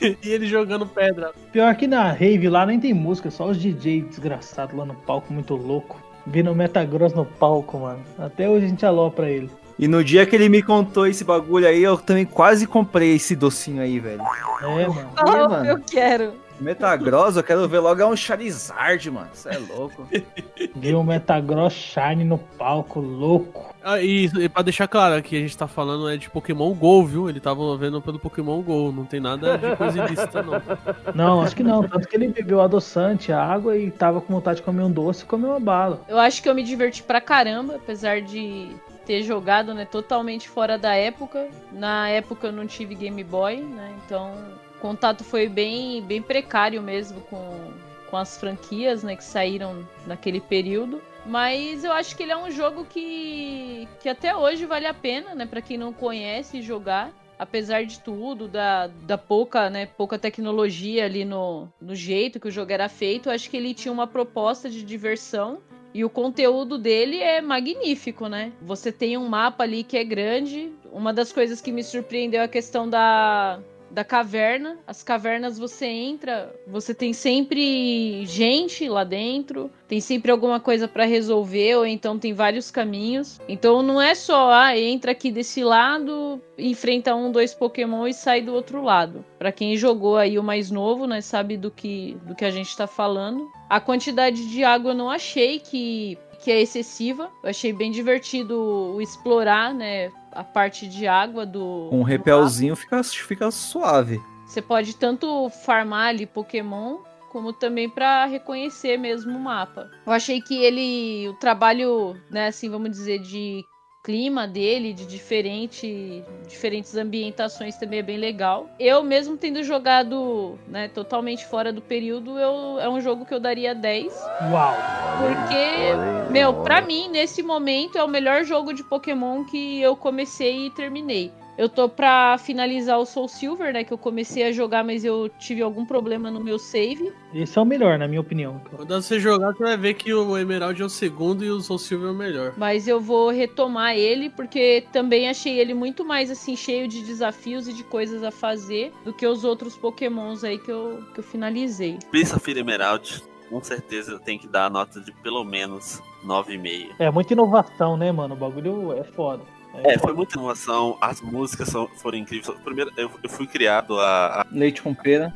E ele jogando pedra. Pior que na rave lá nem tem música, só os DJ desgraçados lá no palco, muito louco. Vindo o Metagross no palco, mano. Até hoje a gente alopra ele. E no dia que ele me contou esse bagulho aí, eu também quase comprei esse docinho aí, velho. É, mano. Oh, mano. eu quero. Metagross, eu quero ver logo é um Charizard, mano. Você é louco. Viu o Metagross Shine no palco, louco. Ah, e, e pra deixar claro aqui, a gente tá falando é de Pokémon GO, viu? Ele tava vendo pelo Pokémon GO, não tem nada de coisa ilícita, não. Não, acho que não. Tanto que ele bebeu adoçante, água e tava com vontade de comer um doce e comeu uma bala. Eu acho que eu me diverti pra caramba, apesar de ter jogado, né, totalmente fora da época. Na época eu não tive Game Boy, né? Então, contato foi bem, bem precário mesmo com, com as franquias, né, que saíram naquele período. Mas eu acho que ele é um jogo que, que até hoje vale a pena, né, para quem não conhece jogar. Apesar de tudo, da, da pouca, né, pouca tecnologia ali no, no jeito que o jogo era feito, eu acho que ele tinha uma proposta de diversão e o conteúdo dele é magnífico, né? Você tem um mapa ali que é grande. Uma das coisas que me surpreendeu é a questão da, da caverna. As cavernas você entra, você tem sempre gente lá dentro, tem sempre alguma coisa pra resolver, ou então tem vários caminhos. Então não é só, ah, entra aqui desse lado, enfrenta um, dois Pokémon e sai do outro lado. Pra quem jogou aí o mais novo, né, sabe do que, do que a gente tá falando. A quantidade de água eu não achei que, que é excessiva. Eu achei bem divertido explorar, né, a parte de água do. Um do repelzinho fica, fica suave. você pode tanto farmar ali Pokémon, como também pra reconhecer mesmo o mapa. Eu achei que ele, o trabalho, né, assim, vamos dizer, de clima dele, de diferente, diferentes ambientações também é bem legal. Eu mesmo tendo jogado né, totalmente fora do período, eu, é um jogo que eu daria 10. Uau! Porque, meu, pra mim, nesse momento, é o melhor jogo de Pokémon que eu comecei e terminei. Eu tô pra finalizar o Soul Silver, né? Que eu comecei a jogar, mas eu tive algum problema no meu save. Esse é o melhor, na minha opinião. Quando você jogar, você vai ver que o Emerald é o segundo e o Soul Silver é o melhor. Mas eu vou retomar ele, porque também achei ele muito mais, assim, cheio de desafios e de coisas a fazer do que os outros Pokémons aí que eu, que eu finalizei. Sapphire Emerald, com certeza tem que dar a nota de pelo menos 9,5. É muita inovação, né, mano? O bagulho é foda. É, foi muita inovação, as músicas são, foram incríveis. Primeiro, eu, eu fui criado a, a, Leite com pera.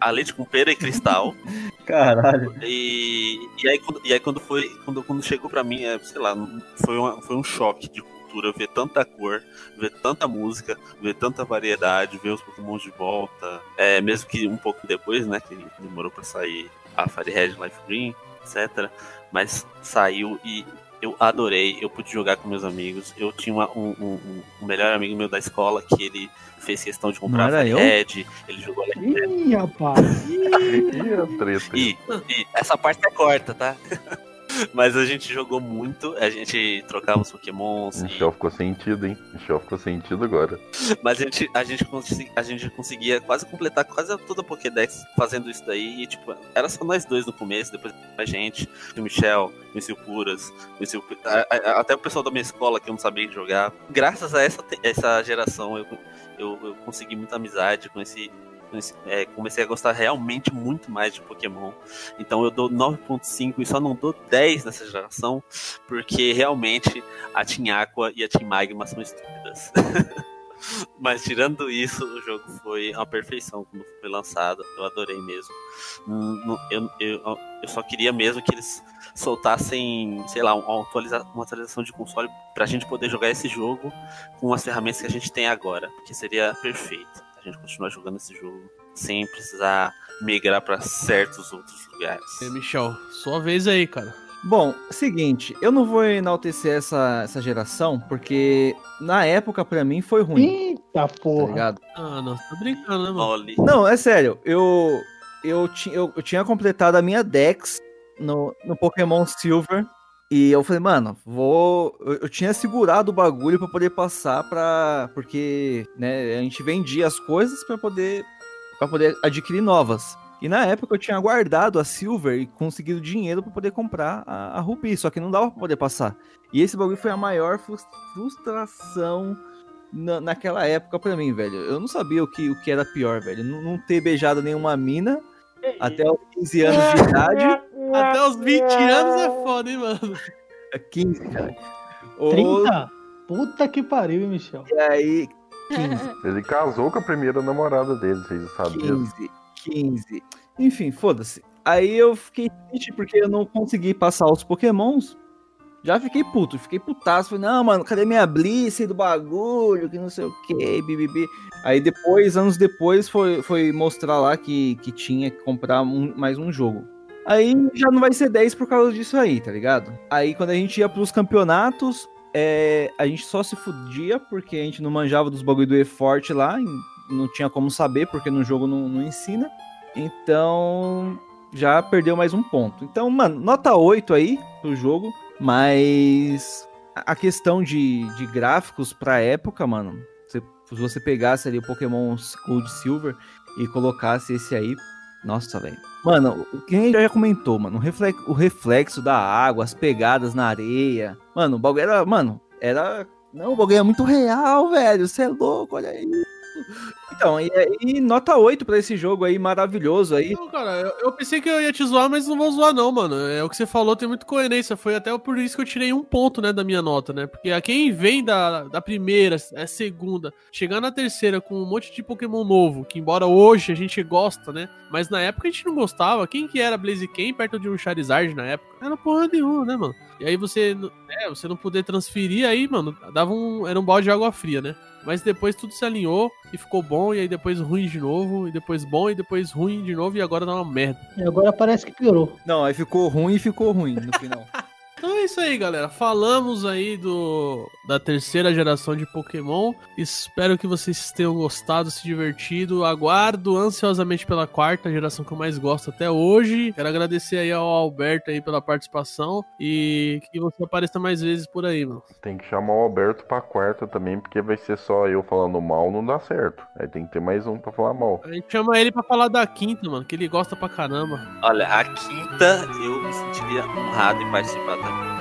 a leite com pera e cristal. Caralho. E, e, aí, quando, e aí quando foi. Quando, quando chegou pra mim, é, sei lá, foi, uma, foi um choque de cultura ver tanta cor, ver tanta música, ver tanta variedade, ver os Pokémon de volta. É, mesmo que um pouco depois, né? Que demorou pra sair a Fire Red Life Green, etc. Mas saiu e eu adorei, eu pude jogar com meus amigos. Eu tinha uma, um, um, um, melhor amigo meu da escola que ele fez questão de comprar a Red, ele jogou a Ih, rapaz! e, e essa parte é corta, tá? Mas a gente jogou muito, a gente trocava os pokémons. O Michel ficou sentido, hein? O Michel ficou sentido agora. Mas a gente, a, gente a gente conseguia quase completar quase toda a Pokédex fazendo isso daí. E, tipo, era só nós dois no começo, depois a gente, o Michel, o conheci o, até o pessoal da minha escola que eu não sabia jogar. Graças a essa, essa geração, eu, eu, eu consegui muita amizade, conheci é, comecei a gostar realmente muito mais de Pokémon. Então eu dou 9.5 e só não dou 10 nessa geração, porque realmente a Team Aqua e a Team Magma são estúpidas. Mas tirando isso, o jogo foi uma perfeição quando foi lançado. Eu adorei mesmo. Eu, eu, eu só queria mesmo que eles soltassem, sei lá, uma, atualiza uma atualização de console pra gente poder jogar esse jogo com as ferramentas que a gente tem agora, porque seria perfeito gente continuar jogando esse jogo sem precisar migrar para certos outros lugares. É, Michel, sua vez aí, cara. Bom, seguinte, eu não vou enaltecer essa, essa geração, porque na época para mim foi ruim. Eita porra. Tá ah, não, tá brincando, né, mano? Olhe. Não, é sério, eu, eu, ti, eu, eu tinha completado a minha Dex no, no Pokémon Silver e eu falei, mano, vou. Eu, eu tinha segurado o bagulho para poder passar pra. Porque, né, a gente vendia as coisas para poder. para poder adquirir novas. E na época eu tinha guardado a Silver e conseguido dinheiro para poder comprar a, a Ruby, só que não dava pra poder passar. E esse bagulho foi a maior frustração na, naquela época para mim, velho. Eu não sabia o que, o que era pior, velho. Não, não ter beijado nenhuma mina até os 15 anos de idade. Até os 20 anos é foda, hein, mano? É 15, cara. 30? Puta que pariu, hein, Michel? E aí, 15. Ele casou com a primeira namorada dele, vocês sabiam? 15, 15. Enfim, foda-se. Aí eu fiquei triste porque eu não consegui passar os pokémons. Já fiquei puto, fiquei putaço. Falei, não, mano, cadê minha Bliss do bagulho? Que não sei o que, bibibi. Aí depois, anos depois, foi, foi mostrar lá que, que tinha que comprar um, mais um jogo. Aí já não vai ser 10 por causa disso aí, tá ligado? Aí quando a gente ia pros campeonatos, é, a gente só se fudia porque a gente não manjava dos bagulho do E-Forte lá, não tinha como saber porque no jogo não, não ensina. Então já perdeu mais um ponto. Então, mano, nota 8 aí pro jogo, mas a questão de, de gráficos pra época, mano, se você pegasse ali o Pokémon Gold Silver e colocasse esse aí, nossa, velho. Mano, quem já comentou, mano, o reflexo, o reflexo da água, as pegadas na areia. Mano, o bagulho era. Mano, era. Não, o bagulho é muito real, velho. Você é louco, olha aí. Então, e, e, nota 8 pra esse jogo aí, maravilhoso aí. Não, cara, eu, eu, pensei que eu ia te zoar, mas não vou zoar não, mano. É o que você falou, tem muita coerência. Foi até por isso que eu tirei um ponto, né, da minha nota, né? Porque a quem vem da, da primeira, é segunda, chegar na terceira com um monte de Pokémon novo, que embora hoje a gente gosta, né? Mas na época a gente não gostava. Quem que era Blaziken perto de um Charizard na época? Era porra nenhuma, né, mano? E aí você, é, você não poder transferir aí, mano, dava um, era um balde de água fria, né? Mas depois tudo se alinhou e ficou bom, e aí depois ruim de novo, e depois bom, e depois ruim de novo, e agora dá uma merda. E agora parece que piorou. Não, aí ficou ruim e ficou ruim no final. então isso aí, galera. Falamos aí do da terceira geração de Pokémon. Espero que vocês tenham gostado, se divertido. Aguardo ansiosamente pela quarta geração que eu mais gosto até hoje. Quero agradecer aí ao Alberto aí pela participação e que você apareça mais vezes por aí, mano. Tem que chamar o Alberto pra quarta também, porque vai ser só eu falando mal, não dá certo. Aí tem que ter mais um pra falar mal. A gente chama ele pra falar da quinta, mano, que ele gosta pra caramba. Olha, a quinta eu me sentiria honrado em participar também. Pokémon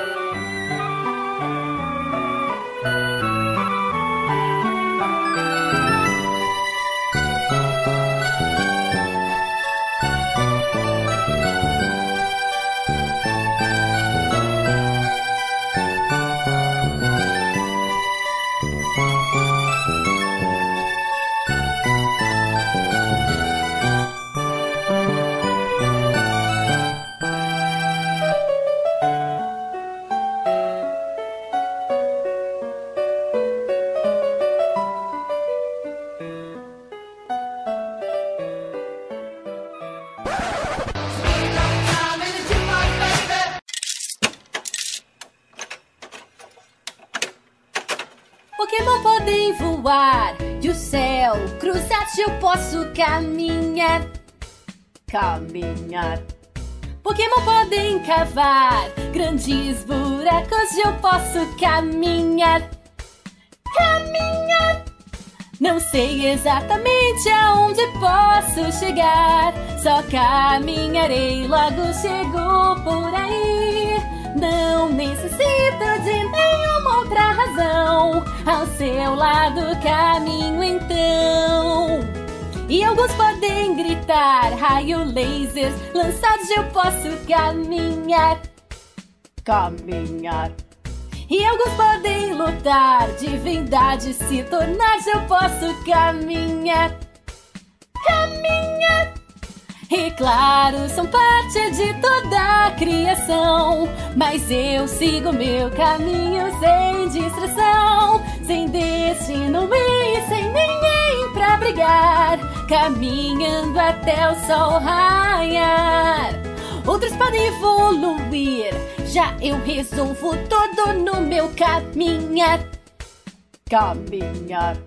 eu posso caminhar. Caminhar. Pokémon podem cavar grandes buracos eu posso caminhar. Caminhar. Não sei exatamente aonde posso chegar. Só caminharei, logo chego por aí. Não necessito de nenhuma outra razão. Ao seu lado caminho então. E alguns podem gritar, raio lasers lançados eu posso caminhar. Caminhar. E alguns podem lutar, divindades se tornar, eu posso caminhar. Caminhar. E claro, são parte de toda a criação. Mas eu sigo meu caminho sem distração, sem destino e sem ninguém pra brigar. Caminhando até o sol raiar. Outros podem evoluir, já eu resolvo todo no meu caminhar. Caminhar.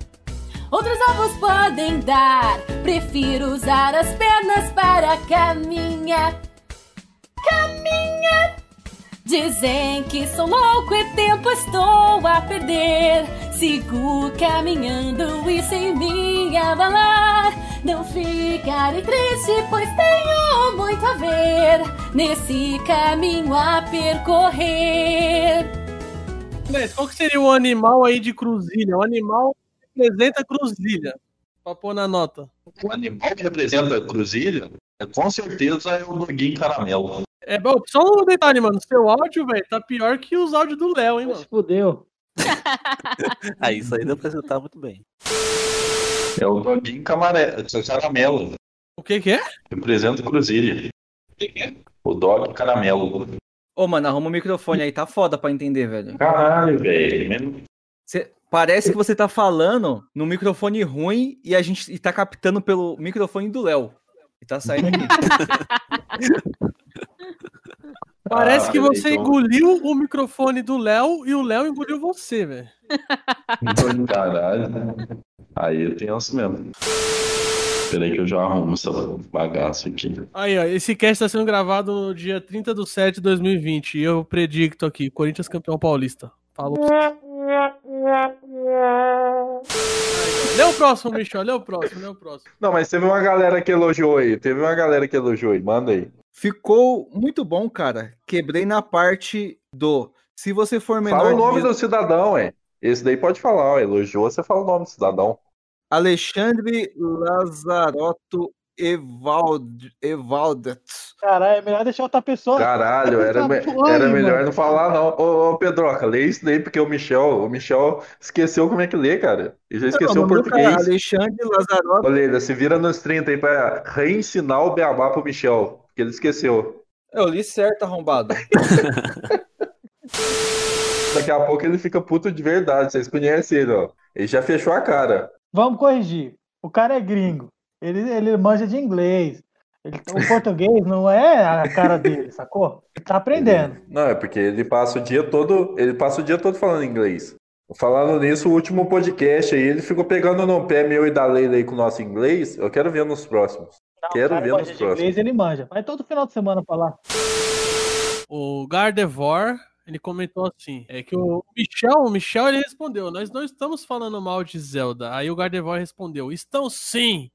Outros ovos podem dar. Prefiro usar as pernas para caminhar. Caminhar. Dizem que sou louco e tempo estou a perder. Sigo caminhando e sem me abalar. Não ficarei triste, pois tenho muito a ver nesse caminho a percorrer. Mas qual que seria o animal aí de cruzilha? O animal que representa cruzilha. Pra pôr na nota. O animal que representa cruzilha, com certeza é o doguinho caramelo. É bom, só um detalhe, mano. Seu áudio, velho, tá pior que os áudios do Léo, hein, mano? Fudeu. Ah, isso aí deu pra apresentar muito bem. É o doguinho camare- caramelo. O que que é? Representa a cruzilha. O dog caramelo. Ô, mano, arruma o microfone aí, tá foda pra entender, velho. Caralho, velho. Cê- parece que você tá falando no microfone ruim e a gente e tá captando pelo microfone do Léo. E tá saindo aqui. Parece Ah, que você então- engoliu o microfone do Léo e o Léo engoliu você, velho. Caralho. Aí eu tenho isso mesmo. Peraí que eu já arrumo essa bagaça aqui. Aí, ó, esse cast tá sendo gravado no dia 30 de 7 de 2020 e eu predicto aqui, Corinthians campeão paulista. Falou. Lê o próximo, Michel, lê o próximo, lê o próximo. Não, mas teve uma galera que elogiou aí. Teve uma galera que elogiou aí. Manda aí. Ficou muito bom, cara. Quebrei na parte do. Se você for menor. Fala o nome de- do cidadão, é. Esse daí pode falar, ó. Elogiou, você fala o nome do cidadão. Alexandre Lazarotto Evald... Evaldet. Caralho, é melhor deixar outra pessoa. Caralho, era, me- Porra, era mano. melhor não falar, não. Ô, ô, Pedroca, lê isso daí, porque o Michel, o Michel esqueceu como é que lê, cara. Ele já esqueceu Não, o do cara, português. Alexandre Lazarotto. Olha ele, se vira nos 30 aí pra reensinar o beabá pro Michel, porque ele esqueceu. Eu li certo, arrombado. Daqui a pouco ele fica puto de verdade, vocês conhecem ele, ó. Ele já fechou a cara. Vamos corrigir. O cara é gringo. Ele, ele manja de inglês. Ele- o português não é a cara dele, sacou? Ele tá aprendendo. Não, é porque ele passa o dia todo, ele passa o dia todo falando inglês. Falando nisso, o último podcast aí, ele ficou pegando no pé meu e da Leila aí com o nosso inglês. Eu quero ver nos próximos. Não, quero cara ver nos próximos. inglês, ele manja. Vai todo final de semana pra lá. O Gardevoir, ele comentou assim, é que o Michel, o Michel ele respondeu, nós não estamos falando mal de Zelda. Aí o Gardevoir respondeu, estão sim.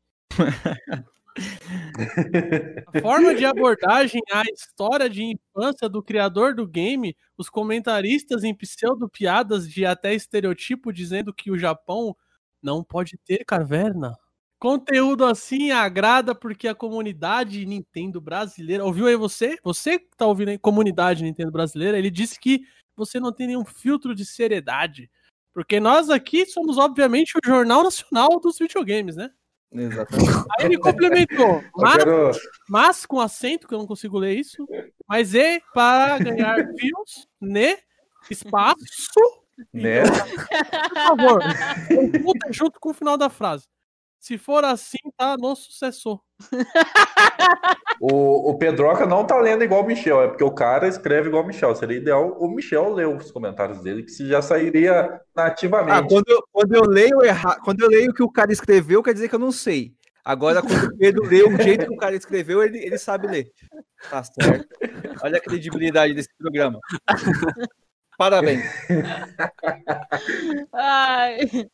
A forma de abordagem à história de infância do criador do game, os comentaristas em pseudo-piadas de até estereotipo dizendo que o Japão não pode ter caverna. Conteúdo assim agrada porque a comunidade Nintendo brasileira. Ouviu aí você? Você que tá ouvindo aí, comunidade Nintendo brasileira, ele disse que você não tem nenhum filtro de seriedade. Porque nós aqui somos, obviamente, o Jornal Nacional dos videogames, né? Exatamente. Aí ele complementou. Mas, quero, mas com acento, que eu não consigo ler isso. Mas é para ganhar views, né? Espaço. né? Por favor. Junto com o final da frase. Se for assim, tá no sucessor. O, o Pedroca não tá lendo igual o Michel, é porque o cara escreve igual o Michel. Seria ideal o Michel ler os comentários dele, que se já sairia nativamente. Ah, quando eu, quando eu leio erra... quando eu leio o que o cara escreveu, quer dizer que eu não sei. Agora, quando o Pedro lê o jeito que o cara escreveu, ele, ele sabe ler. Tá certo. Olha a credibilidade desse programa. Parabéns. Ai.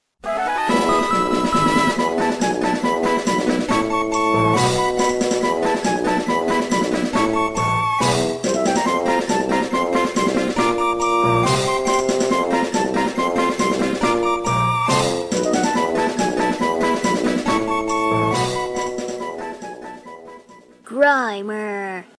Grimer.